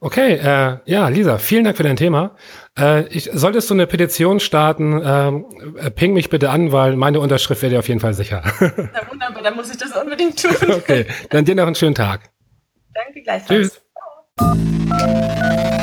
Okay, äh, ja, Lisa, vielen Dank für dein Thema. Äh, ich, solltest du eine Petition starten, ähm, äh, ping mich bitte an, weil meine Unterschrift wäre dir auf jeden Fall sicher. Na wunderbar, dann muss ich das unbedingt tun. [LAUGHS] Okay, dann dir noch einen schönen Tag. Danke gleichfalls. Tschüss.